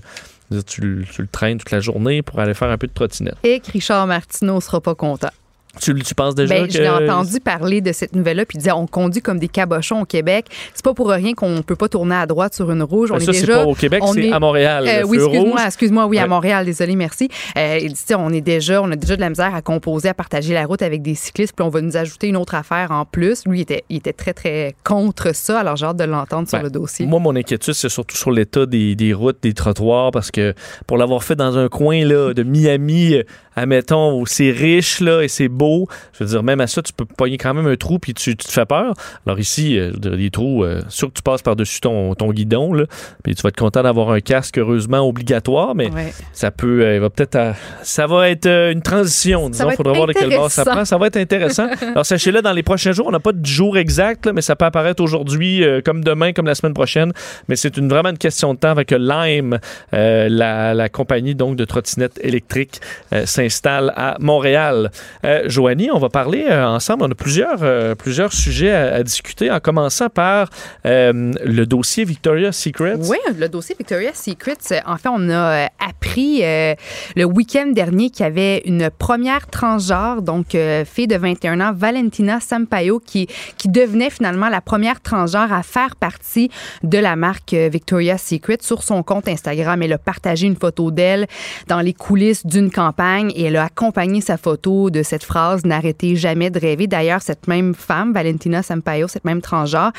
tu le traînes toute la journée pour aller faire un peu de trottinette. Et que Richard Martineau sera pas content. Tu, tu penses déjà Ben, que... Je l'ai entendu parler de cette nouvelle-là, puis il disait on conduit comme des cabochons au Québec. C'est pas pour rien qu'on peut pas tourner à droite sur une rouge. On Ben, est ça, c'est déjà, pas au Québec, on c'est est- à Montréal, Euh, oui, excuse-moi, excuse-moi, oui, à. Montréal, désolé, merci. Euh, il dit, on est déjà, on a déjà de la misère à composer, à partager la route avec des cyclistes, puis on va nous ajouter une autre affaire en plus. Lui, il était, il était très, très contre ça, alors j'ai hâte de l'entendre sur Ben, le dossier. Moi, mon inquiétude, c'est surtout sur l'état des, des routes, des trottoirs, parce que pour l'avoir fait dans un coin là, de Miami, admettons, où c'est riche là, et c'est beau, je veux dire, même à ça, tu peux pogner quand même un trou puis tu, tu te fais peur. Alors ici, euh, des trous, euh, sûr que tu passes par-dessus ton, ton guidon, là, puis tu vas être content d'avoir un casque, heureusement, obligatoire, mais Ouais. ça peut, euh, va peut-être, à- ça va être euh, une transition, disons, il faudra voir de quel bord ça prend. Ça va être intéressant. Alors sachez-le, dans les prochains jours, on n'a pas de jour exact, là, mais ça peut apparaître aujourd'hui, euh, comme demain, comme la semaine prochaine. Mais c'est une, vraiment une question de temps avec Lime, euh, la, la compagnie donc de trottinettes électriques, euh, s'installe à Montréal. Euh, Joanie, on va parler euh, ensemble. On a plusieurs, euh, plusieurs sujets à, discuter, en commençant par euh, le dossier Victoria's Secret. Oui, le dossier Victoria's Secret, en fait, on a appris le week-end dernier qu'il y avait une première transgenre, donc fille de 21 ans, Valentina Sampaio, qui, qui devenait finalement la première transgenre à faire partie de la marque Victoria's Secret. Sur son compte Instagram, elle a partagé une photo d'elle dans les coulisses d'une campagne et elle a accompagné sa photo de cette phrase « N'arrêtez jamais de rêver ». D'ailleurs, cette même femme, Valentina Sampaio, cette même transgenre,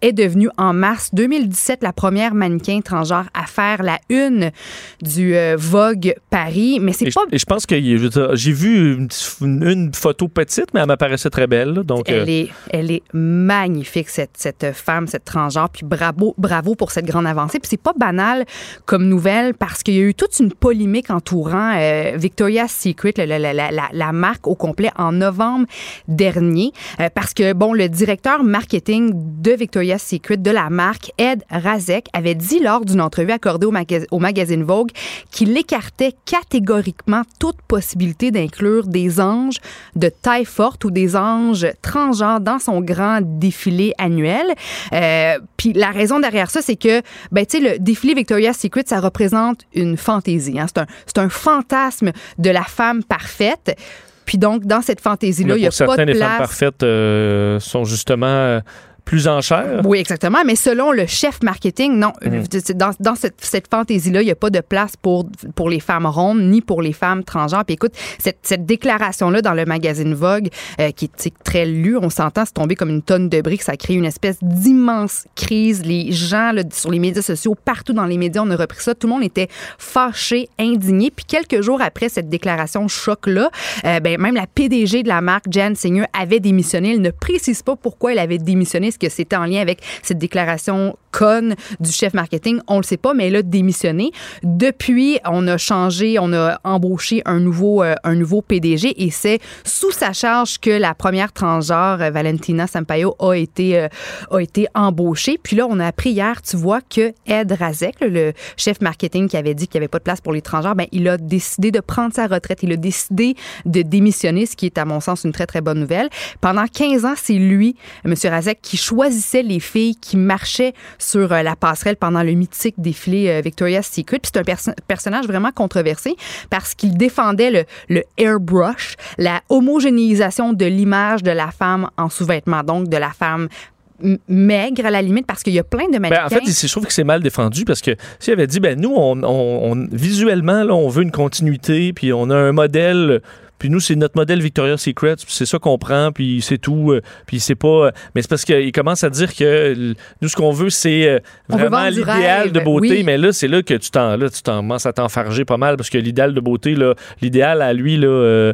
est devenue en mars 2017 la première mannequin transgenre à faire la une du euh, Vogue Paris. Mais c'est je, pas et je pense que j'ai vu une, photo petite, mais elle m'apparaissait très belle. là. Donc, euh, Elle est, elle est magnifique, cette, cette femme, cette transgenre. Puis bravo, bravo pour cette grande avancée. Puis c'est pas banal comme nouvelle parce qu'il y a eu toute une polémique entourant euh, Victoria's Secret, la, la- la- la- marque au complet, en novembre dernier. Euh, parce que, bon, le directeur marketing de Victoria's Secret, de la marque, Ed Razek, avait dit lors d'une entrevue accordée au, maga- au magazine Vogue qu'il écartait catégoriquement toute possibilité d'inclure des anges de taille forte ou des anges transgenres dans son grand défilé annuel. Euh, Puis la raison derrière ça, c'est que, ben, tu sais, le défilé Victoria's Secret, ça représente une fantaisie. hein. C'est un, un fantasme de la femme parfaite. Puis donc, dans cette fantaisie-là, il n'y a pas de les femmes place. parfaites euh, sont justement euh, plus en chair? Oui, exactement. Mais selon le chef marketing, non. Mm. Dans, dans cette, cette fantaisie-là, il n'y a pas de place pour, pour les femmes rondes ni pour les femmes transgenres. Puis écoute, cette, cette déclaration-là dans le magazine Vogue, euh, qui est très lu, on s'entend, c'est tombé comme une tonne de briques. Ça a créé une espèce d'immense crise. Les gens là, sur les médias sociaux, partout dans les médias, on a repris ça. Tout le monde était fâché, indigné. Puis quelques jours après cette déclaration choc-là, euh, ben, même la PDG de la marque, Jan Singer, avait démissionné. Elle ne précise pas pourquoi elle avait démissionné. Est-ce que c'était en lien avec cette déclaration conne du chef marketing? On le sait pas, mais elle a démissionné. Depuis, on a changé, on a embauché un nouveau, euh, un nouveau PDG et c'est sous sa charge que la première transgenre, euh, Valentina Sampaio, a été, euh, a été embauchée. Puis là, on a appris hier, tu vois, que Ed Razek, le chef marketing qui avait dit qu'il n'y avait pas de place pour les transgenres, ben, il a décidé de prendre sa retraite. Il a décidé de démissionner, ce qui est, à mon sens, une très, très bonne nouvelle. Pendant 15 ans, c'est lui, M. Razek, qui choisissait les filles qui marchaient sur euh, la passerelle pendant le mythique défilé euh, Victoria's Secret. Puis c'est un perso- personnage vraiment controversé parce qu'il défendait le, le airbrush, la homogénéisation de l'image de la femme en sous-vêtements, donc de la femme maigre à la limite parce qu'il y a plein de Ben, mannequins. en fait, je trouve que c'est mal défendu parce que s'il avait dit, ben nous, on, on- on- visuellement, là, on veut une continuité, puis on a un modèle. Puis nous, c'est notre modèle Victoria's Secret, c'est ça qu'on prend, puis c'est tout. euh, Puis c'est pas. euh, Mais c'est parce qu'il commence à dire que nous, ce qu'on veut, c'est euh, vraiment l'idéal de beauté. oui. Mais là, c'est là que tu t'en, là, tu t'en- commences à t'enfarger pas mal parce que l'idéal de beauté, là, l'idéal à lui, là, euh,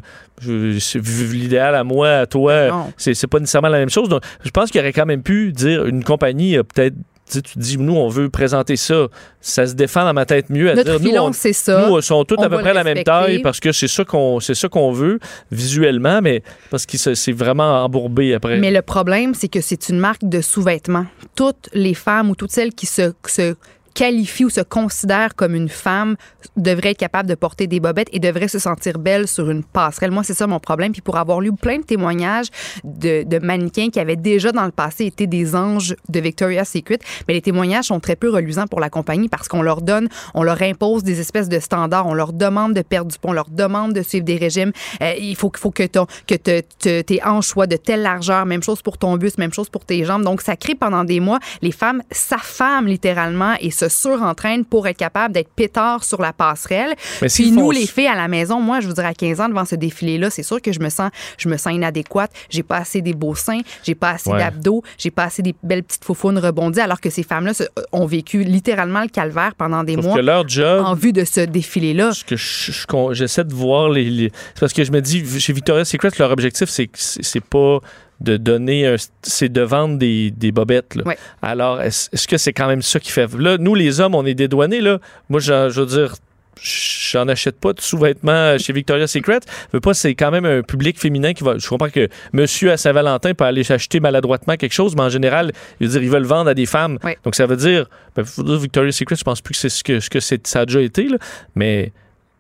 l'idéal à moi, à toi, c'est, c'est pas nécessairement la même chose. Donc, je pense qu'il aurait quand même pu dire une compagnie a peut-être. Tu dis, nous, on veut présenter ça. Ça se défend dans ma tête mieux à Notre dire, nous, c'est ça. nous, sont tous On à peu près la même taille parce que c'est ça qu'on, c'est ça qu'on veut visuellement, mais parce que c'est c'est vraiment embourbé après. Mais le problème, c'est que c'est une marque de sous-vêtements. Toutes les femmes ou toutes celles qui se, se qualifient ou se considèrent comme une femme devraient être capables de porter des bobettes et devraient se sentir belles sur une passerelle. Moi, c'est ça mon problème. Puis pour avoir lu plein de témoignages de, de mannequins qui avaient déjà dans le passé été des anges de Victoria's Secret, mais les témoignages sont très peu reluisants pour la compagnie parce qu'on leur donne, on leur impose des espèces de standards, on leur demande de perdre du poids, on leur demande de suivre des régimes. Euh, il faut, faut que, ton, que te- te- tes hanches soient de telle largeur, même chose pour ton buste, même chose pour tes jambes. Donc, ça crée pendant des mois, les femmes s'affament littéralement et se surentraînent pour être capables d'être pétards sur la passerelle. Mais Puis nous, font- les filles à la maison, moi, je vous dirais à 15 ans devant ce défilé-là, c'est sûr que je me sens, je me sens inadéquate. J'ai pas assez des beaux seins, j'ai pas assez Ouais. d'abdos, j'ai pas assez des belles petites faufounes rebondies, alors que ces femmes-là se- ont vécu littéralement le calvaire pendant des Sauf mois que leur job, en vue de ce défilé-là. ce que je- je- qu'on- j'essaie de voir les, les- c'est parce que je me dis chez Victoria's Secret leur objectif c'est pas de donner c'est de vendre des, des bobettes là. Alors est-ce que c'est quand même ça qui fait là nous les hommes on est dédouanés là moi je, je veux dire j'en achète pas de sous-vêtements chez Victoria's Secret. Je veux pas, c'est quand même un public féminin qui va. Je comprends que monsieur à Saint-Valentin peut aller acheter maladroitement quelque chose, mais en général, il veut dire, ils veulent vendre à des femmes. Donc ça veut dire, ben, Victoria's Secret, je pense plus que c'est ce que, ce que ça a déjà été, là, mais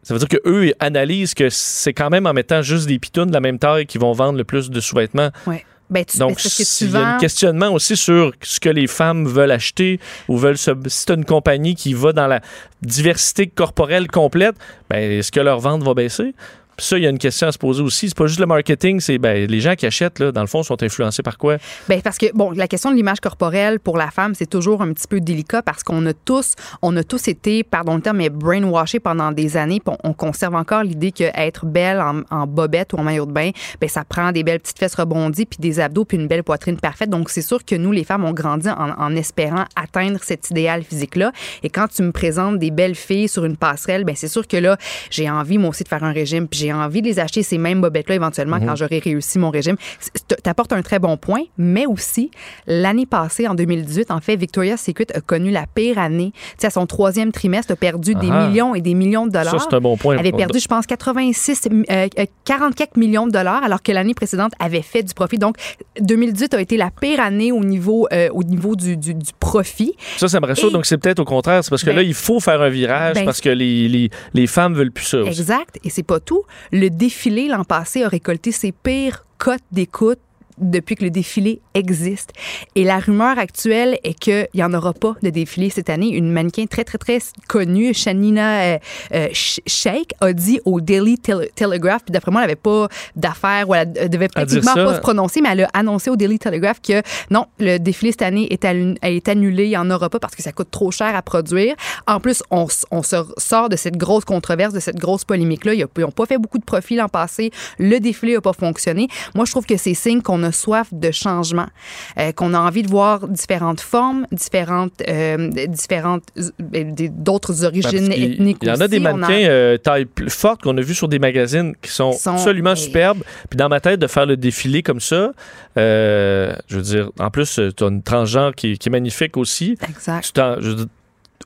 ça veut dire qu'eux analysent que c'est quand même en mettant juste des pitounes de la même taille qui vont vendre le plus de sous-vêtements. Ouais. Ben, tu, Donc, tu il y a un questionnement aussi sur ce que les femmes veulent acheter ou veulent se. Si c'est une compagnie qui va dans la diversité corporelle complète, ben, est-ce que leur vente va baisser? Puis ça, il y a une question à se poser aussi. C'est pas juste le marketing, c'est ben, les gens qui achètent, là, dans le fond, sont influencés par quoi? Ben, parce que, bon, la question de l'image corporelle pour la femme, c'est toujours un petit peu délicat parce qu'on a tous, on a tous été, pardon le terme, mais brainwashés pendant des années. Puis on, on conserve encore l'idée qu'être belle en, bobette ou en maillot de bain, ben, ça prend des belles petites fesses rebondies, puis des abdos, puis une belle poitrine parfaite. Donc, c'est sûr que nous, les femmes, on grandit en, espérant atteindre cet idéal physique-là. Et quand tu me présentes des belles filles sur une passerelle, ben, c'est sûr que là, j'ai envie, moi aussi, de faire un régime, puis j'ai envie de les acheter, ces mêmes bobettes-là, éventuellement, Mhm. quand j'aurai réussi mon régime. Tu apportes un très bon point, mais aussi, l'année passée, en 2018, en fait, Victoria's Secret a connu la pire année. Tu sais, à son troisième trimestre, a perdu des Ah. millions et des millions de dollars. Ça, c'est un bon point. Elle avait perdu, je pense, 86, euh, euh, 44 millions de dollars, alors que l'année précédente avait fait du profit. Donc, 2018 a été la pire année au niveau, euh, au niveau du, du- du profit. Ça, ça me rassure. Et- Donc, c'est peut-être au contraire. C'est parce que Ben- là, il faut faire un virage Ben- parce que les, les, les femmes veulent plus ça. aussi. Exact. Et c'est pas tout. Le défilé l'an passé a récolté ses pires cotes d'écoute depuis que le défilé existe. Et la rumeur actuelle est qu'il n'y en aura pas de défilé cette année. Une mannequin très, très, très connue, Shanina euh, euh, Sh- Sheikh, a dit au Daily Tele- Telegraph, puis d'après moi, elle n'avait pas d'affaires ou elle devait ça. pas se prononcer, mais elle a annoncé au Daily Telegraph que non, le défilé cette année est, annulé, il n'y en aura pas parce que ça coûte trop cher à produire. En plus, on, s- on se sort de cette grosse controverse, de cette grosse polémique-là. Ils n'ont pas fait beaucoup de profit l'an passé. Le défilé n'a pas fonctionné. Moi, je trouve que c'est signe qu'on a soif de changement, euh, qu'on a envie de voir différentes formes, différentes, euh, différentes euh, d'autres Ben, origines qu'il- ethniques Il y en a des mannequins euh, taille plus forte qu'on a vu sur des magazines qui sont, sont- absolument superbes. Puis dans ma tête, de faire le défilé comme ça, je veux dire, en plus, tu as une transgenre qui, qui est magnifique aussi. Exact. Tu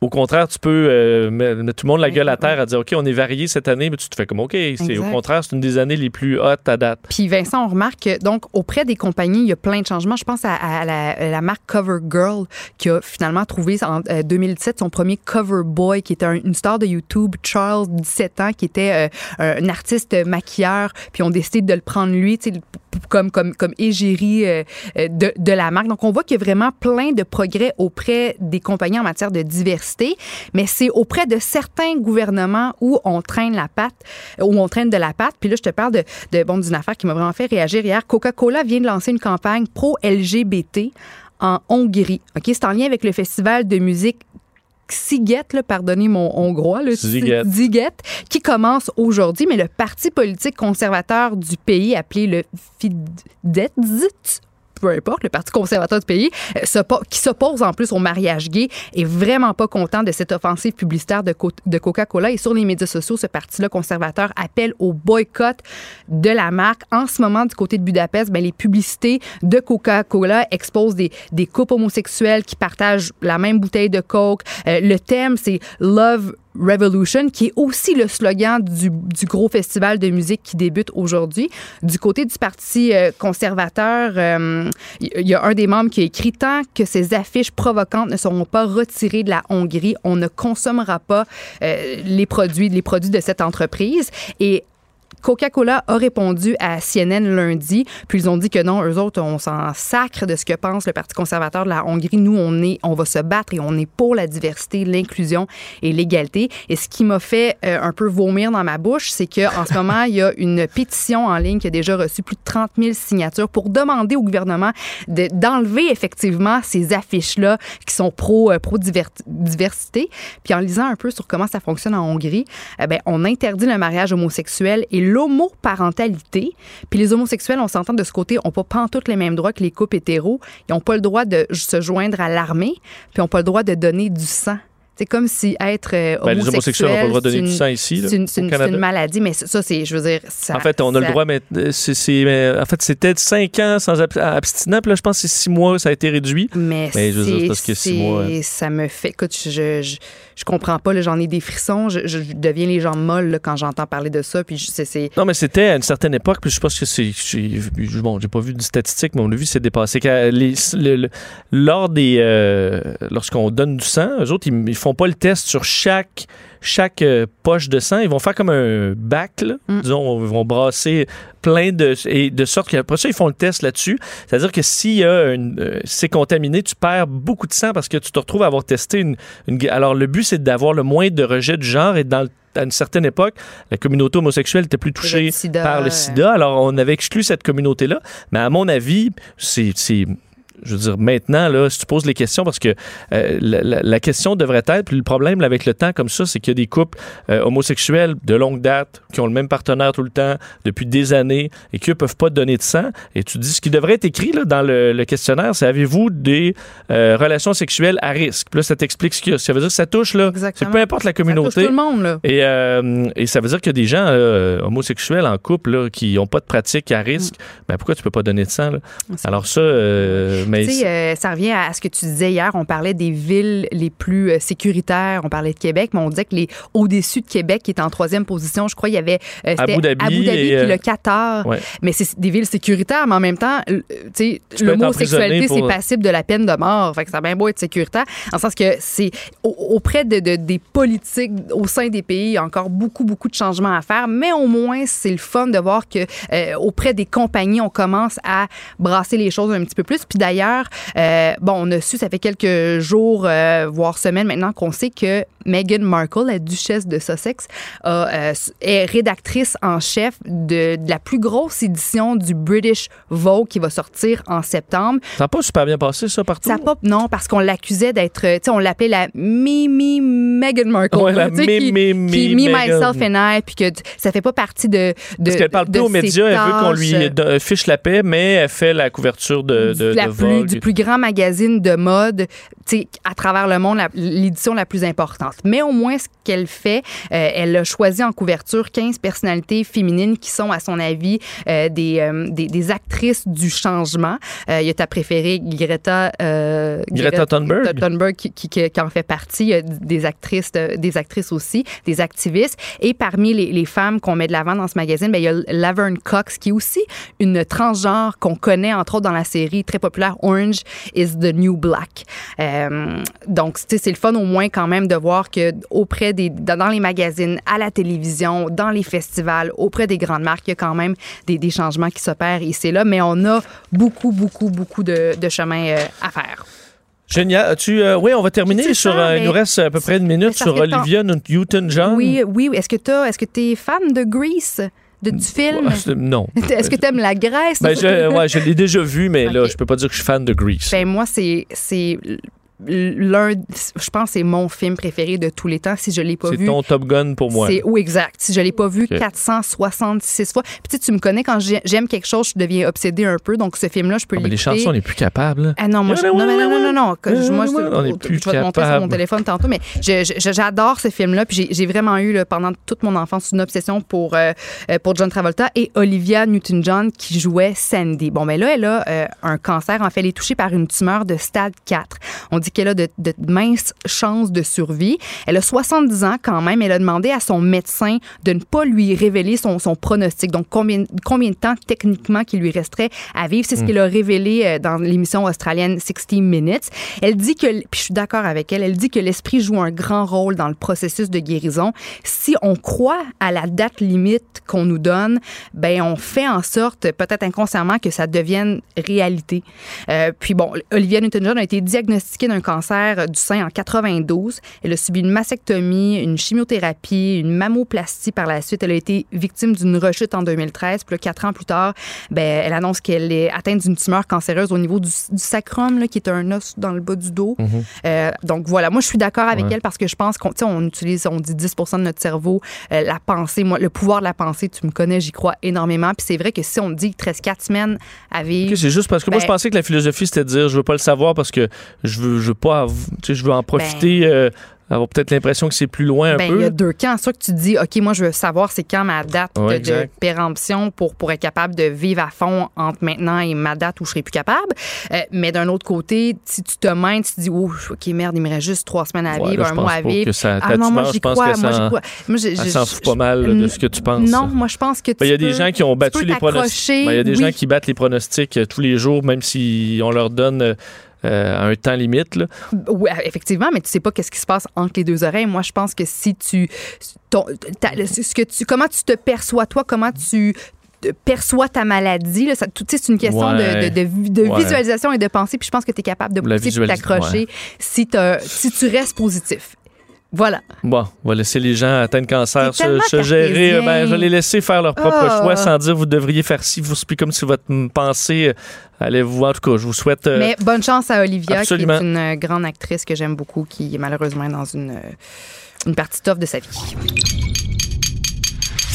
au contraire, tu peux euh, mettre tout le monde la gueule à terre à dire OK, on est varié cette année, mais tu te fais comme OK. C'est, au contraire, c'est une des années les plus hautes à date. Puis Vincent, on remarque que donc auprès des compagnies, il y a plein de changements. Je pense à, à la, à la marque CoverGirl qui a finalement trouvé en euh, 2017 son premier cover boy qui était un- une star de YouTube, Charles, 17 ans, qui était euh, un artiste maquilleur. Puis on décidé de le prendre lui, comme comme comme égérie euh, euh, de, de la marque. Donc on voit qu'il y a vraiment plein de progrès auprès des compagnies en matière de diversité, mais c'est auprès de certains gouvernements où on traîne la patte, où on traîne de la patte. Puis là, je te parle de, de bon d'une affaire qui m'a vraiment fait réagir hier. Coca-Cola vient de lancer une campagne pro-LGBT en Hongrie. Ok, c'est en lien avec le festival de musique Siget, là, pardonnez mon hongrois, le qui commence aujourd'hui, mais le parti politique conservateur du pays, appelé le Fidesz, peu importe, le Parti conservateur du pays, euh, qui s'oppose en plus au mariage gay, est vraiment pas content de cette offensive publicitaire de, Co- de Coca-Cola. Et sur les médias sociaux, ce parti-là conservateur appelle au boycott de la marque. En ce moment, du côté de Budapest, ben, les publicités de Coca-Cola exposent des, des couples homosexuels qui partagent la même bouteille de Coke. Euh, le thème, c'est Love Revolution, qui est aussi le slogan du, du gros festival de musique qui débute aujourd'hui. Du côté du Parti euh, conservateur, euh, il y a un des membres qui a écrit Tant que ces affiches provocantes ne seront pas retirées de la Hongrie, on ne consommera pas euh, les produits, les produits de cette entreprise. Et Coca-Cola a répondu à CNN lundi, puis ils ont dit que non, eux autres, on s'en sacre de ce que pense le Parti conservateur de la Hongrie. Nous, on est, on va se battre et on est pour la diversité, l'inclusion et l'égalité. Et ce qui m'a fait euh, un peu vomir dans ma bouche, c'est que en ce moment, il y a une pétition en ligne qui a déjà reçu plus de 30 000 signatures pour demander au gouvernement de- d'enlever effectivement ces affiches-là qui sont pro, euh, pro diver- diversité. Puis en lisant un peu sur comment ça fonctionne en Hongrie, eh ben, on interdit le mariage homosexuel et l'homoparentalité. Puis les homosexuels, on s'entend de ce côté, n'ont pas pantoute les mêmes droits que les couples hétéros. Ils n'ont pas le droit de se joindre à l'armée, puis ils n'ont pas le droit de donner du sang. C'est comme si être euh, Ben, les homosexuels n'ont pas le droit de donner du sang ici, C'est une, maladie, mais ça, c'est, je veux dire, ça, en fait, on a le droit, mais euh, c'est, mais en fait, c'était 5 ans sans ab- abstinent, puis là, je pense que c'est 6 mois, ça a été réduit. Mais, je veux dire, parce que 6 c'est- mois. euh, Ça me fait. Écoute, je, je, je comprends pas. J'en ai des frissons. Je, je deviens les jambes molles là, quand j'entends parler de ça. Puis c'est. Non, mais c'était à une certaine époque, puis je pense que c'est. Bon, j'ai pas vu de statistiques, mais on a vu que c'est dépassé. Quand les- le- le- lors des. euh, lorsqu'on donne du sang, eux autres, ils, ils font pas le test sur chaque, chaque euh, poche de sang. Ils vont faire comme un bac, là. Disons, ils vont brasser plein de. Et de sorte qu'après ça, ils font le test là-dessus. C'est-à-dire que une. euh, si c'est contaminé, tu perds beaucoup de sang parce que tu te retrouves à avoir testé une. une- alors, le but, c'est d'avoir le moins de rejets du genre et dans le à une certaine époque, la communauté homosexuelle était plus touchée Le sida, par le sida. Alors, on avait exclu cette communauté-là. Mais à mon avis, c'est. Je veux dire, maintenant, là, si tu poses les questions, parce que euh, la, la- la question devrait être, puis le problème là, avec le temps comme ça, c'est qu'il y a des couples euh, homosexuels de longue date qui ont le même partenaire tout le temps depuis des années et qui ne peuvent pas donner de sang. Et tu dis, ce qui devrait être écrit là, dans le, le questionnaire, c'est avez-vous des euh, relations sexuelles à risque? Puis là, ça t'explique ce qu'il y a. Ça veut dire que ça touche, là, c'est peu importe la Ça touche communauté. tout le monde, là. Et, euh, et ça veut dire qu'il y a des gens homosexuels en couple là, qui n'ont pas de pratique à risque. Ben, pourquoi tu peux pas donner de sang? là? Alors ça, Mais euh, ça revient à ce que tu disais hier. On parlait des villes les plus euh, sécuritaires. On parlait de Québec, mais on disait que les au-dessus de Québec, qui est en troisième position, je crois, il y avait euh, Abu Dhabi Abu Dhabi et, puis euh, le Qatar. ouais. Mais c'est des villes sécuritaires, mais en même temps, euh, tu l'homosexualité, pour- c'est passible de la peine de mort. Fait que ça a bien beau être sécuritaire. En sens que c'est au- auprès de, de- des politiques au sein des pays, il y a encore beaucoup, beaucoup de changements à faire. Mais au moins, c'est le fun de voir que euh, auprès des compagnies, on commence à brasser les choses un petit peu plus. Puis d'ailleurs, euh, bon, on a su, ça fait quelques jours, euh, voire semaines maintenant, qu'on sait que Meghan Markle, la duchesse de Sussex, euh, est rédactrice en chef de, de la plus grosse édition du British Vogue qui va sortir en septembre. Ça n'a pas super bien passé, ça, partout? Ça pas, non, parce qu'on l'accusait d'être, euh, tu sais, on l'appelait la Mimi Meghan Markle. Ouais, la sais, qui- Mimi qui Me. Myself and I, puis que ça fait pas partie de. de Parce qu'elle parle de plus aux médias, elle veut qu'on lui fiche la paix, mais elle fait la couverture de, de, la de plus- du plus grand magazine de mode à travers le monde, l'édition la plus importante. Mais au moins, ce qu'elle fait, euh, elle a choisi en couverture 15 personnalités féminines qui sont, à son avis, euh, des, euh, des, des actrices du changement. Il y a ta préférée, Greta... Greta Thunberg. Thunberg qui, qui- en fait partie. Il y a des actrices, de- des actrices aussi, des activistes. Et parmi les, les femmes qu'on met de l'avant dans ce magazine, ben, il y a Laverne Cox, qui est aussi une transgenre qu'on connaît, entre autres, dans la série très populaire Orange is the New Black. Euh, donc, c'est le fun au moins quand même de voir que auprès des, dans les magazines, à la télévision, dans les festivals, auprès des grandes marques, il y a quand même des, des changements qui s'opèrent ici et là, mais on a beaucoup, beaucoup, beaucoup de, de chemin euh, à faire. Génial. Tu, euh, oui, on va terminer C'est sur. euh, il nous reste à peu près une minute sur Olivia Newton-John. Oui, oui. Est-ce que tu est-ce que es fan de Grease, de, du film? Non. Est-ce que tu aimes la Grèce? Ben, je, ouais, je l'ai déjà vu, mais là, Ok. je peux pas dire que je suis fan de Grease. Ben, moi, c'est l'un, je pense, c'est mon film préféré de tous les temps. Si je l'ai pas C'est vu, ton Top Gun pour moi. c'est oui exact. Si je l'ai pas vu Ok. 466 fois. Puis tu me connais quand j'ai- j'aime quelque chose, je deviens obsédée un peu. Donc ce film-là, je peux Ah, mais les chansons, on n'est plus capable. là. Ah non, moi, je, non, non, non, non, non, je- moi, je, On est je plus vais te montrer sur mon téléphone tantôt, mais je- je- j'adore ce film-là. Puis j'ai- vraiment eu, là, pendant toute mon enfance, une obsession pour, euh, euh, pour John Travolta et Olivia Newton-John qui jouait Sandy. Bon, mais là, elle a euh, un cancer. En fait, elle est touchée par une tumeur de stade 4. On dit qu'elle a de, de minces chances de survie. Elle a 70 ans quand même. Elle a demandé à son médecin de ne pas lui révéler son, son pronostic. Donc, combien, combien de temps techniquement qu'il lui resterait à vivre? C'est ce Mm. qu'elle a révélé euh, dans l'émission australienne 60 Minutes. Elle dit que, puis je suis d'accord avec elle, elle dit que l'esprit joue un grand rôle dans le processus de guérison. Si on croit à la date limite qu'on nous donne, ben on fait en sorte, peut-être inconsciemment, que ça devienne réalité. Euh, puis bon, Olivia Newton-John a été diagnostiquée d'un cancer du sein en 92. Elle a subi une mastectomie, une chimiothérapie, une mammoplastie par la suite. Elle a été victime d'une rechute en 2013. Puis là, quatre ans plus tard, ben, elle annonce qu'elle est atteinte d'une tumeur cancéreuse au niveau du, du sacrum, là, qui est un os dans le bas du dos. Mhm. Euh, donc voilà, moi je suis d'accord avec Ouais. elle parce que je pense qu'on on utilise, on dit 10% de notre cerveau, euh, la pensée, moi, le pouvoir de la pensée, tu me connais, j'y crois énormément. Puis c'est vrai que si on dit qu'il te reste quatre semaines à vivre. C'est juste parce que moi, ben, je pensais que la philosophie, c'était de dire je veux pas le savoir parce que je veux, je veux pas, tu je veux en profiter, euh, avoir peut-être l'impression que c'est plus loin un Ben, peu. il y a deux camps. Soit que tu dis, OK, moi, je veux savoir c'est quand ma date Ouais, de, péremption pour, pour être capable de vivre à fond entre maintenant et ma date où je serai plus capable. Euh, mais d'un autre côté, si tu te mènes, tu te dis, oh, OK, merde, il me reste juste trois semaines à Ouais, vivre, là, un mois à vivre. que ça- ah non, moi, j'y je pense crois. que Moi, j'y crois. Moi, je- s'en fout pas mal de ce que tu penses. Non, moi, je pense que tu Ben, Il y a des gens qui ont tu battu les pronostics. Ben, Il y a des oui. gens qui battent les pronostics euh, tous les jours, même si on leur donne euh, un temps limite. là. Oui, effectivement, mais tu sais pas qu'est-ce qui se passe entre les deux oreilles. Moi, je pense que si tu, ton- ta- ce que tu, comment tu te perçois toi, comment tu perçois ta maladie, là, ça, c'est une question de- Ouais. de, de- de Ouais. visualisation et de pensée. Puis je pense que tu es capable de pousser et t'accrocher ouais. si, si tu restes positif. Voilà. Bon, on va laisser les gens atteints de cancer se, gérer. cartésien. Ben, je vais les laisser faire leur propre Ah. choix sans dire vous devriez faire ci, vous c'est comme si votre pensée euh, allait vous. En tout cas, je vous souhaite. euh, Mais bonne chance à Olivia, absolument. qui est une euh, grande actrice que j'aime beaucoup, qui est malheureusement dans une, euh, une partie tough de sa vie.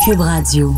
Cube Radio.